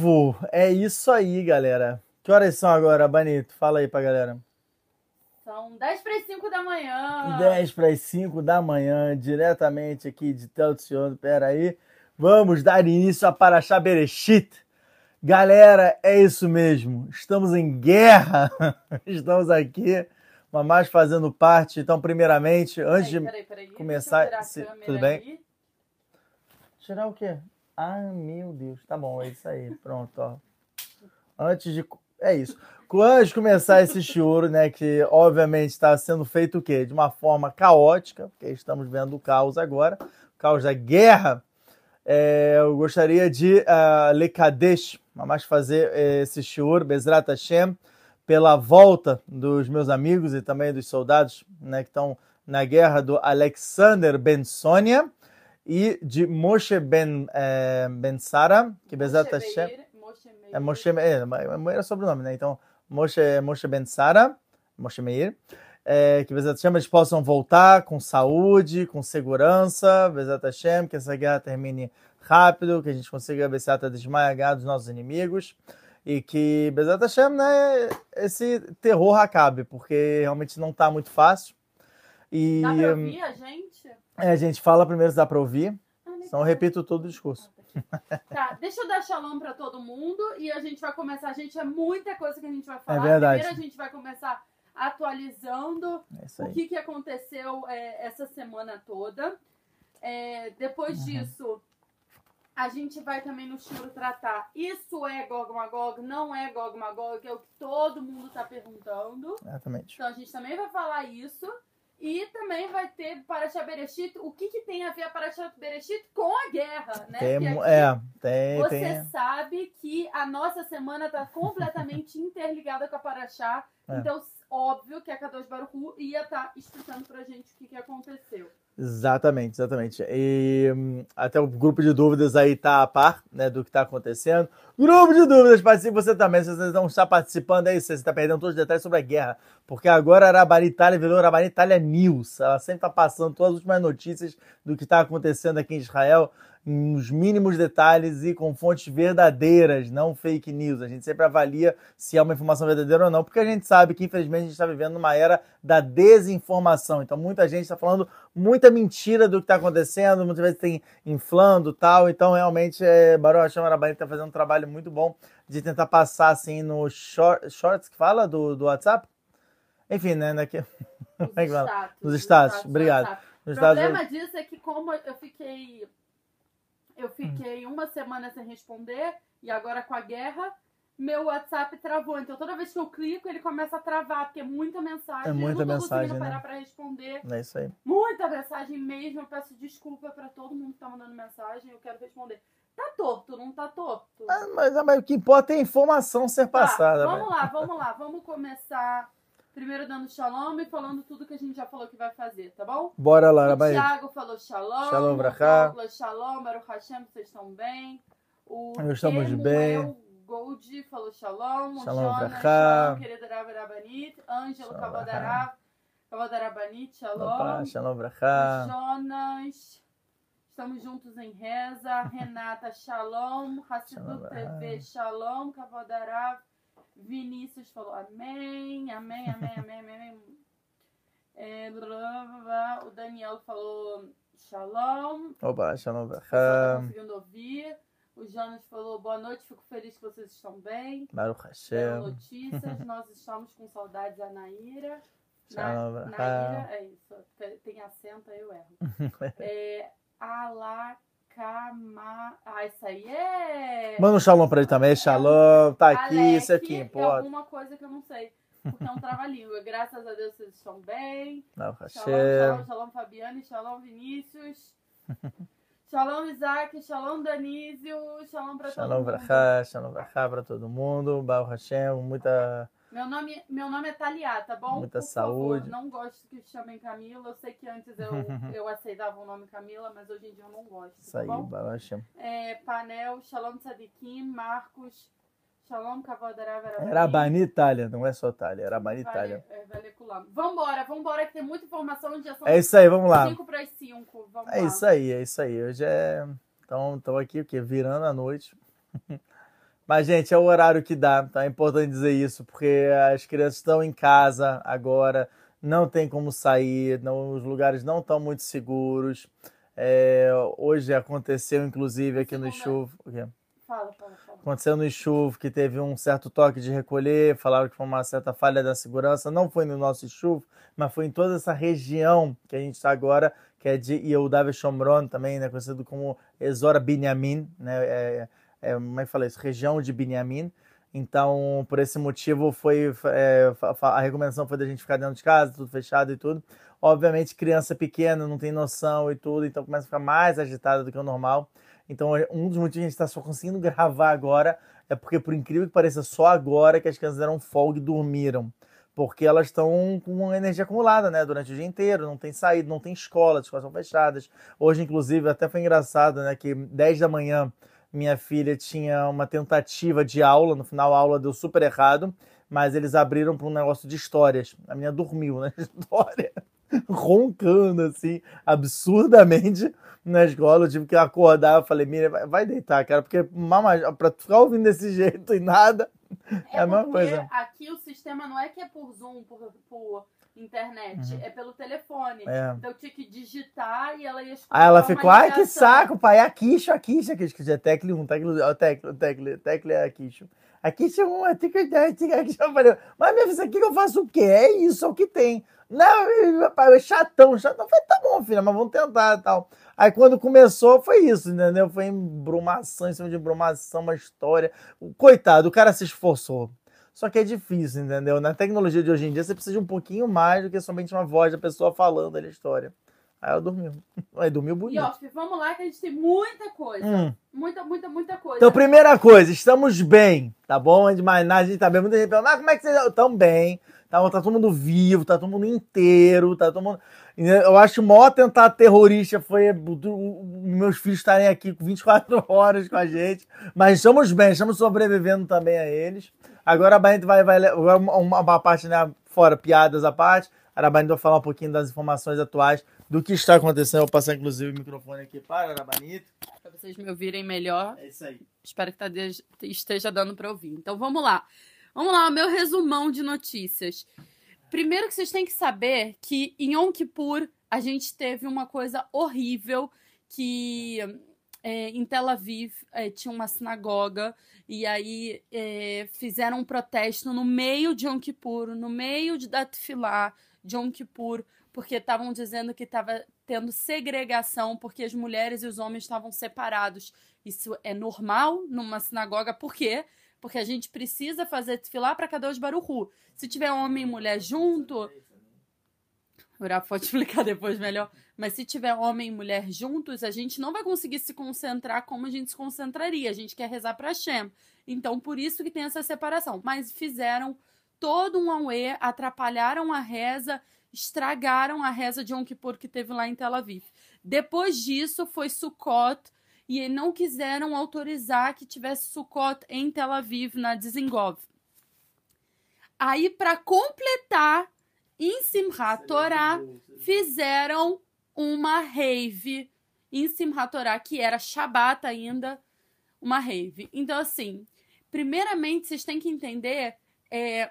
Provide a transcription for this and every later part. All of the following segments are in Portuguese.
vivo! É isso aí, galera. Que horas são agora, Banito? Fala aí pra galera. São 10 para as 5 da manhã. 10 para as 5 da manhã, diretamente aqui de Telcione. Pera aí. Vamos dar início a Paraxá Bereshit. Galera, é isso mesmo. Estamos em guerra. Estamos aqui, mas fazendo parte. Então, primeiramente, antes Peraí, de peraí, peraí. começar, Deixa eu se- tudo bem? Tirar o quê? Ah, meu Deus. Tá bom, é isso aí. Pronto, ó. Antes de. É isso. Antes de começar esse choro, né? Que obviamente está sendo feito o quê? De uma forma caótica, porque estamos vendo o caos agora o caos da guerra. É, eu gostaria de uh, Lekadesh, mais fazer eh, esse shiur, Bezrat Hashem, pela volta dos meus amigos e também dos soldados né, que estão na guerra do Alexander Ben Sônia e de Moshe Ben, eh, ben Sara, que Moshe Hashem. Meir, Moshe Meir. É é, é sobrenome, né? Então, Moshe, Moshe Ben Sara, Moshe Meir, é, que Bezat Hashem eles possam voltar com saúde, com segurança, Bezat Hashem, que essa guerra termine rápido, que a gente consiga ver se ata desmaiar dos nossos inimigos e que Bezat Hashem, né, esse terror acabe, porque realmente não está muito fácil. E Dá pra hum, ouvir a gente? É, a gente fala primeiro se dá para ouvir, Ah, senão eu repito todo o discurso. Tá, deixa eu dar shalom pra todo mundo e a gente vai começar. Gente, é muita coisa que a gente vai falar. verdade. Primeiro a gente vai começar atualizando É o que, que aconteceu é, essa semana toda. É, depois Uhum. disso, a gente vai também no Churo tratar. Isso é Gog Magog? Não é Gog Magog? É o que todo mundo tá perguntando. Exatamente. Então a gente também vai falar isso. E também vai ter Paraxá Bereshit. O que, que tem a ver a Paraxá Bereshit com a guerra, né? Tem, aqui é, tem, você tem. sabe que a nossa semana está completamente interligada com a Paraxá. É. Então, óbvio que a Kadosh Baruch Hu ia estar explicando pra gente o que, que aconteceu. Exatamente, exatamente. E hum, até o grupo de dúvidas aí tá a par né, do que está acontecendo. Grupo de dúvidas, participe você também. Se você não está participando aí, você está perdendo todos os detalhes sobre a guerra. Porque agora a Arabari Itália virou Arabari Itália News. Ela sempre está passando todas as últimas notícias do que está acontecendo aqui em Israel, nos mínimos detalhes e com fontes verdadeiras, não fake news. A gente sempre avalia se é uma informação verdadeira ou não, porque a gente sabe que, infelizmente, a gente está vivendo numa era da desinformação. Então, muita gente está falando muita mentira do que está acontecendo, muitas vezes tem inflando tal. Então, realmente, é, Barão Hashem Arabani está fazendo um trabalho muito bom de tentar passar assim no short, shorts que fala do, do WhatsApp. Enfim, né? Daqui, Nos Como é que fala? status. Nos nos status, do obrigado. Nos O problema disso é que como eu fiquei... Eu fiquei uma semana sem responder e agora com a guerra, meu WhatsApp travou. Então toda vez que eu clico, ele começa a travar, porque é muita mensagem. É muita eu não tô mensagem, né? parar pra responder. É isso aí. Muita mensagem mesmo. Eu peço desculpa pra todo mundo que tá mandando mensagem. Eu quero responder. Tá torto, não tá torto? Mas, mas- mas o que importa é a informação ser Tá, passada. vamos velho. lá, vamos lá. Vamos começar primeiro dando shalom e falando tudo que a gente já falou que vai fazer, tá bom? Bora lá, O Arabani. Thiago falou shalom. Shalom, o brachá. Douglas, shalom. Baruch Hashem, vocês estão bem. O Estamos Kemuel bem. Gold falou shalom. O Shalom, Jonas, brachá. shalom, querido Rav Rabanit. Ângelo Shalom, Kabodarav. Kabodarabanit, shalom. Opa, Shalom Brachá. Jonas, estamos juntos em reza. Renata, shalom. Hassidut TV, shalom. Kavodarav. Vinícius falou amém, amém, amém, amém, amém. amém. É, blá, blá, blá, o Daniel falou shalom. Opa, Shalom tá conseguindo ouvir. O Jonas falou boa noite, fico feliz que vocês estão bem. Baruch Hashem. notícias, nós estamos com saudades da Naíra. Shalom Na. Naíra, é isso. Tem, acento, aí eu erro. é, Alacama. Ah, isso aí é. Manda um shalom pra ele também. Shalom, tá aqui, Alec isso aqui É importa. alguma coisa que eu não sei. Porque é um trava-língua. Graças a Deus vocês estão bem. Baruch Shalom, shalom, shalom, Fabiane. Shalom, Vinícius. Shalom, Isaac. Shalom, Danísio. Shalom pra todo Shalom mundo. Brachá, Shalom Brachá pra todo mundo. Baruch Hashem, muita. Meu nome, meu nome é Thalia, tá bom? Muita Por saúde. Favor, não gosto que chamem Camila. Eu sei que antes eu, eu aceitava o nome Camila, mas hoje em dia eu não gosto, Isso tá aí, bom? Hashem. É, Panel, Shalom Tzadikim, Marcos, Shalom Kavodarav Era Bani Itália, não é só Itália, era Bani Itália. É, vale. Vambora, vambora, que tem muita informação. Já são É isso aí, vamos lá. 5 para as 5. Vamos É lá. isso aí, é isso aí. Hoje é. Então, estou aqui o quê? Virando a noite. Mas, gente, é o horário que dá, tá? É importante dizer isso, porque as crianças estão em casa agora, não tem como sair, não, os lugares não estão muito seguros. É, hoje aconteceu, inclusive, aqui no Chuva. Fala, fala, fala. Aconteceu no Chuva que teve um certo toque de recolher, falaram que foi uma certa falha da segurança. Não foi no nosso Chuva, mas foi em toda essa região que a gente está agora, que é de Yehudav Shomron também, né, conhecido como Ezora Binyamin, né, é, é, como é que fala isso? Região de Binyamin. Então, por esse motivo, foi é, a recomendação foi da gente ficar dentro de casa, tudo fechado e tudo. Obviamente, criança pequena não tem noção e tudo, então começa a ficar mais agitada do que o normal. Então, um dos motivos que a gente está só conseguindo gravar agora é porque, por incrível que pareça, só agora que as crianças deram folga e dormiram. Porque elas estão com uma energia acumulada, né? Durante o dia inteiro, não tem saída, não tem escola, as escolas são fechadas. Hoje, inclusive, até foi engraçado, né? Que 10 da manhã minha filha tinha uma tentativa de aula, no final a aula deu super errado, mas eles abriram para um negócio de histórias. A menina dormiu na história, roncando assim, absurdamente na escola. Eu tive que acordar, eu falei, Miriam, vai deitar, cara, porque para ficar ouvindo desse jeito e nada, é, é a mesma coisa. Aqui o sistema não é que é por Zoom, por, por internet, uhum. é pelo telefone. É. Então eu tinha que digitar e ela ia escutar. Aí ela ficou, ai que saco, pai, é a Quixo, a Quixo, a que é tecle 1, tecle, ó, tecle, tecle, tecle é a Quixo. A Quixo é uma, tecle, tecle, eu falei, mas minha filha, aqui que eu faço o quê? É isso, é o que tem. Não, pai, é chatão, chatão. Eu falei, tá bom, filha, mas vamos tentar e tal. Aí quando começou, foi isso, entendeu? Foi embrumação em cima de embrumação, uma história. Coitado, o cara se esforçou. Só que é difícil, entendeu? Na tecnologia de hoje em dia, você precisa de um pouquinho mais do que somente uma voz da pessoa falando ali a história. Aí ela dormiu. Aí dormiu bonito. E ó, vamos lá que a gente tem muita coisa. Hum. Muita, muita, muita coisa. Então, primeira coisa, estamos bem, tá bom? Antes de mais nada, a gente tá bem. Muita gente pergunta, ah, como é que vocês estão bem? Tá, tá todo mundo vivo, tá todo mundo inteiro, tá todo mundo... Eu acho o maior atentado terrorista foi meus filhos estarem aqui 24 horas com a gente. Mas estamos bem, estamos sobrevivendo também a eles. Agora a gente vai, vai uma, uma parte, né, fora piadas à parte. Arabanito vai falar um pouquinho das informações atuais do que está acontecendo. Eu vou passar, inclusive, o microfone aqui para a Arabanito. Para vocês me ouvirem melhor. É isso aí. Espero que tá esteja dando para ouvir. Então vamos lá. Vamos lá, o meu resumão de notícias. Primeiro que vocês têm que saber que em Yom Kippur a gente teve uma coisa horrível que é, em Tel Aviv é, tinha uma sinagoga e aí é, fizeram um protesto no meio de Yom Kippur, no meio de Datfilá de Yom Kippur, porque estavam dizendo que estava tendo segregação, porque as mulheres e os homens estavam separados. Isso é normal numa sinagoga, por quê? Porque a gente precisa fazer desfilar para Kadosh Baruchu. Se tiver homem e mulher junto. O Rafa pode explicar depois melhor. Mas se tiver homem e mulher juntos, a gente não vai conseguir se concentrar como a gente se concentraria. A gente quer rezar para Hashem. Então, por isso que tem essa separação. Mas fizeram todo um auê, atrapalharam a reza, estragaram a reza de Yom Kippur que teve lá em Tel Aviv. Depois disso, foi Sukkot, e não quiseram autorizar que tivesse Sukkot em Tel Aviv, na Dizengov. Aí, para completar, em Simchat Torah, fizeram uma rave em Simchat Torah, que era Shabat ainda, uma rave. Então, assim, primeiramente, vocês têm que entender, é,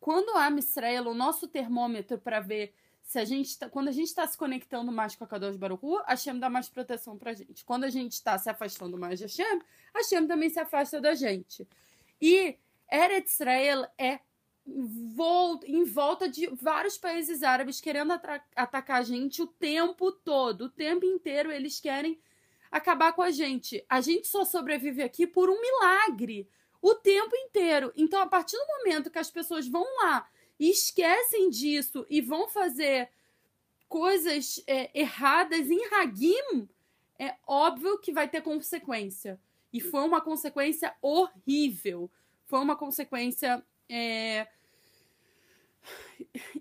quando a Israel, o nosso termômetro para ver se a gente tá, quando a gente está se conectando mais com a Kadosh Baruch a Hashem dá mais proteção pra gente. Quando a gente está se afastando mais de Hashem, a Hashem também se afasta da gente. E Eretz Israel é em volta de vários países árabes querendo atacar a gente o tempo todo, o tempo inteiro eles querem acabar com a gente. A gente só sobrevive aqui por um milagre o tempo inteiro. Então, a partir do momento que as pessoas vão lá e esquecem disso e vão fazer coisas é, erradas em Hagim, é óbvio que vai ter consequência. E foi uma consequência horrível. Foi uma consequência é,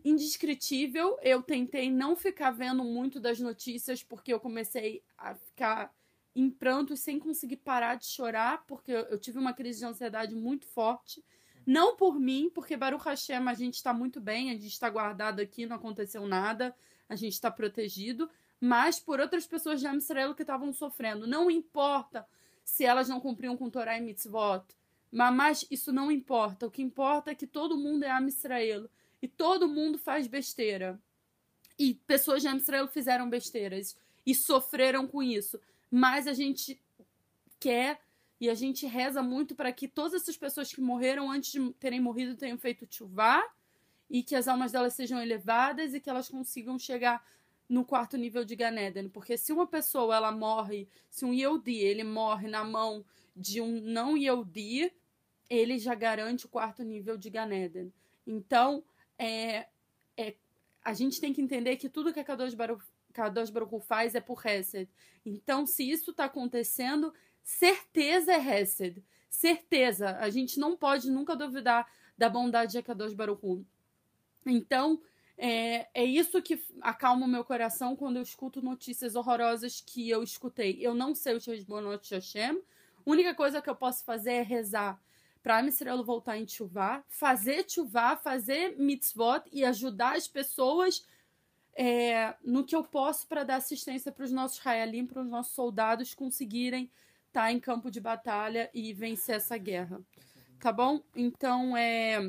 indescritível. Eu tentei não ficar vendo muito das notícias porque eu comecei a ficar em pranto sem conseguir parar de chorar, porque eu tive uma crise de ansiedade muito forte. Não por mim, porque Baruch Hashem a gente está muito bem, a gente está guardado aqui, não aconteceu nada, a gente está protegido, mas por outras pessoas de Israel que estavam sofrendo. Não importa se elas não cumpriam com Torá e Mitzvot. Mas isso não importa. O que importa é que todo mundo é Am. E todo mundo faz besteira. E pessoas de Am Israel fizeram besteiras. E sofreram com isso. Mas a gente quer e a gente reza muito para que todas essas pessoas que morreram antes de terem morrido tenham feito chuvá e que as almas delas sejam elevadas e que elas consigam chegar no quarto nível de Ganeden. Porque se uma pessoa ela morre, se um Yehudi ele morre na mão de um não Yehudi, ele já garante o quarto nível de Ganeden. Então, é, é, a gente tem que entender que tudo que a Kadosh Baruch, Kadosh Baruch faz é por Hesed. Então, se isso está acontecendo, certeza é Hesed. Certeza. A gente não pode nunca duvidar da bondade de Akadosh Baruch Então, é, é isso que acalma o meu coração quando eu escuto notícias horrorosas que eu escutei. Eu não sei o Shesbonot Hashem. A única coisa que eu posso fazer é rezar para Israel voltar em Tchuvá, fazer Tchuvá, fazer mitzvot e ajudar as pessoas é, no que eu posso para dar assistência para os nossos Hayalim, para os nossos soldados conseguirem estar tá em campo de batalha e vencer essa guerra. Tá bom? Então, é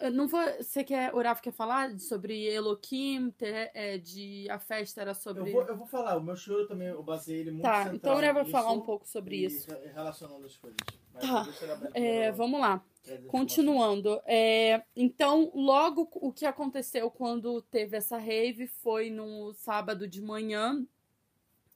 é, não vou, você quer, o Rafa quer falar sobre Elohim, ter, é, de a festa era sobre... Eu vou, eu vou falar, o meu choro também, eu baseei ele muito Tá, central então o Rafa vai falar um pouco sobre e isso. re- Relacionando as coisas. Mas Tá, É, vamos lá, continuando. É, então, logo o que aconteceu quando teve essa rave foi no sábado de manhã,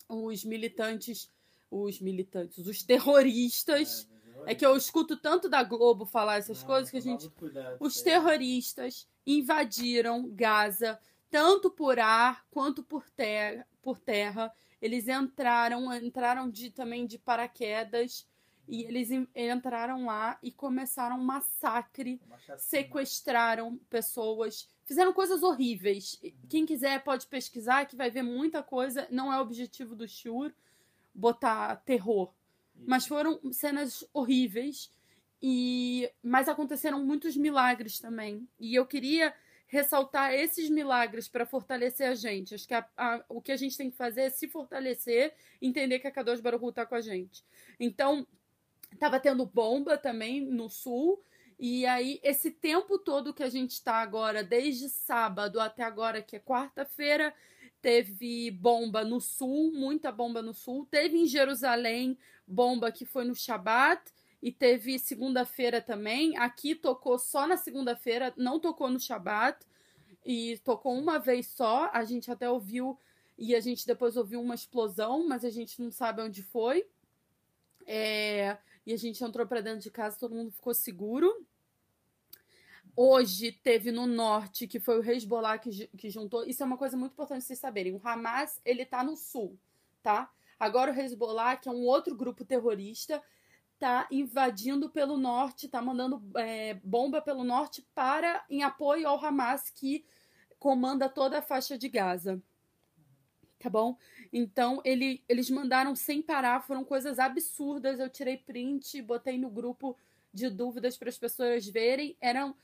os militantes, os militantes, os terroristas... É que eu escuto tanto da Globo falar essas coisas que a gente cuidado, Os terroristas invadiram Gaza, tanto por ar quanto por terra. Por terra. Eles entraram, entraram de, também de paraquedas e eles en- entraram lá e começaram um massacre, chacina. sequestraram pessoas, fizeram coisas horríveis. Quem quiser pode pesquisar que vai ver muita coisa. Não é o objetivo do Shur botar terror, mas foram cenas horríveis e mas aconteceram muitos milagres também. E eu queria ressaltar esses milagres para fortalecer a gente. Acho que a- a- o que a gente tem que fazer é se fortalecer entender que a Kadosh Baruch Hu tá com a gente. Então tava tendo bomba também no sul. E aí esse tempo todo que a gente está agora desde sábado até agora que é quarta-feira teve bomba no sul, muita bomba no sul. Teve em Jerusalém bomba que foi no Shabat e teve segunda-feira também. Aqui tocou só na segunda-feira, não tocou no Shabat e tocou uma vez só. A gente até ouviu e a gente depois ouviu uma explosão, mas a gente não sabe onde foi. É, e a gente entrou para dentro de casa, todo mundo ficou seguro. Hoje teve no norte, que foi o Hezbollah que, que juntou. Isso é uma coisa muito importante vocês saberem. O Hamas, ele tá no sul, tá? Agora o Hezbollah, que é um outro grupo terrorista, tá invadindo pelo norte, tá mandando é, bomba pelo norte para em apoio ao Hamas que comanda toda a faixa de Gaza. Tá bom? Então, ele, eles mandaram sem parar, foram coisas absurdas. Eu tirei print, botei no grupo de dúvidas para as pessoas verem. Eram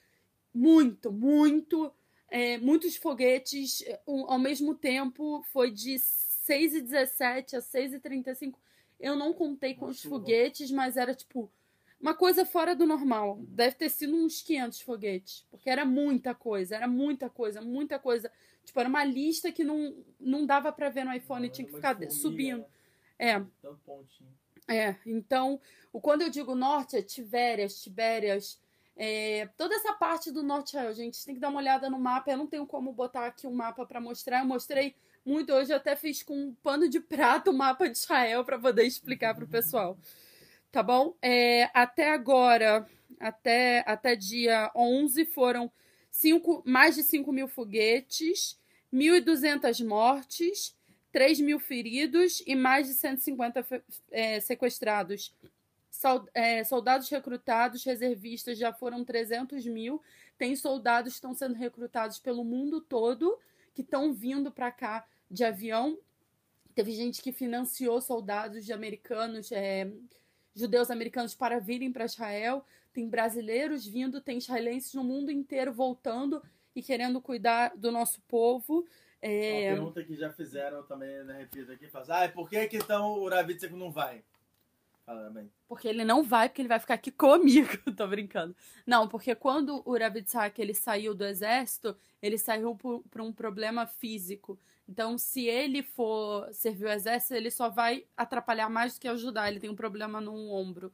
muito, muito, é, muitos foguetes é, um, ao mesmo tempo. Foi de 6 e 17 a 6 e 35. Eu não contei quantos foguetes, mas era tipo uma coisa fora do normal. Deve ter sido uns 500 foguetes, porque era muita coisa, era muita coisa, muita coisa. Tipo, era uma lista que não, não dava pra ver no iPhone, Não, tinha que ficar formiga, subindo. né? É, pontinho. é, então, quando eu digo norte, é Tibérias, Tibérias, é, toda essa parte do norte, Israel, gente, tem que dar uma olhada no mapa. Eu não tenho como botar aqui um mapa para mostrar. Eu mostrei muito hoje, eu até fiz com um pano de prato o mapa de Israel para poder explicar para o pessoal. Tá bom? É, até agora, até, até dia 11, foram cinco, mais de 5 mil foguetes, 1.200 mortes, 3 mil feridos e mais de 150 fe- é, sequestrados. É, soldados recrutados, reservistas, já foram 300 mil. Tem soldados que estão sendo recrutados pelo mundo todo, que estão vindo para cá de avião. Teve gente que financiou soldados de americanos, é, judeus americanos para virem para Israel. Tem brasileiros vindo, tem israelenses no mundo inteiro voltando e querendo cuidar do nosso povo. É... Uma pergunta que já fizeram também, né, repito aqui, faz, ah, por que que então o Ravitsak não vai? Porque ele não vai, porque ele vai ficar aqui comigo. Tô brincando. Não, porque quando o Ravitsak ele saiu do exército, ele saiu por, por um problema físico. Então, se ele for servir o exército, ele só vai atrapalhar mais do que ajudar. Ele tem um problema no ombro.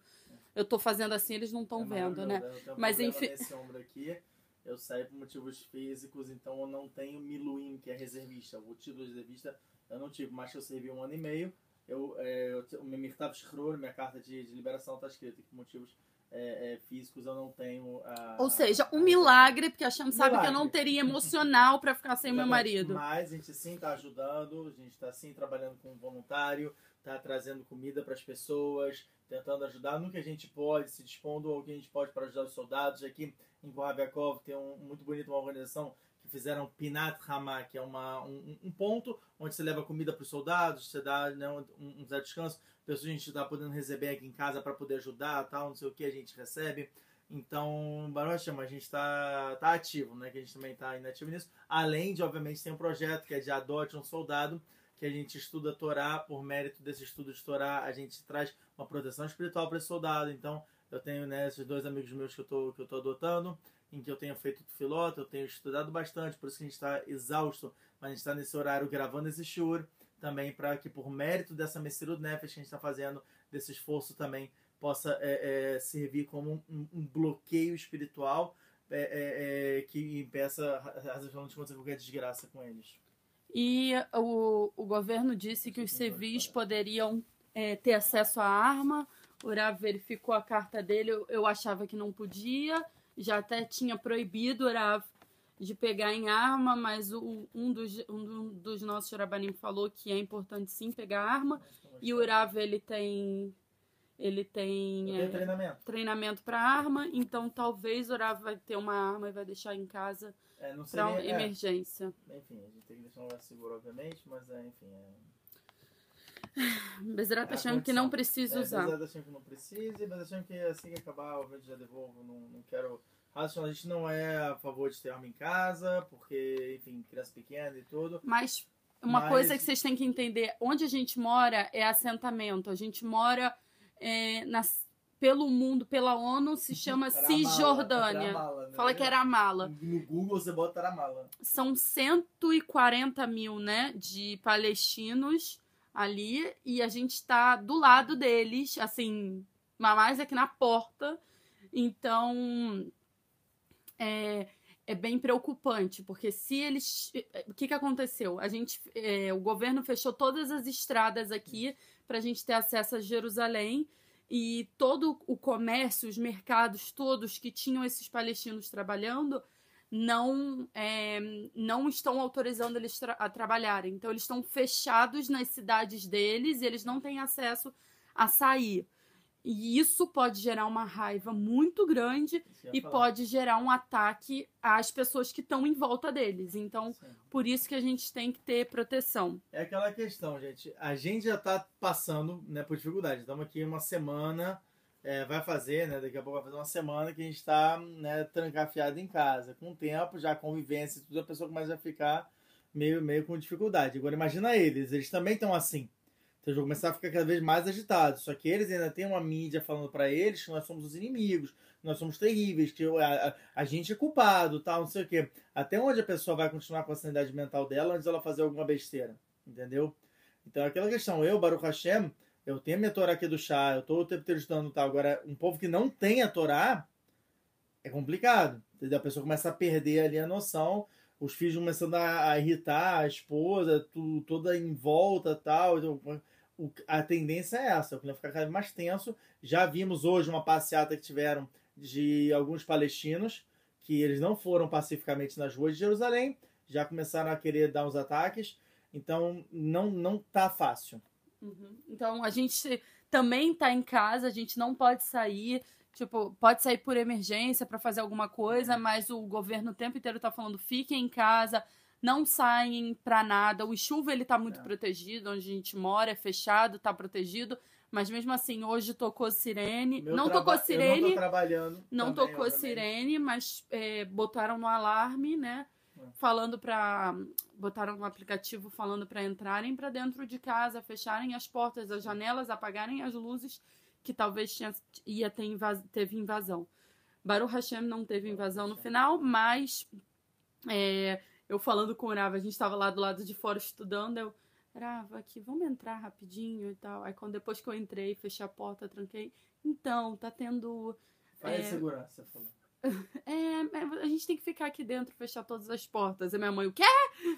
Eu tô fazendo assim, eles não estão É vendo, né? maravilhoso, eu um Mas enfim- Nesse ombro aqui, eu saí por motivos físicos, então eu não tenho Miluim, que é reservista. O título de reservista eu não tive, mas eu servi um ano e meio. Eu, é, eu, o meu Mirtav Shror, minha carta de, de liberação, tá escrito que por motivos é, é, físicos eu não tenho. A, Ou seja, um a- milagre, porque a Chama sabe que eu não teria emocional pra ficar sem meu marido. Mas a gente sim está ajudando, a gente está sim trabalhando com um voluntário, está trazendo comida para as pessoas, tentando ajudar no que a gente pode, se dispondo ao que a gente pode para ajudar os soldados. Aqui em Kohabiakov tem um muito bonito uma organização fizeram Pinat Hama, que é uma, um, um ponto onde você leva comida para os soldados, você dá né, um, um certo descanso. Pessoas a gente está podendo receber aqui em casa para poder ajudar, tal, não sei o que a gente recebe. Então, Baruch a gente está tá ativo, né? Que a gente também está inativo nisso. Além de, obviamente, tem um projeto que é de Adote um Soldado, que a gente estuda Torá. Por mérito desse estudo de Torá, a gente traz uma proteção espiritual para esse soldado. Então, eu tenho né, esses dois amigos meus que eu tô adotando, em que eu tenho feito filota, eu tenho estudado bastante, por isso que a gente está exausto, mas a gente está nesse horário gravando esse shiur também para que, por mérito dessa Messirut Nefesh que a gente está fazendo, desse esforço também, possa é, é, servir como um, um bloqueio espiritual é, é, é, que impeça, afinal de contas, qualquer desgraça com eles. E o, o governo disse que os civis poderiam é, ter acesso à arma. O Rav verificou a carta dele, eu achava que não podia. Já até tinha proibido o Rav de pegar em arma, mas o, um, dos, um dos nossos Rabanim falou que é importante sim pegar arma. E o Rav, ele tem... Ele tem... É, treinamento. treinamento para arma, então talvez o Rav vai ter uma arma e vai deixar em casa É, para é, emergência. enfim, a gente tem que deixar um lugar seguro, obviamente, mas é, enfim. É, Bezerra tá É a achando que não precisa é, usar. Mas achando que não precise, mas achando que assim que acabar, obviamente já devolvo. Não, não quero. A gente não é a favor de ter arma em casa, porque, enfim, criança pequena e tudo. Mas uma Mas- coisa que vocês têm que entender: onde a gente mora é assentamento. A gente mora é, nas- pelo mundo, pela ONU, se chama Cisjordânia. Taramala, né? Fala que era a mala. No Google você bota Taramala. São 140 mil, né, de palestinos ali e a gente está do lado deles, assim, mais aqui na porta. Então, é, é bem preocupante, porque se eles. O que, que aconteceu? A gente, é, o governo fechou todas as estradas aqui para a gente ter acesso a Jerusalém e todo o comércio, os mercados todos que tinham esses palestinos trabalhando não é, não estão autorizando eles tra a trabalharem. Então eles estão fechados nas cidades deles e eles não têm acesso a sair. E isso pode gerar uma raiva muito grande e falar. pode gerar um ataque às pessoas que estão em volta deles. Então, Sim. por isso que a gente tem que ter proteção. É aquela questão, gente. A gente já tá passando né, por dificuldade. Estamos aqui uma semana, é, vai fazer, né? Daqui a pouco vai fazer uma semana que a gente está né, trancafiado em casa. Com o tempo, já a convivência e tudo, a pessoa começa a ficar meio, meio com dificuldade. Agora imagina eles, eles também estão assim. Então eles vão começar a ficar cada vez mais agitados. Só que eles ainda têm uma mídia falando para eles que nós somos os inimigos, que nós somos terríveis, que a, a, a gente é culpado, tal, não sei o quê. Até onde a pessoa vai continuar com a sanidade mental dela antes dela fazer alguma besteira, entendeu? Então é aquela questão, eu, Baruch Hashem, eu tenho a Torá aqui do chá, eu tô o tempo inteiro estudando tal. Agora, um povo que não tem a Torá é complicado, entendeu? A pessoa começa a perder ali a noção, os filhos começando a, a irritar a esposa, tu, toda em volta tal. Então, o- a tendência é essa, o clima fica cada vez mais tenso. Já vimos hoje uma passeata que tiveram de alguns palestinos, que eles não foram pacificamente nas ruas de Jerusalém, já começaram a querer dar uns ataques. Então, não, não tá fácil. Uhum. Então, a gente também tá em casa, a gente não pode sair. Tipo, pode sair por emergência para fazer alguma coisa, mas o governo o tempo inteiro tá falando: fiquem em casa, não saem pra nada. O chuva ele tá muito É. protegido, onde a gente mora é fechado, tá protegido. Mas mesmo assim, hoje tocou sirene. Meu não tocou Eu não sirene, tô trabalhando. não também, tocou sirene, mas é, botaram no alarme, né? Falando pra. botaram um aplicativo falando pra entrarem pra dentro de casa, fecharem as portas, as janelas, apagarem as luzes, que talvez tinha, ia ter invas, teve invasão. Baruch Hashem não teve invasão no final, mas é, eu falando com o Rava, a gente estava lá do lado de fora estudando, eu, Rava, aqui, vamos entrar rapidinho e tal. Aí quando depois que eu entrei, fechei a porta, tranquei, então, tá tendo. Faz É. segurança, você falou. É, é, a gente tem que ficar aqui dentro, fechar todas as portas. E minha mãe, o quê?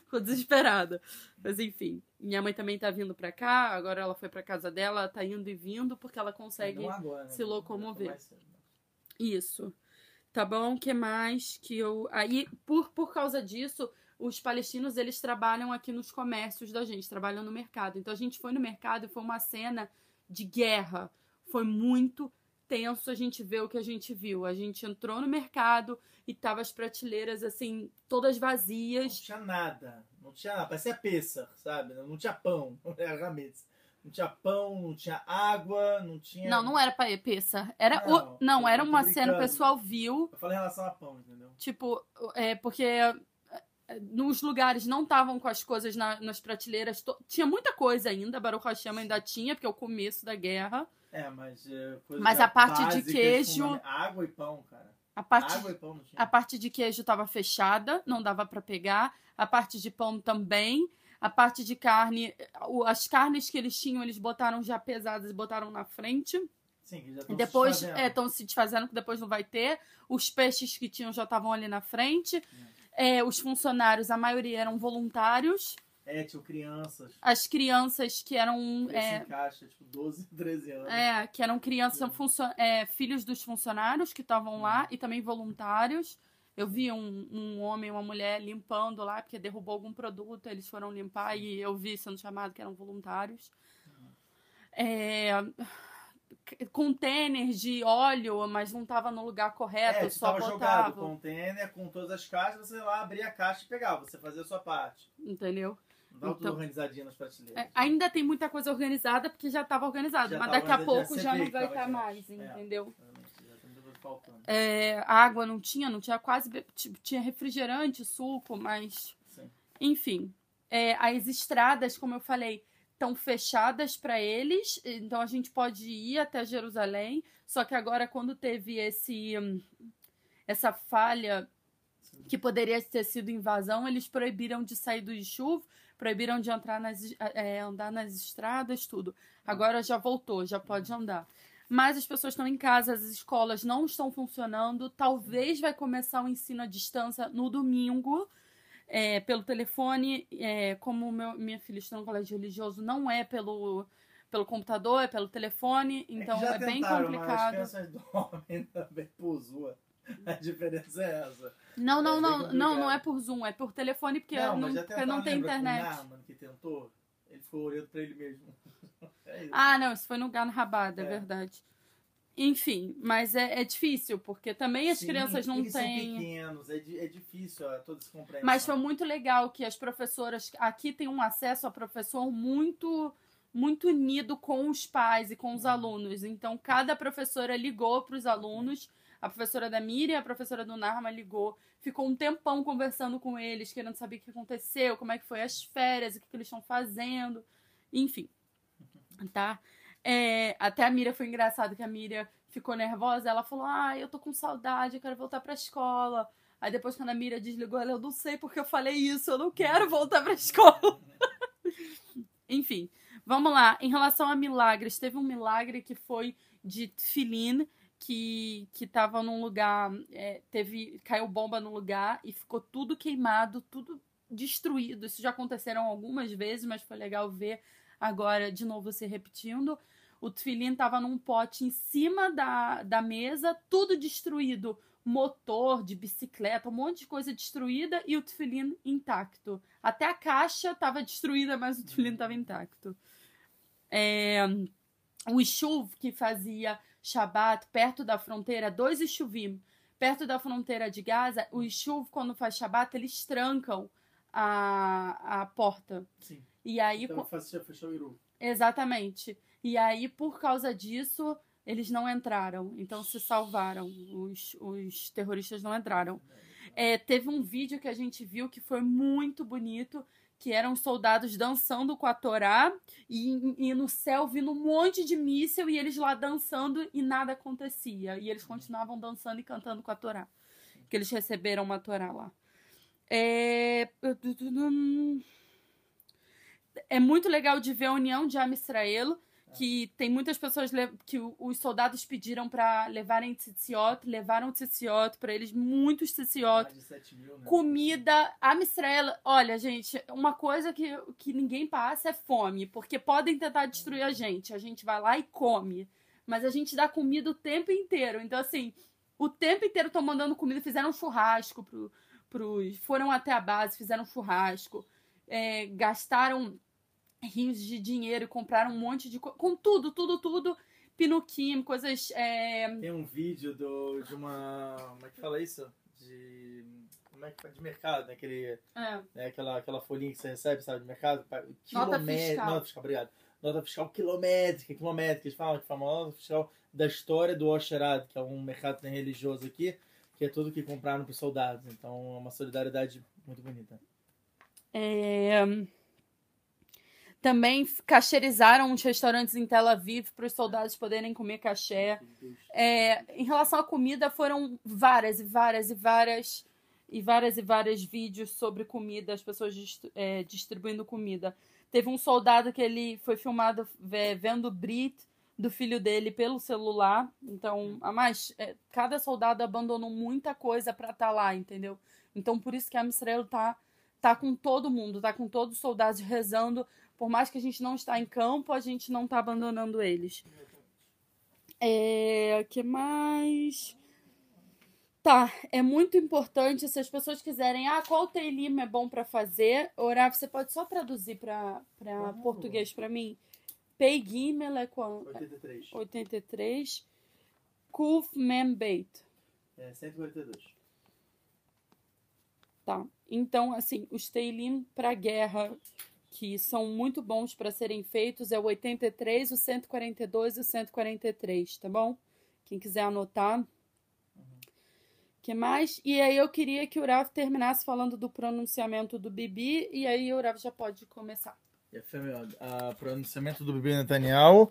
Ficou desesperada. Mas enfim, minha mãe também tá vindo pra cá, agora ela foi pra casa dela, tá indo e vindo, porque ela consegue. Agora, né? se locomover. Cedo. Isso. Tá bom? que mais que eu. Aí, por, por causa disso, os palestinos eles trabalham aqui nos comércios da gente, trabalham no mercado. Então a gente foi no mercado e foi uma cena de guerra. Foi muito tenso a gente ver o que a gente viu. A gente entrou no mercado e tava as prateleiras assim, todas Não vazias. tinha nada. Não tinha nada. Parecia Pêssar, sabe? Não tinha pão. Era. Não tinha pão, não tinha água, não tinha. Não, não era para peça. Era Não, o... não, era uma cena, o pessoal viu Eu falei em relação a pão, entendeu? Tipo, é porque é, nos lugares não estavam com as coisas na- nas prateleiras. to- Tinha muita coisa ainda, Baruch Hashem ainda tinha, porque é o começo da guerra. É, mas. é, coisa Mas a parte de queijo- fundament- Água e pão, cara. A parte, Água e pão não tinha. a parte de queijo estava fechada, não dava para pegar. A parte de pão também. A parte de carne, as carnes que eles tinham, eles botaram já pesadas e botaram na frente. Sim, já estão depois estão se desfazendo, que depois não vai ter. Os peixes que tinham já estavam ali na frente. É, os funcionários, a maioria eram voluntários. É, tinham crianças. As crianças que eram. É, encaixa, tipo, 12, 13 anos. é, que eram crianças, funcio- é, filhos dos funcionários que estavam lá e também voluntários. Eu vi um, um homem e uma mulher limpando lá, porque derrubou algum produto, eles foram limpar e eu vi sendo chamado que eram voluntários. É, c- containers de óleo, mas não estava no lugar correto, É, só jogado o botava. container com todas as caixas, você ia lá abria a caixa e pegava, você fazia a sua parte. Entendeu? Tudo Então- nas prateleiras. É, ainda tem muita coisa organizada, porque já estava organizado, Já mas daqui a pouco já não vai estar demais. mais, É. entendeu? Faltando. É, água não tinha, não tinha quase. Tinha refrigerante, suco, mas. Sim. Enfim. É, as estradas, como eu falei, estão fechadas para eles, então a gente pode ir até Jerusalém. Só que agora, quando teve esse hum, essa falha que poderia ter sido invasão, eles proibiram de sair do chuva, proibiram de entrar nas, é, andar nas estradas, tudo. Agora já voltou, já pode andar. Mas as pessoas estão em casa, as escolas não estão funcionando. Talvez vai começar o ensino à distância no domingo, é, pelo telefone. É, como meu, minha filha está no colégio religioso, não é pelo, pelo computador, é pelo telefone. que Então já é bem tentaram, Mas as complicado. crianças dormem também. A diferença é essa. Não, não, É não, não, não é por Zoom, é por telefone, porque não, não, porque não tem lembra com internet. O Narman que tentou, ele ficou olhando pra ele mesmo. É. Ah, não, isso foi no Gan Rabada, é É. verdade. Enfim, mas é, é difícil, porque também as Sim, crianças não eles são têm. pequenos, é, é difícil ó, toda essa compreensão. Mas foi muito legal que as professoras aqui têm um acesso a professor muito muito unido com os pais e com os alunos. Então, cada professora ligou para os alunos. A professora da Miriam, a professora do Narma ligou. Ficou um tempão conversando com eles, querendo saber o que aconteceu, como é que foi as férias, o que, que eles estão fazendo. Enfim, tá? É, até a Miriam foi engraçado que a Miriam ficou nervosa. Ela falou: Ah, eu tô com saudade, eu quero voltar pra escola. Aí depois, quando a Miriam desligou, ela, eu não sei porque eu falei isso, eu não quero voltar pra escola. Enfim, vamos lá. Em relação a milagres, teve um milagre que foi de Tfilin, que, que tava num lugar, é, teve, caiu bomba num lugar e ficou tudo queimado, tudo destruído. Isso já aconteceram algumas vezes, mas foi legal ver agora de novo se repetindo. O Tfilin tava num pote em cima da, da mesa, tudo destruído. Motor de bicicleta, um monte de coisa destruída e o Tfilin intacto. Até a caixa estava destruída, mas o Tfilin estava intacto. É, o Ishuv que fazia Shabat perto da fronteira, dois Ishuvim, perto da fronteira de Gaza, o Ishuv, quando faz Shabat, eles trancam a, a porta. Sim. E aí, Então, faz- fechou o Iru. exatamente. E aí, por causa disso, eles não entraram. Então se salvaram. Os, os terroristas não entraram. É, teve um vídeo que a gente viu que foi muito bonito, que eram soldados dançando com a Torá e, e no céu vindo um monte de míssil e eles lá dançando e nada acontecia. E eles continuavam dançando e cantando com a Torá. Que eles receberam uma Torá lá. É... é muito legal de ver a união de Am Israel que tem muitas pessoas que os soldados pediram para levarem tzitziot, levaram tzitziot para eles, muitos tzitziot, mil, né? comida, a Mistrela, olha gente, uma coisa que, que ninguém passa é fome, porque podem tentar destruir a gente, a gente vai lá e come, mas a gente dá comida o tempo inteiro, então assim, o tempo inteiro estão mandando comida, fizeram churrasco pro, pros, foram até a base, fizeram churrasco, é, gastaram rios de dinheiro, compraram um monte de coisa, com tudo, tudo, tudo, pinuquim, coisas. É... Tem um vídeo do, de uma. Como é que fala isso? De. Como é que fala? De mercado, né? Aquele, é. né? Aquela, aquela folhinha que você recebe, sabe, de mercado. Nota fiscal. Nota fiscal, obrigado. Nota fiscal quilométrica, quilométrica. Eles falam que a nota fiscal da história do Osherad, que é um mercado religioso aqui, que é tudo que compraram para os soldados. Então é uma solidariedade muito bonita. É... Também cacherizaram os restaurantes em Tel Aviv para os soldados poderem comer caché. É, em relação à comida, foram várias e várias e várias e várias e várias vídeos sobre comida, as pessoas é, distribuindo comida. Teve um soldado que ele foi filmado é, vendo o Brit do filho dele pelo celular. Então, a mais, é, cada soldado abandonou muita coisa para estar tá lá, entendeu? Então, por isso que a Israel tá tá com todo mundo, tá com todos os soldados rezando por mais que a gente não está em campo, a gente não está abandonando eles. É, que mais? Tá, é muito importante se as pessoas quiserem, ah, qual Teilim é bom para fazer? Orar, você pode só traduzir para uhum. português para mim? Pei Gimel é quanto? 83. 83. Kuf Mem Beit. É 142. Tá. Então, assim, os Teilim para guerra que são muito bons para serem feitos é o 83, o 142 e o 143, tá bom? Quem quiser anotar. Uhum. que mais? E aí eu queria que o Urav terminasse falando do pronunciamento do Bibi e aí o Urav já pode começar. O pronunciamento do Bibi Netanyahu,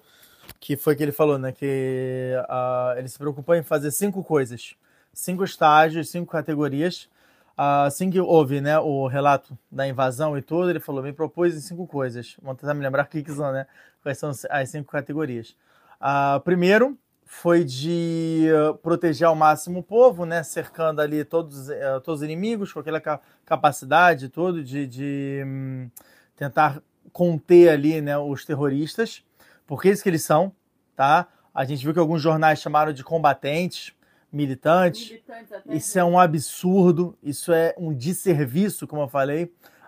que foi que ele falou, né? Que uh, ele se preocupou em fazer cinco coisas, cinco estágios, cinco categorias Assim que houve né, o relato da invasão e tudo, ele falou: me propôs em cinco coisas. Vamos tentar me lembrar que são, né? Quais são as cinco categorias. Uh, primeiro foi de proteger ao máximo o povo, né? Cercando ali todos, uh, todos os inimigos, com aquela capacidade tudo de, de um, tentar conter ali né, os terroristas, porque é isso que eles são, tá? A gente viu que alguns jornais chamaram de combatentes, militantes. militantes isso é um absurdo, isso é um desserviço, como eu falei,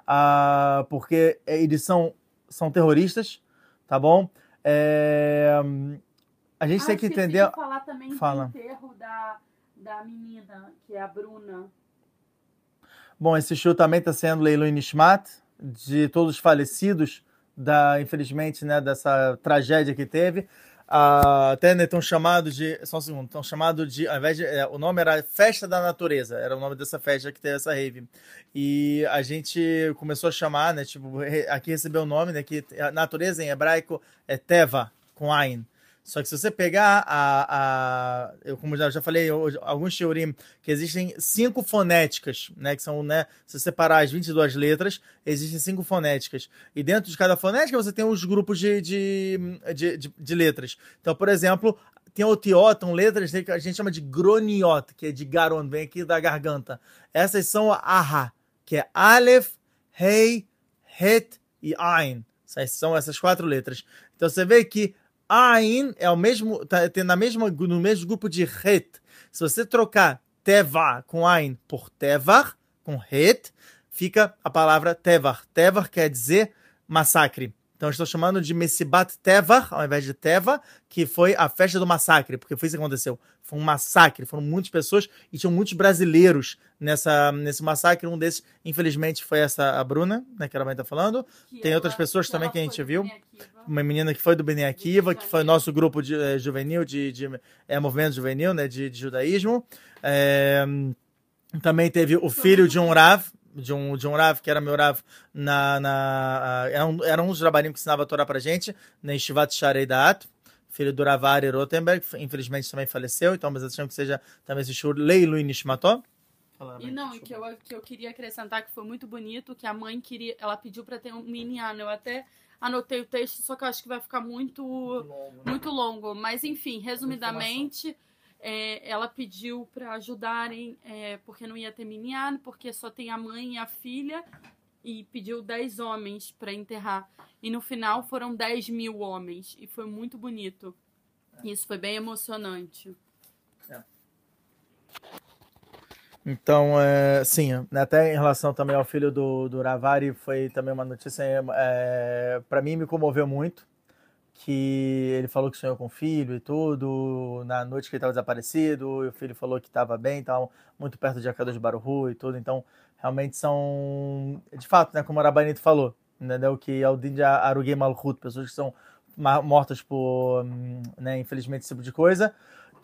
uh, porque eles são, são terroristas, tá bom? É, a gente ah, tem que entender. De falar também Fala. do enterro da, da menina, que é a Bruna. Bom, esse show também está sendo Leilu Nishmat, de todos os falecidos, da, infelizmente, né, dessa tragédia que teve até né, estão chamados de. Só um segundo, estão chamados de. Ao invés de. É, o nome era Festa da Natureza, era o nome dessa festa que teve essa rave. E a gente começou a chamar, né? Tipo, aqui recebeu o nome, né? Que a natureza em hebraico é Teva, com Ain. Só que se você pegar a. a eu, como já, já falei, alguns teorim, que existem cinco fonéticas, né? Que são, né? Se você separar as 22 letras, existem cinco fonéticas. E dentro de cada fonética você tem os grupos de, de, de, de, de letras. Então, por exemplo, tem o tiotam, letras que a gente chama de groniot, que é de garon, vem aqui da garganta. Essas são a aha, que é Aleph, Rei, Het e Ain. Essas são essas quatro letras. Então você vê que Ain é o mesmo, tá, tem na mesma, no mesmo grupo de Het. Se você trocar Teva com Ain por Tevar, com Het, fica a palavra Tevar. Tevar quer dizer massacre. Então, estou chamando de Messibat Tevar, ao invés de Teva, que foi a festa do massacre, porque foi isso que aconteceu. Foi um massacre, foram muitas pessoas e tinham muitos brasileiros nessa, nesse massacre. Um desses, infelizmente, foi essa a Bruna, né, que ela vai estar falando. Que Tem ela, outras pessoas também que a gente viu. Uma menina que foi do Bene Akiva, que foi nosso grupo de, é, juvenil, de, de é, movimento juvenil, né, de, de judaísmo. É, Também teve o filho de um Rav, de um, de um Rav, que era meu Rav, na, na, era, um, era um dos Rabanim que ensinava a Torá pra gente, na Estivat Sharei Da'at, filho do Ravari Rotenberg, infelizmente também faleceu, então, mas achamos que seja também esse shur Leilu Nishmató. E não, e que eu, que eu queria acrescentar que foi muito bonito, que a mãe queria, ela pediu para ter um mini ano. Eu até anotei o texto, só que eu acho que vai ficar muito, muito longo. Né? Muito longo. Mas enfim, resumidamente, é, ela pediu para ajudarem, é, porque não ia ter porque só tem a mãe e a filha, e pediu 10 homens para enterrar. E no final foram 10 mil homens, e foi muito bonito. Isso foi bem emocionante. É. Então, é, sim, né, até em relação também ao filho do, do Ravari, foi também uma notícia, é, para mim me comoveu muito, que ele falou que sonhou com o filho e tudo, na noite que ele estava desaparecido, e o filho falou que estava bem, estava muito perto de Akadosh Baruhu e tudo, então realmente são, de fato, né, como o Rabanito falou, entendeu, que é o din de Arugei Malchut, pessoas que são mortas por, hum, né, infelizmente, esse tipo de coisa,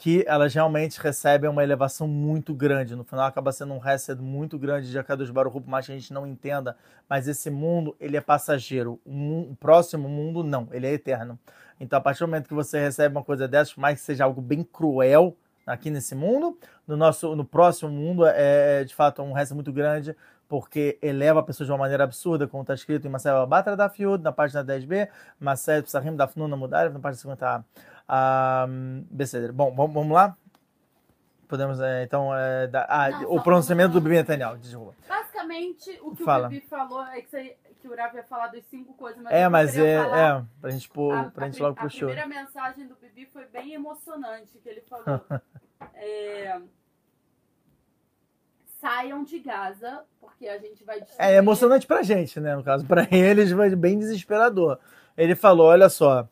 que elas realmente recebem uma elevação muito grande. No final acaba sendo um reset muito grande de Akadosh Baruch por mais que a gente não entenda, mas esse mundo, ele é passageiro. O, próximo mundo, não, ele é eterno. Então, a partir do momento que você recebe uma coisa dessas, por mais que seja algo bem cruel aqui nesse mundo, no nosso no próximo mundo é, é de fato um resto muito grande, porque eleva a pessoa de uma maneira absurda, como está escrito em Marcelo Batra da Fiud, na página 10b, Marcelo Psahim da Fnuna Mudar, na página 50a. Um, Bom, vamos lá? Podemos, é, então, é, da, ah, Não, o pronunciamento do Bibi Netanyahu, desculpa. Basicamente, o que Fala. o Bibi falou é que, você, que o Rav ia falar das cinco coisas, mas É, mas é, falar, é, pra gente, pôr, a, pra gente a, logo pro show. A primeira mensagem do Bibi foi bem emocionante, que ele falou. é, saiam de Gaza, porque a gente vai destruir... É emocionante pra gente, né, no caso. Pra eles, vai bem desesperador. Ele falou, olha só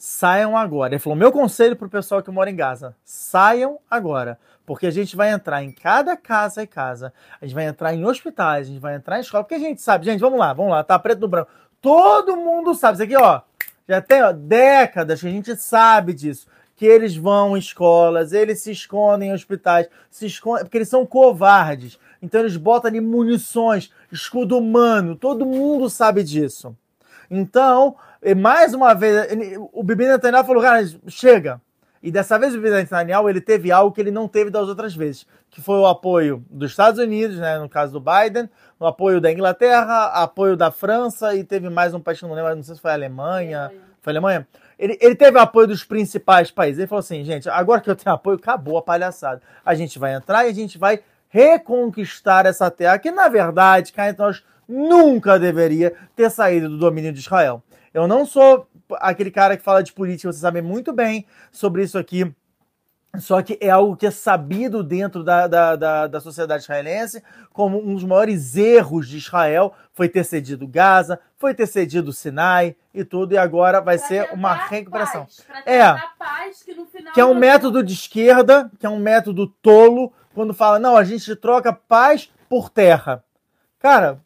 saiam agora. Ele falou: meu conselho para o pessoal que mora em Gaza: saiam agora. Porque a gente vai entrar em cada casa e casa, a gente vai entrar em hospitais, a gente vai entrar em escola, porque a gente sabe, gente, vamos lá, vamos lá, tá preto no branco. Todo mundo sabe, isso aqui, ó, já tem ó, décadas que a gente sabe disso. Que eles vão em escolas, eles se escondem em hospitais, se escondem, porque eles são covardes. Então eles botam ali munições, escudo humano, todo mundo sabe disso. Então, mais uma vez, o Bibi Netanyahu falou, cara, chega. E dessa vez o Bibi Netanyahu, ele teve algo que ele não teve das outras vezes, que foi o apoio dos Estados Unidos, né, no caso do Biden, o apoio da Inglaterra, apoio da França e teve mais um país que não lembro, não sei se foi a Alemanha. Alemanha. Foi a Alemanha? Ele, ele teve apoio dos principais países. Ele falou assim, gente, agora que eu tenho apoio, acabou a palhaçada. A gente vai entrar e a gente vai reconquistar essa terra, que na verdade, cá entre nós, nunca deveria ter saído do domínio de Israel. Eu não sou aquele cara que fala de política, você sabe muito bem sobre isso aqui. Só que é algo que é sabido dentro da, da, da, da, sociedade israelense como um dos maiores erros de Israel foi ter cedido Gaza, foi ter cedido Sinai e tudo, e agora vai pra ser uma recuperação. Paz, é, paz, que, que é um método de esquerda, que é um método tolo, quando fala, não, a gente troca paz por terra. Cara,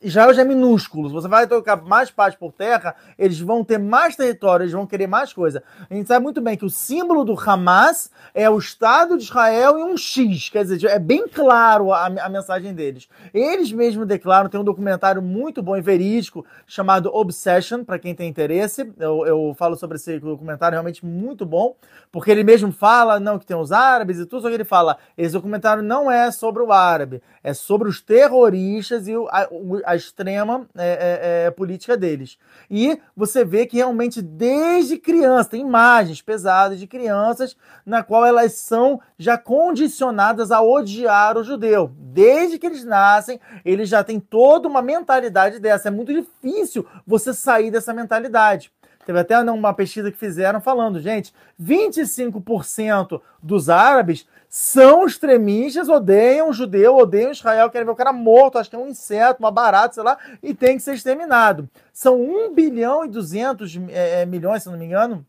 Israel já é minúsculo. Se você vai tocar mais paz por terra, eles vão ter mais território, eles vão querer mais coisa. A gente sabe muito bem que o símbolo do Hamas é o Estado de Israel e um X. Quer dizer, é bem claro a, a mensagem deles. Eles mesmos declaram, tem um documentário muito bom e verídico chamado Obsession, para quem tem interesse. Eu, eu falo sobre esse documentário, realmente muito bom, porque ele mesmo fala, não, que tem os árabes e tudo, só que ele fala, esse documentário não é sobre o árabe, é sobre os terroristas e o, a, a extrema é, é, é, política deles. E você vê que realmente desde criança, tem imagens pesadas de crianças na qual elas são já condicionadas a odiar o judeu. Desde que eles nascem, eles já têm toda uma mentalidade dessa. É muito difícil você sair dessa mentalidade. Teve até uma pesquisa que fizeram falando, gente, 25% dos árabes são extremistas, odeiam o judeu, odeiam Israel, querem ver o cara morto, acho que é um inseto, uma barata, sei lá, e tem que ser exterminado. São 1 bilhão e 200 é, é, milhões, se não me engano,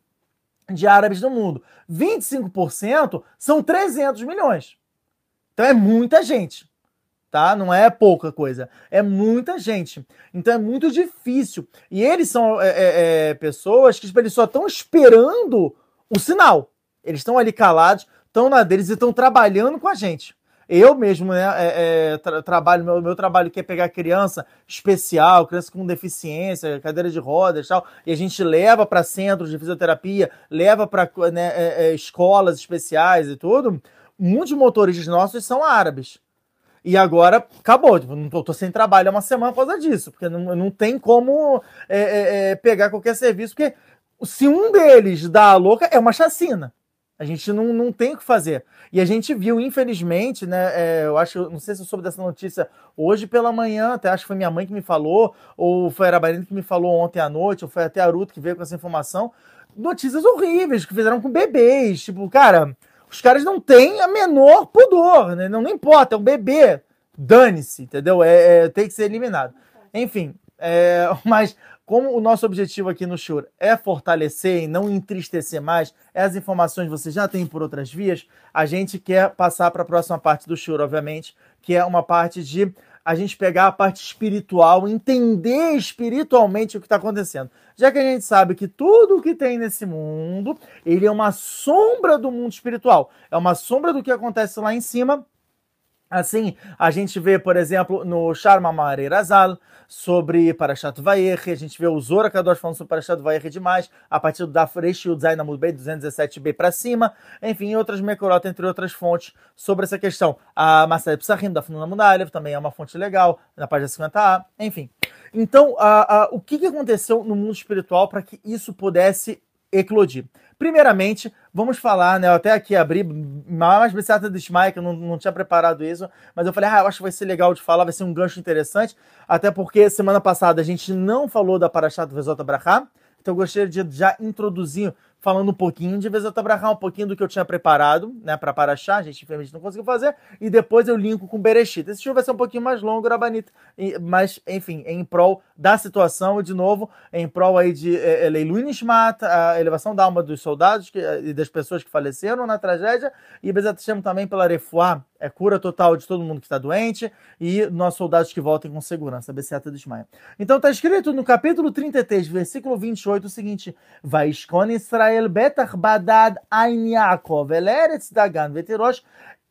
de árabes no mundo. 25% são 300 milhões. Então é muita gente, tá? Não é pouca coisa, é muita gente. Então é muito difícil. E eles são é, é, é pessoas que tipo, eles só estão esperando o sinal. Eles estão ali calados, estão na deles e estão trabalhando com a gente. Eu mesmo, né, é, é, tra trabalho, meu, meu trabalho que é pegar criança especial, criança com deficiência, cadeira de rodas e tal, e a gente leva para centros de fisioterapia, leva para né, é, é, escolas especiais e tudo. Muitos motoristas nossos são árabes. E agora acabou, tipo, não tô, tô, sem trabalho há uma semana por causa disso, porque não, não tem como é, é, pegar qualquer serviço, porque se um deles dá a louca, é uma chacina. A gente não, não tem o que fazer. E a gente viu, infelizmente, né? É, eu acho, não sei se eu soube dessa notícia hoje pela manhã, até acho que foi minha mãe que me falou, ou foi a Arabarina que me falou ontem à noite, ou foi até a Aruto que veio com essa informação. Notícias horríveis que fizeram com bebês. Tipo, cara, os caras não têm a menor pudor, né? Não, não importa, é um bebê. Dane-se, entendeu? É, é, tem que ser eliminado. Enfim, é, mas como o nosso objetivo aqui no Shure é fortalecer e não entristecer mais, as informações você já tem por outras vias, a gente quer passar para a próxima parte do Shure, obviamente, que é uma parte de a gente pegar a parte espiritual, entender espiritualmente o que está acontecendo. Já que a gente sabe que tudo o que tem nesse mundo, ele é uma sombra do mundo espiritual. É uma sombra do que acontece lá em cima Assim, a gente vê, por exemplo, no Sharma Mareirazal, sobre Parashat Vayechi, a gente vê o Zora Kadosh falando sobre Parashat Vayechi demais, a partir do Dafresh e o Zainamud B, 217b para cima, enfim, outras Mekorot, entre outras fontes, sobre essa questão. A Masai Psachim, da Fununa Mundalev, também é uma fonte legal, na página 50a, enfim. Então, a, a, o que, que aconteceu no mundo espiritual para que isso pudesse eclodir? Primeiramente, vamos falar, né? Eu até aqui abri mais bicicleta do que eu não, não tinha preparado isso, mas eu falei, ah, eu acho que vai ser legal de falar, vai ser um gancho interessante, até porque semana passada a gente não falou da Parashat Vezota Brachá, então eu gostaria de já introduzir falando um pouquinho de Vezata Brahá, um pouquinho do que eu tinha preparado, né, para Paraxá, a gente infelizmente não conseguiu fazer, e depois eu linko com Bereshit. Esse show vai ser um pouquinho mais longo, Rabanita, mas, enfim, em prol da situação, e de novo, em prol aí de é, é Leilu a elevação da alma dos soldados que, é, e das pessoas que faleceram na tragédia, e Bezat também pela Refuá, é cura total de todo mundo que está doente, e nossos soldados que voltem com segurança, Besseta Desmaia. Então está escrito no capítulo 33, versículo 28, o seguinte: Vaishkon Israel betach badad ain Yaakov, eleretz dagan veterosh,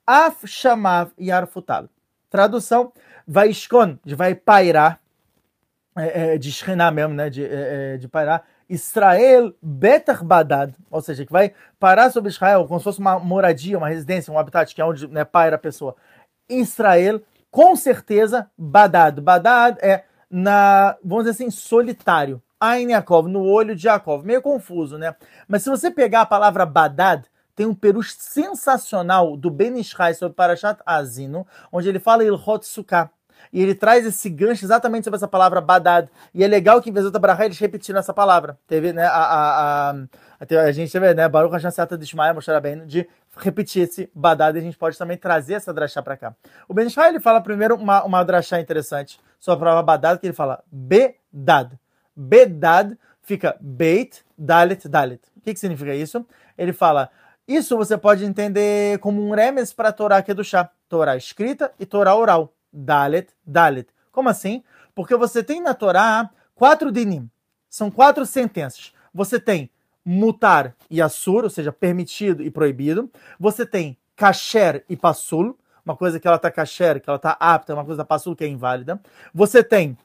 af shamav yarfutal. Tradução: Vaishkon, vai pairar é, é, de esrenar mesmo, né, de, é, é, de pairar, Israel betach badad, ou seja, que vai parar sobre Israel como se fosse uma moradia, uma residência, um habitat, que é onde né, paira a pessoa. Israel, com certeza, badad. Badad é, na, vamos dizer assim, solitário. Ain Yaakov, no olho de Yaakov. Meio confuso, né? Mas se você pegar a palavra Badad, tem um perush sensacional do Ben Ishai sobre Parashat Azino, onde ele fala Ilhot Sukkah. E ele traz esse gancho exatamente sobre essa palavra Badad. E é legal que em Vezota Brahá eles repetiram essa palavra. Teve, né, a, a, a, a gente teve, né, Baruch Hashem Sata de Ishmael, mostrar bem, de repetir esse Badad e a gente pode também trazer essa drachá para cá. O Ben Ishai, ele fala primeiro uma, uma drachá interessante sobre a palavra Badad, que ele fala Bedad. Bedad fica Beit Dalet Dalet. O que, que significa isso? Ele fala, isso você pode entender como um remes para a Torá que é do chá. Torá escrita e Torá oral. Dalet Dalet. Como assim? Porque você tem na Torá quatro dinim. São quatro sentenças. Você tem mutar e assur, ou seja, permitido e proibido. Você tem kasher e passul, uma coisa que ela está kasher, que ela está apta, uma coisa passul que é inválida. Você tem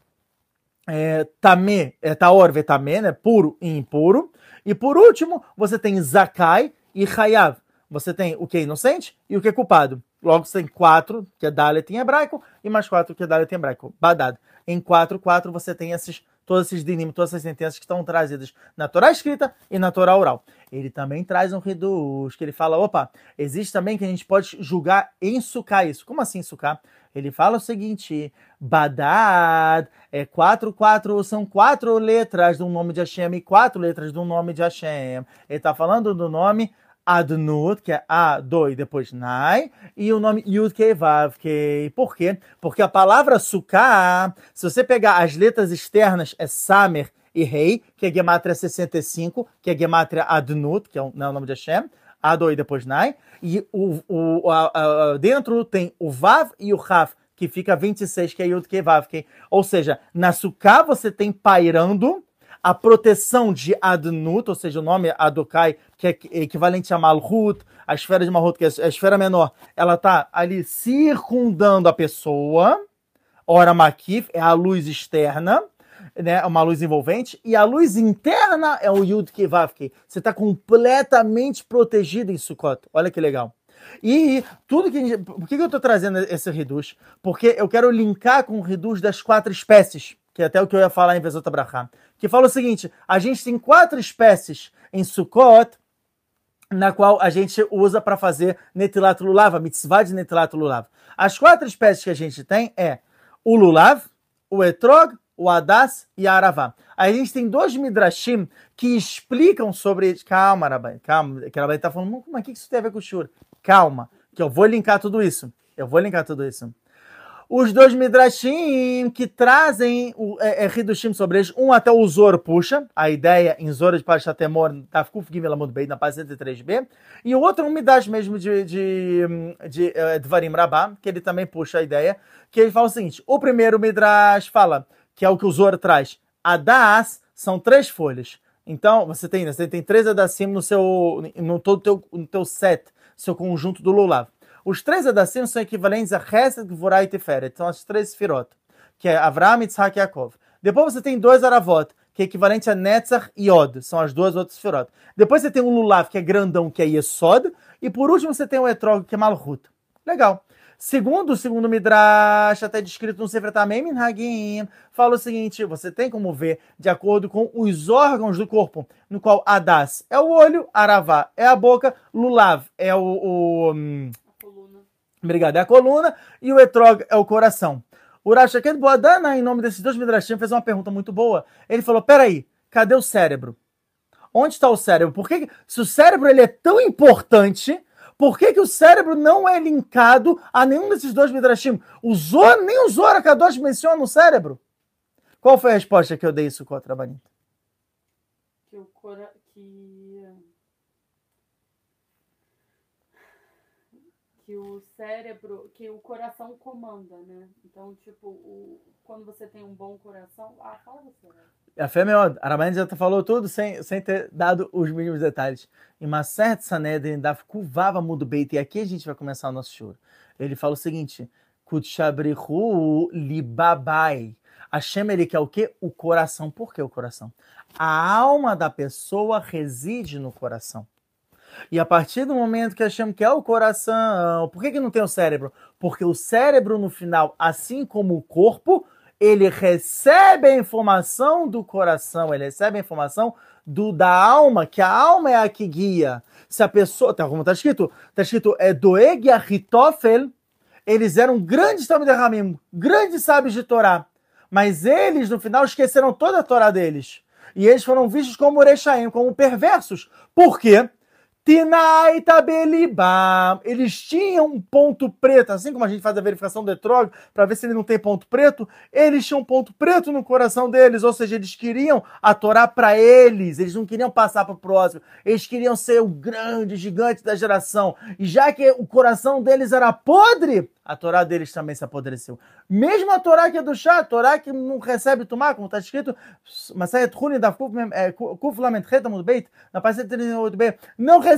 é, tamé, é, taor vetamé, né, puro e impuro. E por último, você tem zakai e hayav. Você tem o que é inocente e o que é culpado. Logo, você tem quatro, que é dalet em hebraico, e mais quatro, que é dalet em hebraico, badad. Em quatro, quatro, você tem esses, todos esses dinim, todas essas sentenças que estão trazidas na Torá escrita e na Torá oral. Ele também traz um reduz, que ele fala, opa, existe também que a gente pode julgar em sucar isso. Como assim sucar? Ele fala o seguinte: Badad é quatro, quatro, são quatro letras do nome de Hashem e quatro letras do nome de Hashem. Ele está falando do nome Adnut, que é A, do e depois Nai, e o nome Yud Kei Vav Kei. Por quê? Porque a palavra Sukkah, se você pegar as letras externas, é Samer e Rei, que é Gematria 65, que é Gematria Adnut, que é o, não é o nome de Hashem. Ado e depois Nai. E o, o, a, a, dentro tem o Vav e o Raf, que fica 26, que é Yud que Vav. Que, ou seja, na Sukkah você tem pairando a proteção de Adnut, ou seja, o nome Adokai, que é equivalente a Malhut, a esfera de Malhut, que é a esfera menor, ela está ali circundando a pessoa. Ora Makif é a luz externa, né, uma luz envolvente, e a luz interna é o Yud Kivavke. Você está completamente protegido em Sukkot. Olha que legal. E tudo que. Por que eu estou trazendo esse reduz? Porque eu quero linkar com o reduz das quatro espécies, que é até o que eu ia falar em Vezot Abraham. Que fala o seguinte: a gente tem quatro espécies em Sukkot, na qual a gente usa para fazer Netilat Lulav, a mitzvah de Netilat Lulav. As quatro espécies que a gente tem é o Lulav, o Etrog, o Adas e a Aravá. A gente tem dois Midrashim que explicam sobre. Calma, Rabai, calma, que Rabai está falando, mas o que isso tem a ver com o Shur? Calma, que eu vou linkar tudo isso. Eu vou linkar tudo isso. Os dois Midrashim que trazem o é, é, Hidushim sobre eles, um até o Zor puxa, a ideia em Zor de Parashat Temor, Tafkuf Gimel Beit, na página 103b, e o outro é um Midrash mesmo de, de, de, de uh, Dvarim Rabá, que ele também puxa a ideia, que ele fala o seguinte, o primeiro Midrash fala, que é o que o Zor traz, Adas são três folhas, então, você tem, você tem três Adassim no seu, no todo teu, no teu set, seu conjunto do Lulav. Os três Adassim são equivalentes a Chesed, Gvorá e Tiferet. São as três Sfirot, que é Avram, Yitzhak e Yaakov. Depois você tem dois Aravot, que é equivalente a Netzach e Od. São as duas outras Sfirot. Depois você tem o Lulav, que é grandão, que é Yesod. E por último você tem o Etrog, que é Malhut. Legal. Segundo segundo Midrash, até descrito no Sefer Tamei Minhagim, fala o seguinte: você tem como ver de acordo com os órgãos do corpo, no qual Adas é o olho, Aravá é a boca, Lulav é o. o Obrigado, é a coluna, e o Etrog é o coração. O Rashaked Boadana, em nome desses dois Midrashim, fez uma pergunta muito boa. Ele falou: peraí, cadê o cérebro? Onde está o cérebro? Por que, se o cérebro ele é tão importante, por que, que o cérebro não é linkado a nenhum desses dois midrashim? O Zor, nem o Zor Kadosh menciona o cérebro. Qual foi a resposta que eu dei a Banita? Que o cora... que... que o cérebro, que o coração comanda, né? Então, tipo, o... quando você tem um bom coração, ah, fala você, né? A fé é melhor. Arabanes já falou tudo sem, sem ter dado os mínimos detalhes. Em Maseret Sanedrin, da Kuvava Mudo Beit, e aqui a gente vai começar o nosso choro. Ele fala o seguinte: Kutshabrihu libabai. Hashem, ele quer o quê? O coração. Por que o coração? A alma da pessoa reside no coração. E a partir do momento que Hashem quer o coração, por que, que não tem o cérebro? Porque o cérebro, no final, assim como o corpo, ele recebe a informação do coração, ele recebe a informação do, da alma, que a alma é a que guia. Se a pessoa, tá, como está escrito, está escrito, é Doeg e Ahitofel, eles eram grandes Talmud grandes sábios de Torá, mas eles, no final, esqueceram toda a Torá deles. E eles foram vistos como Urechaim, como perversos. Por quê? Tinai Tabelibam. Eles tinham um ponto preto, assim como a gente faz a verificação do etrog para ver se ele não tem ponto preto, eles tinham um ponto preto no coração deles, ou seja, eles queriam a Torá para eles, eles não queriam passar para o próximo, eles queriam ser o grande gigante da geração. E já que o coração deles era podre, a Torá deles também se apodreceu. Mesmo a Torá que é do chá, a Torá que não recebe tomar, como está escrito, Masayet Huni da Kuf Lament Retamud Beit, na página 38b, não recebe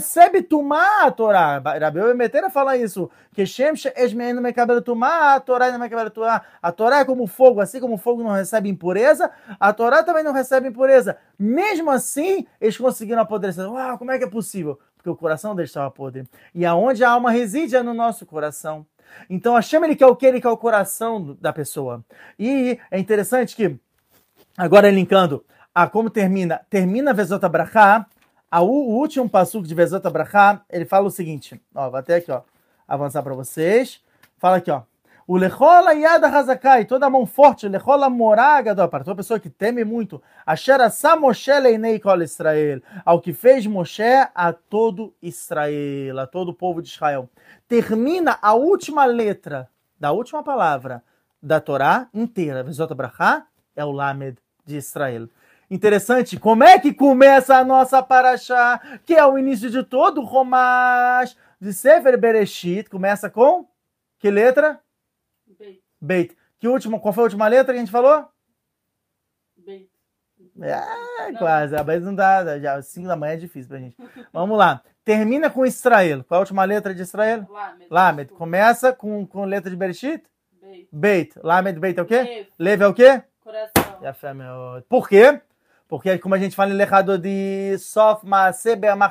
tomar a Torá. Rabi Metera fala isso, que Shem Esmein não me cabelo tomar, a Torá não me cabelo tomar. A Torá é como fogo, assim como o fogo não recebe impureza, a Torá também não recebe impureza. Mesmo assim, eles conseguiram apodrecer. Uau, como é que é possível? Porque o coração deles estava podre. E aonde a alma reside é no nosso coração. Então a chama ele quer o que? Ele quer o coração da pessoa. E é interessante que, agora linkando a como termina, termina Vezota Brachá, a, o último passuco de Vezota Brachá, ele fala o seguinte, ó, vou até aqui, ó, avançar para vocês. Fala aqui, ó. O lechola yada hazakai, toda a mão forte, lechola moraga, para toda pessoa que teme muito. Asher asa Moshe leinei kol Israel, ao que fez Moshe a todo Israel, a todo o povo de Israel. Termina a última letra da última palavra da Torá inteira, Vezot Brachá, é o Lamed de Israel. Interessante, como é que começa a nossa paraxá, que é o início de todo o Romash, de Sefer Bereshit, começa com que letra? Beit. Beit. Que último, qual foi a última letra que a gente falou? Beit. É, Não. quase. Mas não dá. Já 5 da manhã é difícil pra gente. Vamos lá. Termina com Israel. Qual é a última letra de Israel? Lamed. Lamed. Começa com, com letra de Bereshit? Beit. Beit. Lamed, Beit é o quê? Lev. Lev é o quê? Coração. E a fé, meu. Por quê? Porque, como a gente fala em Lechado de Sof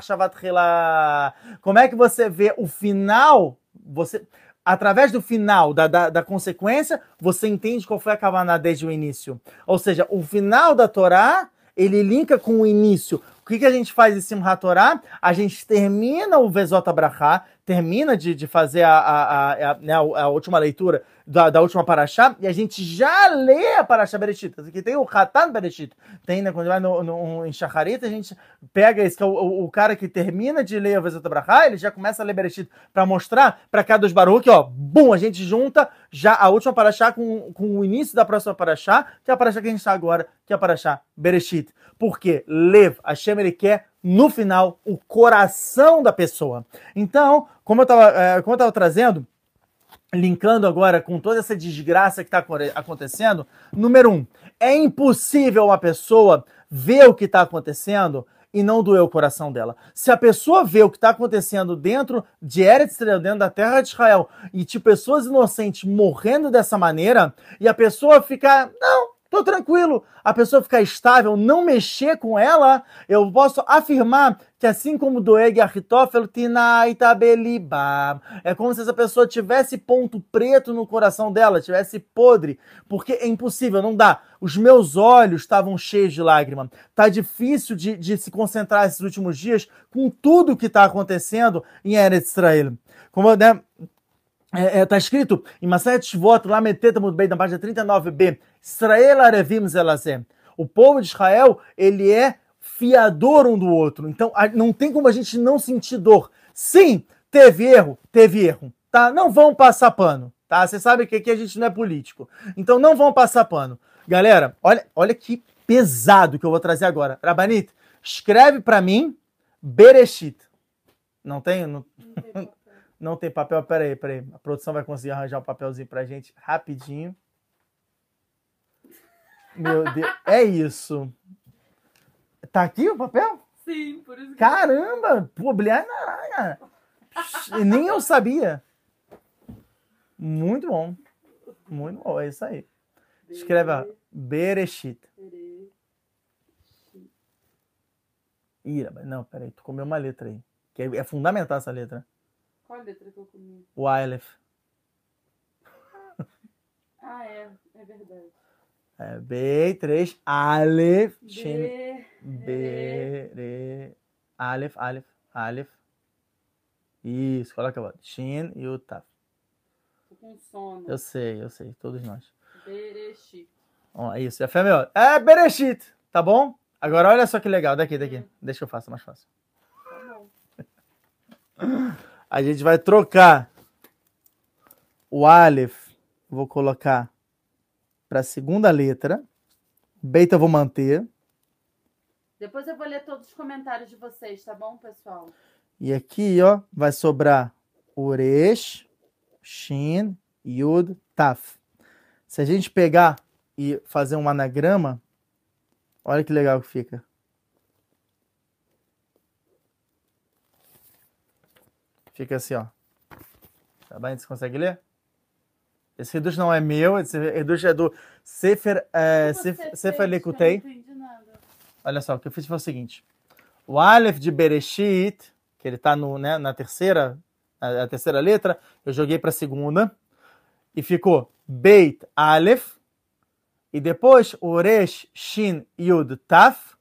Shavat Chila, como é que você vê o final? Você, através do final, da, da, da consequência, você entende qual foi a Kavaná desde o início. Ou seja, o final da Torá, ele linka com o início. O que, que a gente faz em Simchat Torá? A gente termina o Vezot Abrahá, termina de, de fazer a, a, a, a, né, a última leitura da, da última Paraxá, e a gente já lê a Paraxá Bereshit. Aqui tem o Hatan Bereshit. Tem, né, quando vai no, no, em Shacharit, a gente pega esse, é o, o, cara que termina de ler o Vezot Abrahá, ele já começa a ler Bereshit para mostrar para cada dos Baruch, ó, bum, a gente junta já a última Paraxá com, com o início da próxima Paraxá, que é a Paraxá que a gente está agora, que é a Paraxá Bereshit. Porque Lev, Hashem, ele quer no final o coração da pessoa. Então, como eu estava é, como eu trazendo, linkando agora com toda essa desgraça que está acontecendo, número um, é impossível uma pessoa ver o que está acontecendo e não doer o coração dela. Se a pessoa vê o que está acontecendo dentro de Eretz Israel, dentro da terra de Israel, e de pessoas inocentes morrendo dessa maneira, e a pessoa ficar, não, tô tranquilo, a pessoa ficar estável, não mexer com ela, eu posso afirmar que assim como Doeg Arritofel, Tinai Tabeliba, é como se essa pessoa tivesse ponto preto no coração dela, tivesse podre, porque é impossível, não dá. Os meus olhos estavam cheios de lágrima. Tá difícil de, de se concentrar esses últimos dias com tudo que está acontecendo em Eretz Israel. Como, né, é, é, tá escrito em Maset Shvot, lá muito bem, na página 39b, Israel Arevim Zelazem. O povo de Israel, ele é fiador um do outro. Então, não tem como a gente não sentir dor. Sim, teve erro, teve erro, tá? Não vão passar pano, tá? Você sabe que aqui a gente não é político. Então, não vão passar pano. Galera, olha, olha que pesado que eu vou trazer agora. Rabanit, escreve para mim Bereshit. Não tem? Não... Não tem papel. Pera aí, pera aí. A produção vai conseguir arranjar um papelzinho pra gente rapidinho. Meu Deus. É isso. Tá aqui o papel? Sim, por isso que... Caramba! Problema. Nem eu sabia. Muito bom. Muito bom. É isso aí. Escreve ó, Bereshit. Ih, não, peraí. Tu comeu uma letra aí. Que é, é fundamental essa letra. Qual a letra que eu comi? O Aleph. Ah, é. É verdade. É, B3, Aleph, Shin, B... B, Aleph, Aleph, Aleph. Isso, coloca a Shin e o Taf. Tô com sono. Eu sei, eu sei, todos nós. Bereshit. Ó, isso, já foi melhor. É Bereshit, tá bom? Agora olha só que legal, daqui, daqui. Deixa que eu faça mais fácil. Tá bom. A gente vai trocar o Aleph, vou colocar para a segunda letra. Beta eu vou manter. Depois eu vou ler todos os comentários de vocês, tá bom, pessoal? E aqui, ó, vai sobrar Uresh, Shin, Yud, Taf. Se a gente pegar e fazer um anagrama, olha que legal que fica. Fica assim, ó. Tá bem? Você consegue ler? Esse reducho não é meu, esse reducho é do Sefer, é, O Sefer, Lekutei. Olha só, o que eu fiz foi o seguinte. O Aleph de Bereshit, que ele tá no, né, na terceira, a, a terceira letra, eu joguei para a segunda e ficou Beit Aleph e depois Uresh Shin Yud Taf.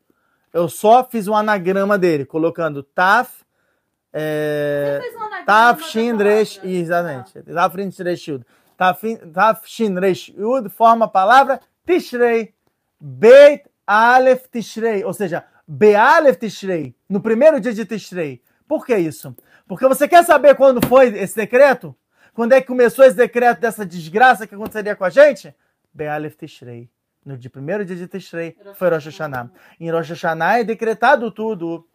Eu só fiz um anagrama dele, colocando Taf, é, Você fez um anagrama Taf da Shin palavra. Resh, exatamente. Taf Shin Resh Yud. Taf Taf Shin Resh Yud forma a palavra Tishrei. Beit Aleph Tishrei, ou seja, Bealef Tishrei, no primeiro dia de Tishrei. Por que isso? Porque você quer saber quando foi esse decreto? Quando é que começou esse decreto dessa desgraça que aconteceria com a gente? Bealef Tishrei. No dia, primeiro dia de Tishrei foi Rosh Hashanah. Em Rosh Hashanah é decretado tudo.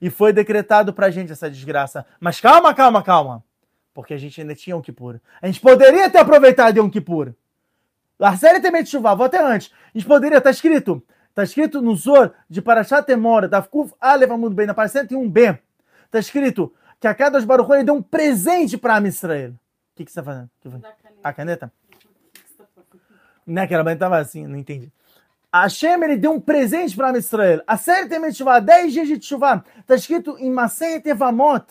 E foi decretado pra gente essa desgraça. Mas calma, calma, calma. Porque a gente ainda tinha Yom Kippur. A gente poderia ter aproveitado Yom Kippur. Larcele tem medo de chuva, vou até antes. A gente poderia, tá escrito, Está escrito no Zor de Parashat Temora, da Kuf Aleph Amud Bem, na página 101b. Está escrito que a cada Baruch ele deu um presente para a Israel. O que, que você está fazendo? Da caneta. a caneta? O que você tá fazendo? Né, que ela estava assim, não entendi. Hashem, ele deu um presente para Israel. A série tem Teshuvah, 10 dias de Teshuvah. Está escrito em Maseret Evamot.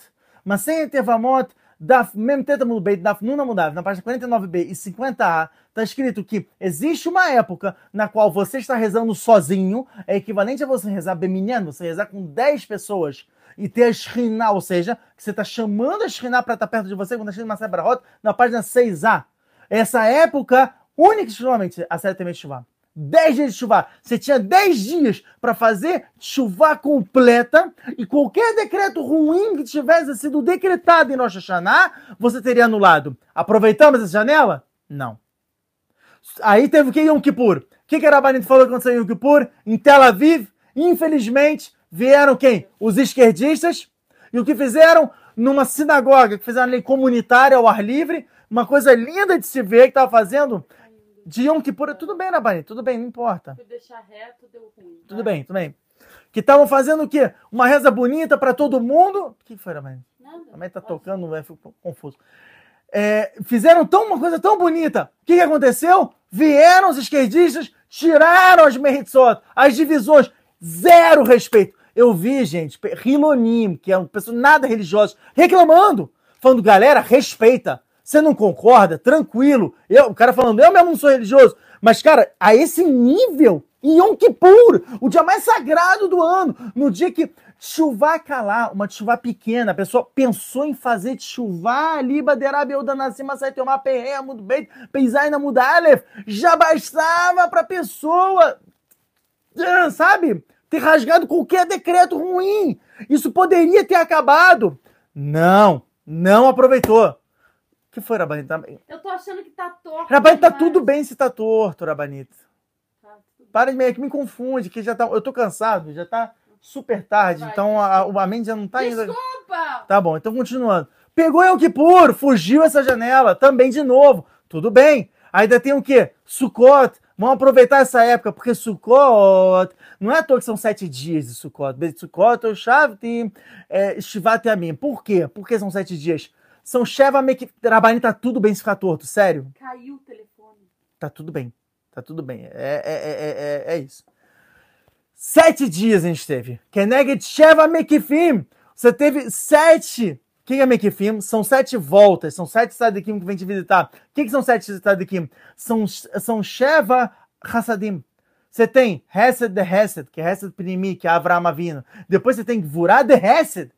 Maseret Evamot, Daf Mem Teta Mudbeit, Daf Nuna Mudav, na página 49b e 50a, está escrito que existe uma época na qual você está rezando sozinho, é equivalente a você rezar Beminyan, você rezar com 10 pessoas e ter a Shekhinah, ou seja, que você está chamando a Shekhinah para estar perto de você, quando está escrito Maseret Brahot, na página 6a. Essa época, única e exclusivamente, a série tem Teshuvah. 10 dias de chuva. Você tinha 10 dias para fazer chuva completa e qualquer decreto ruim que tivesse sido decretado em Rosh Hashanah, você teria anulado. Aproveitamos essa janela? Não. Aí teve o que Yom Kippur? O que, que a Rabanito falou que aconteceu em Yom Kippur? Em Tel Aviv, infelizmente, vieram quem? Os esquerdistas. E o que fizeram? Numa sinagoga, que fizeram lei comunitária ao ar livre, uma coisa linda de se ver que estava fazendo de Yom Kippur, tudo bem, Rabani, tudo bem, não importa. Fui deixar reto, deu ruim. Tudo bem, tudo bem. Que estavam fazendo o quê? Uma reza bonita para todo mundo. O que foi, Rabani? Nada. A mãe tá tocando, eu fico confuso. É, fizeram tão, uma coisa tão bonita. O que, que aconteceu? Vieram os esquerdistas, tiraram as meritzot, as divisões, zero respeito. Eu vi, gente, Rilonim, que é uma pessoa nada religiosa, reclamando, falando, galera, respeita. Você não concorda? Tranquilo. Eu, o cara falando, eu mesmo não sou religioso. Mas, cara, a esse nível, em Yom Kippur, o dia mais sagrado do ano, no dia que chuva calar, uma chuva pequena, a pessoa pensou em fazer chuva ali, baderab, eu danacima, sai tomar perreia, muito bem, pensar na mudalef, já bastava pra pessoa, sabe, ter rasgado qualquer decreto ruim. Isso poderia ter acabado. Não, não aproveitou. Que foi, Rabanito? Eu tô achando que tá torto. Rabanito, tá tudo bem se tá torto, Rabanito. Tá. Para de meio que me confunde, que já tá. Eu tô cansado, já tá super tarde, Vai, então a, a mente já não tá ainda. Desculpa! Tá bom, então continuando. Pegou Yom Kippur, fugiu essa janela, também de novo. Tudo bem. Ainda tem o quê? Sukkot. Vamos aproveitar essa época, porque Sukkot, não é à toa que são sete dias de Sukkot. Sukkot, o Shavti, é, Shivat Yamim. Por quê? Por que são sete dias? São Sheva Mek... Rabani, tá tudo bem se ficar torto, sério. Caiu o telefone. Tá tudo bem. Tá tudo bem. É, é, é, é, é isso. Sete dias a gente teve. Keneged Sheva Mekifim. Você teve sete. O que é Mekifim? São sete voltas. São sete Sadikim que vem te visitar. O que, que são sete Sadikim? São, são Sheva Hassadim. Você tem Hesed de Hesed, que é Hesed Pnimi, que é Avraham Avino. Depois você tem Gvurah de Hesed.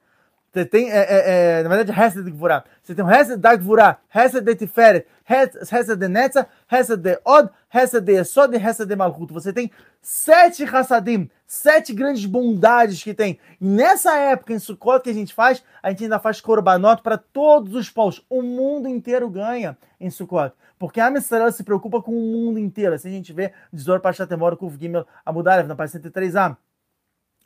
Você tem, é, é, é, na verdade, Hesed Gvurah. Você tem o Hesed da Gvurah, Hesed de Tiferet, Hes- Hesed de Netzah, Hesed de Od, Hesed de Esod e Hesed de Malchut. Você tem sete Hassadim, sete grandes bondades que tem. E nessa época, em Sukkot, que a gente faz, a gente ainda faz Korbanot para todos os povos. O mundo inteiro ganha em Sukkot. Porque a Israel se preocupa com o mundo inteiro. Assim a gente vê Desor Pachatemor, Kuf Gimel, Amudarev, na página 103a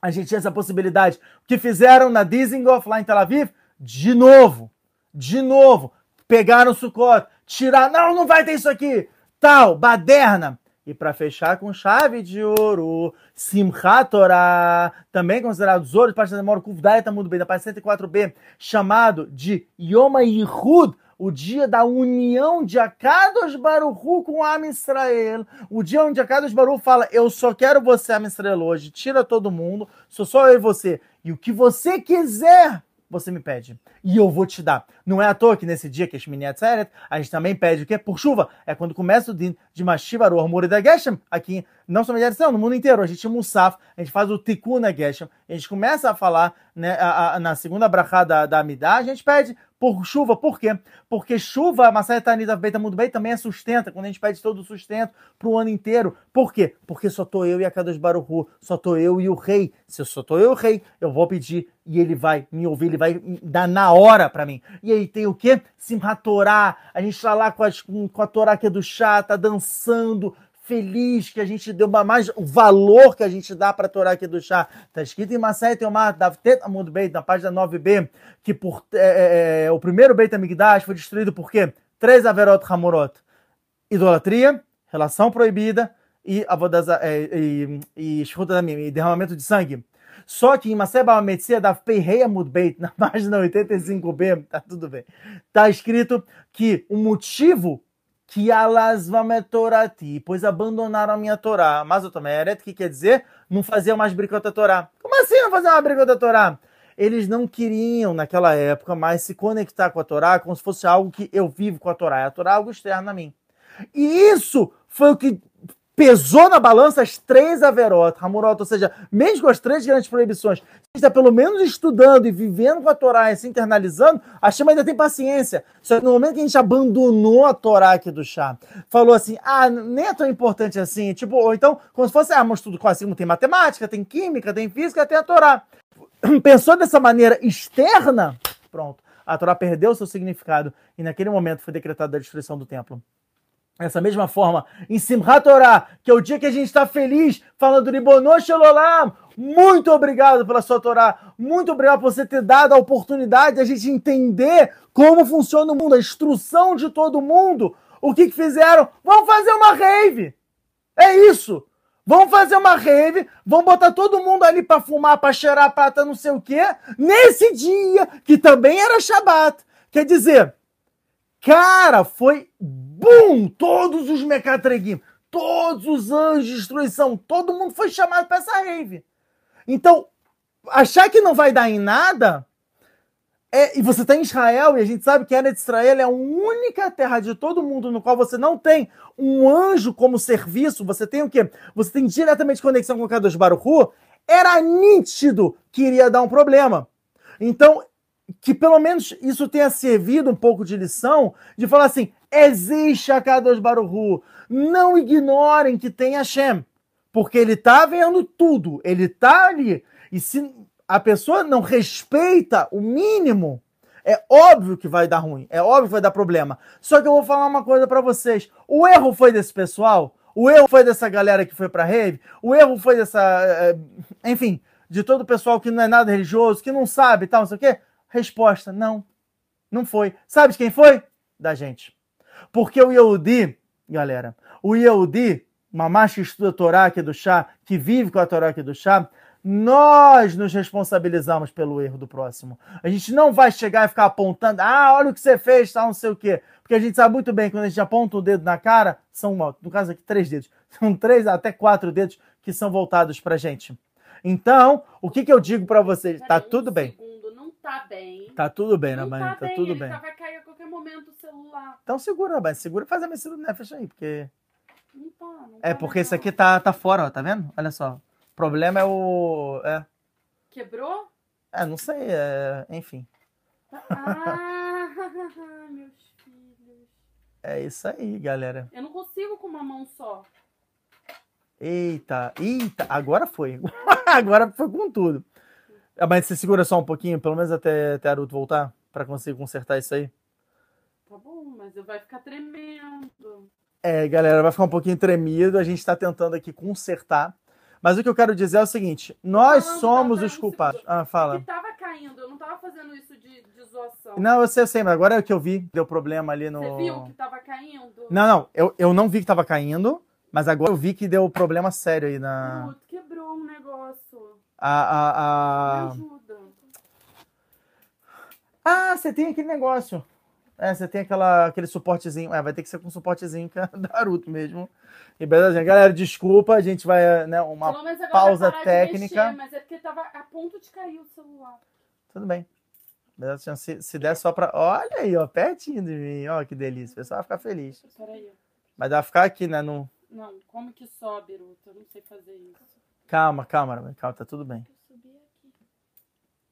a gente tinha essa possibilidade. O que fizeram na Dizengoff, lá em Tel Aviv? De novo, de novo, pegaram o Sukkot, tiraram, não, não vai ter isso aqui, tal, baderna. E para fechar com chave de ouro, Simchat Torah, também considerado Zoro de parte da memória, Kuvdai Tamud Bem, da parte 104b, chamado de Yom Yihud, o dia da união de Akadosh Baruchu com Am Israel, o dia onde Akadosh Baruch fala, eu só quero você, Am Israel, hoje, tira todo mundo, sou só eu e você, e o que você quiser, você me pede, e eu vou te dar. Não é à toa que nesse dia que Shmini Atzeret, a gente também pede o quê? Por chuva, é quando começa o din de Mashiva Ruach Murida Geshem, aqui, não só na no mundo inteiro, a gente Musaf, a gente faz o Tikkun Geshem, a gente começa a falar, né, a, a, na segunda brachá da, da Amidah, a gente pede por chuva, por quê? Porque chuva, Masai Tanida Beita muito bem, também é sustenta, quando a gente pede todo o sustento para o ano inteiro. Por quê? Porque só tô eu e a Kadosh Baruchu, só tô eu e o rei. Se eu só tô eu e o rei, eu vou pedir e ele vai me ouvir, ele vai dar na hora para mim. E aí tem o quê? Simchat Torah, a gente tá lá com, as, com a Torá que é do chá, tá dançando, feliz que a gente deu mais o valor que a gente dá para a Torá aqui do chá. Tá escrito em Masai Teomar Davtet Amud Beit, na página 9b, que por, é, é, o primeiro Beit Amigdash foi destruído por quê? Três Averot Hamorot. Idolatria, relação proibida, e avodazá, é, e, e, e derramamento de sangue. Só que em Maseba Metzia da Peireia Mudbeit, na página 85b, tá tudo bem, tá escrito que o motivo que alas vametorati, pois abandonaram a minha Torá. Mas o Tomeret, que quer dizer? Não faziam mais bricota Torá. Como assim não faziam mais bricota Torá? Eles não queriam, naquela época, mais se conectar com a Torá como se fosse algo que eu vivo com a Torá. A Torá é algo externo a mim. E isso foi o que pesou na balança as três averot, Hamurot, ou seja, mesmo com as três grandes proibições, gente está pelo menos estudando e vivendo com a Torá e se internalizando, a chama ainda tem paciência. Só que no momento que a gente abandonou a Torá aqui do chá, falou assim, ah, nem é tão importante assim, tipo, ou então, como se fosse, ah, mas tudo quase como tem matemática, tem química, tem física, tem a Torá. Pensou dessa maneira externa, pronto, a Torá perdeu seu significado e naquele momento foi decretada a destruição do templo. Dessa mesma forma, em Simchat Torah, que é o dia que a gente está feliz, falando Ribono Shelolam, muito obrigado pela sua Torá, muito obrigado por você ter dado a oportunidade de a gente entender como funciona o mundo, a instrução de todo mundo. O que, que fizeram? Vamos fazer uma rave. É isso. Vamos fazer uma rave, vamos botar todo mundo ali para fumar, para cheirar prata, não sei o quê, nesse dia que também era Shabat. Quer dizer, Cara, foi bum! Todos os Mecatreguim, todos os anjos de destruição, todo mundo foi chamado para essa rave. Então, achar que não vai dar em nada. É, e você está em Israel, e a gente sabe que Eretz Israel é a única terra de todo mundo no qual você não tem um anjo como serviço, você tem o quê? Você tem diretamente conexão com o Kadosh Baruch Hu, era nítido que iria dar um problema. Então, que pelo menos isso tenha servido um pouco de lição, de falar assim, existe a Kadosh Baruhu, não ignorem que tem Hashem, porque ele está vendo tudo, ele está ali, e se a pessoa não respeita o mínimo, é óbvio que vai dar ruim, é óbvio que vai dar problema. Só que eu vou falar uma coisa para vocês, o erro foi desse pessoal, o erro foi dessa galera que foi para rave, o erro foi dessa, eh, enfim, de todo o pessoal que não é nada religioso, que não sabe, tal, não sei o quê, Resposta: não. Não foi. Sabe de quem foi? Da gente. Porque o Yehudi, galera, o Yehudi, mamacha que estuda a Torá aqui do chá, que vive com a Torá aqui do chá, nós nos responsabilizamos pelo erro do próximo. A gente não vai chegar e ficar apontando, ah, olha o que você fez, tal, não sei o quê. Porque a gente sabe muito bem que quando a gente aponta o dedo na cara, são, no caso aqui, três dedos. São três até quatro dedos que são voltados pra gente. Então, o que, que eu digo para vocês? Tá tudo bem tá bem. Tá tudo bem, né, mãe? Tá, tá bem, tudo ele bem. Tá, vai cair a qualquer momento o celular. Então segura, mas segura e faz a mexida do fecha aí, porque. Não tá, não é, tá porque esse aqui tá, tá fora, ó, tá vendo? Olha só. O problema é o. É. Quebrou? É, não sei, é... enfim. Ah, meus filhos. É isso aí, galera. Eu não consigo com uma mão só. Eita, eita, agora foi. agora foi com tudo. Ah, mas você segura só um pouquinho, pelo menos até, até Aruto voltar, para conseguir consertar isso aí. Tá bom, mas vai ficar tremendo. É, galera, vai ficar um pouquinho tremido. A gente está tentando aqui consertar. Mas o que eu quero dizer é o seguinte: nós não, somos os culpados. Ah, fala. Que tava caindo, eu não tava fazendo isso de, de zoação. Não, eu sei, eu sei, mas agora é o que eu vi, deu problema ali no. Você viu que tava caindo? Não, não, eu, eu não vi que tava caindo, mas agora eu vi que deu problema sério aí na. A, a, a... Ah, você tem aquele negócio. É, você tem aquela, aquele suportezinho. É, vai ter que ser com suportezinho que é Naruto mesmo. E beleza, galera, desculpa, a gente vai, né, uma pausa técnica. Mexer, mas é porque tava a ponto de cair o celular. Tudo bem. Beleza, se, se der só pra. Olha aí, ó, pertinho de mim, ó, que delícia. O pessoal vai ficar feliz. Peraí. Mas vai ficar aqui, né, no. Não, como que sobe, Ruto? Eu não sei fazer isso. Calma, calma, calma, tá tudo bem.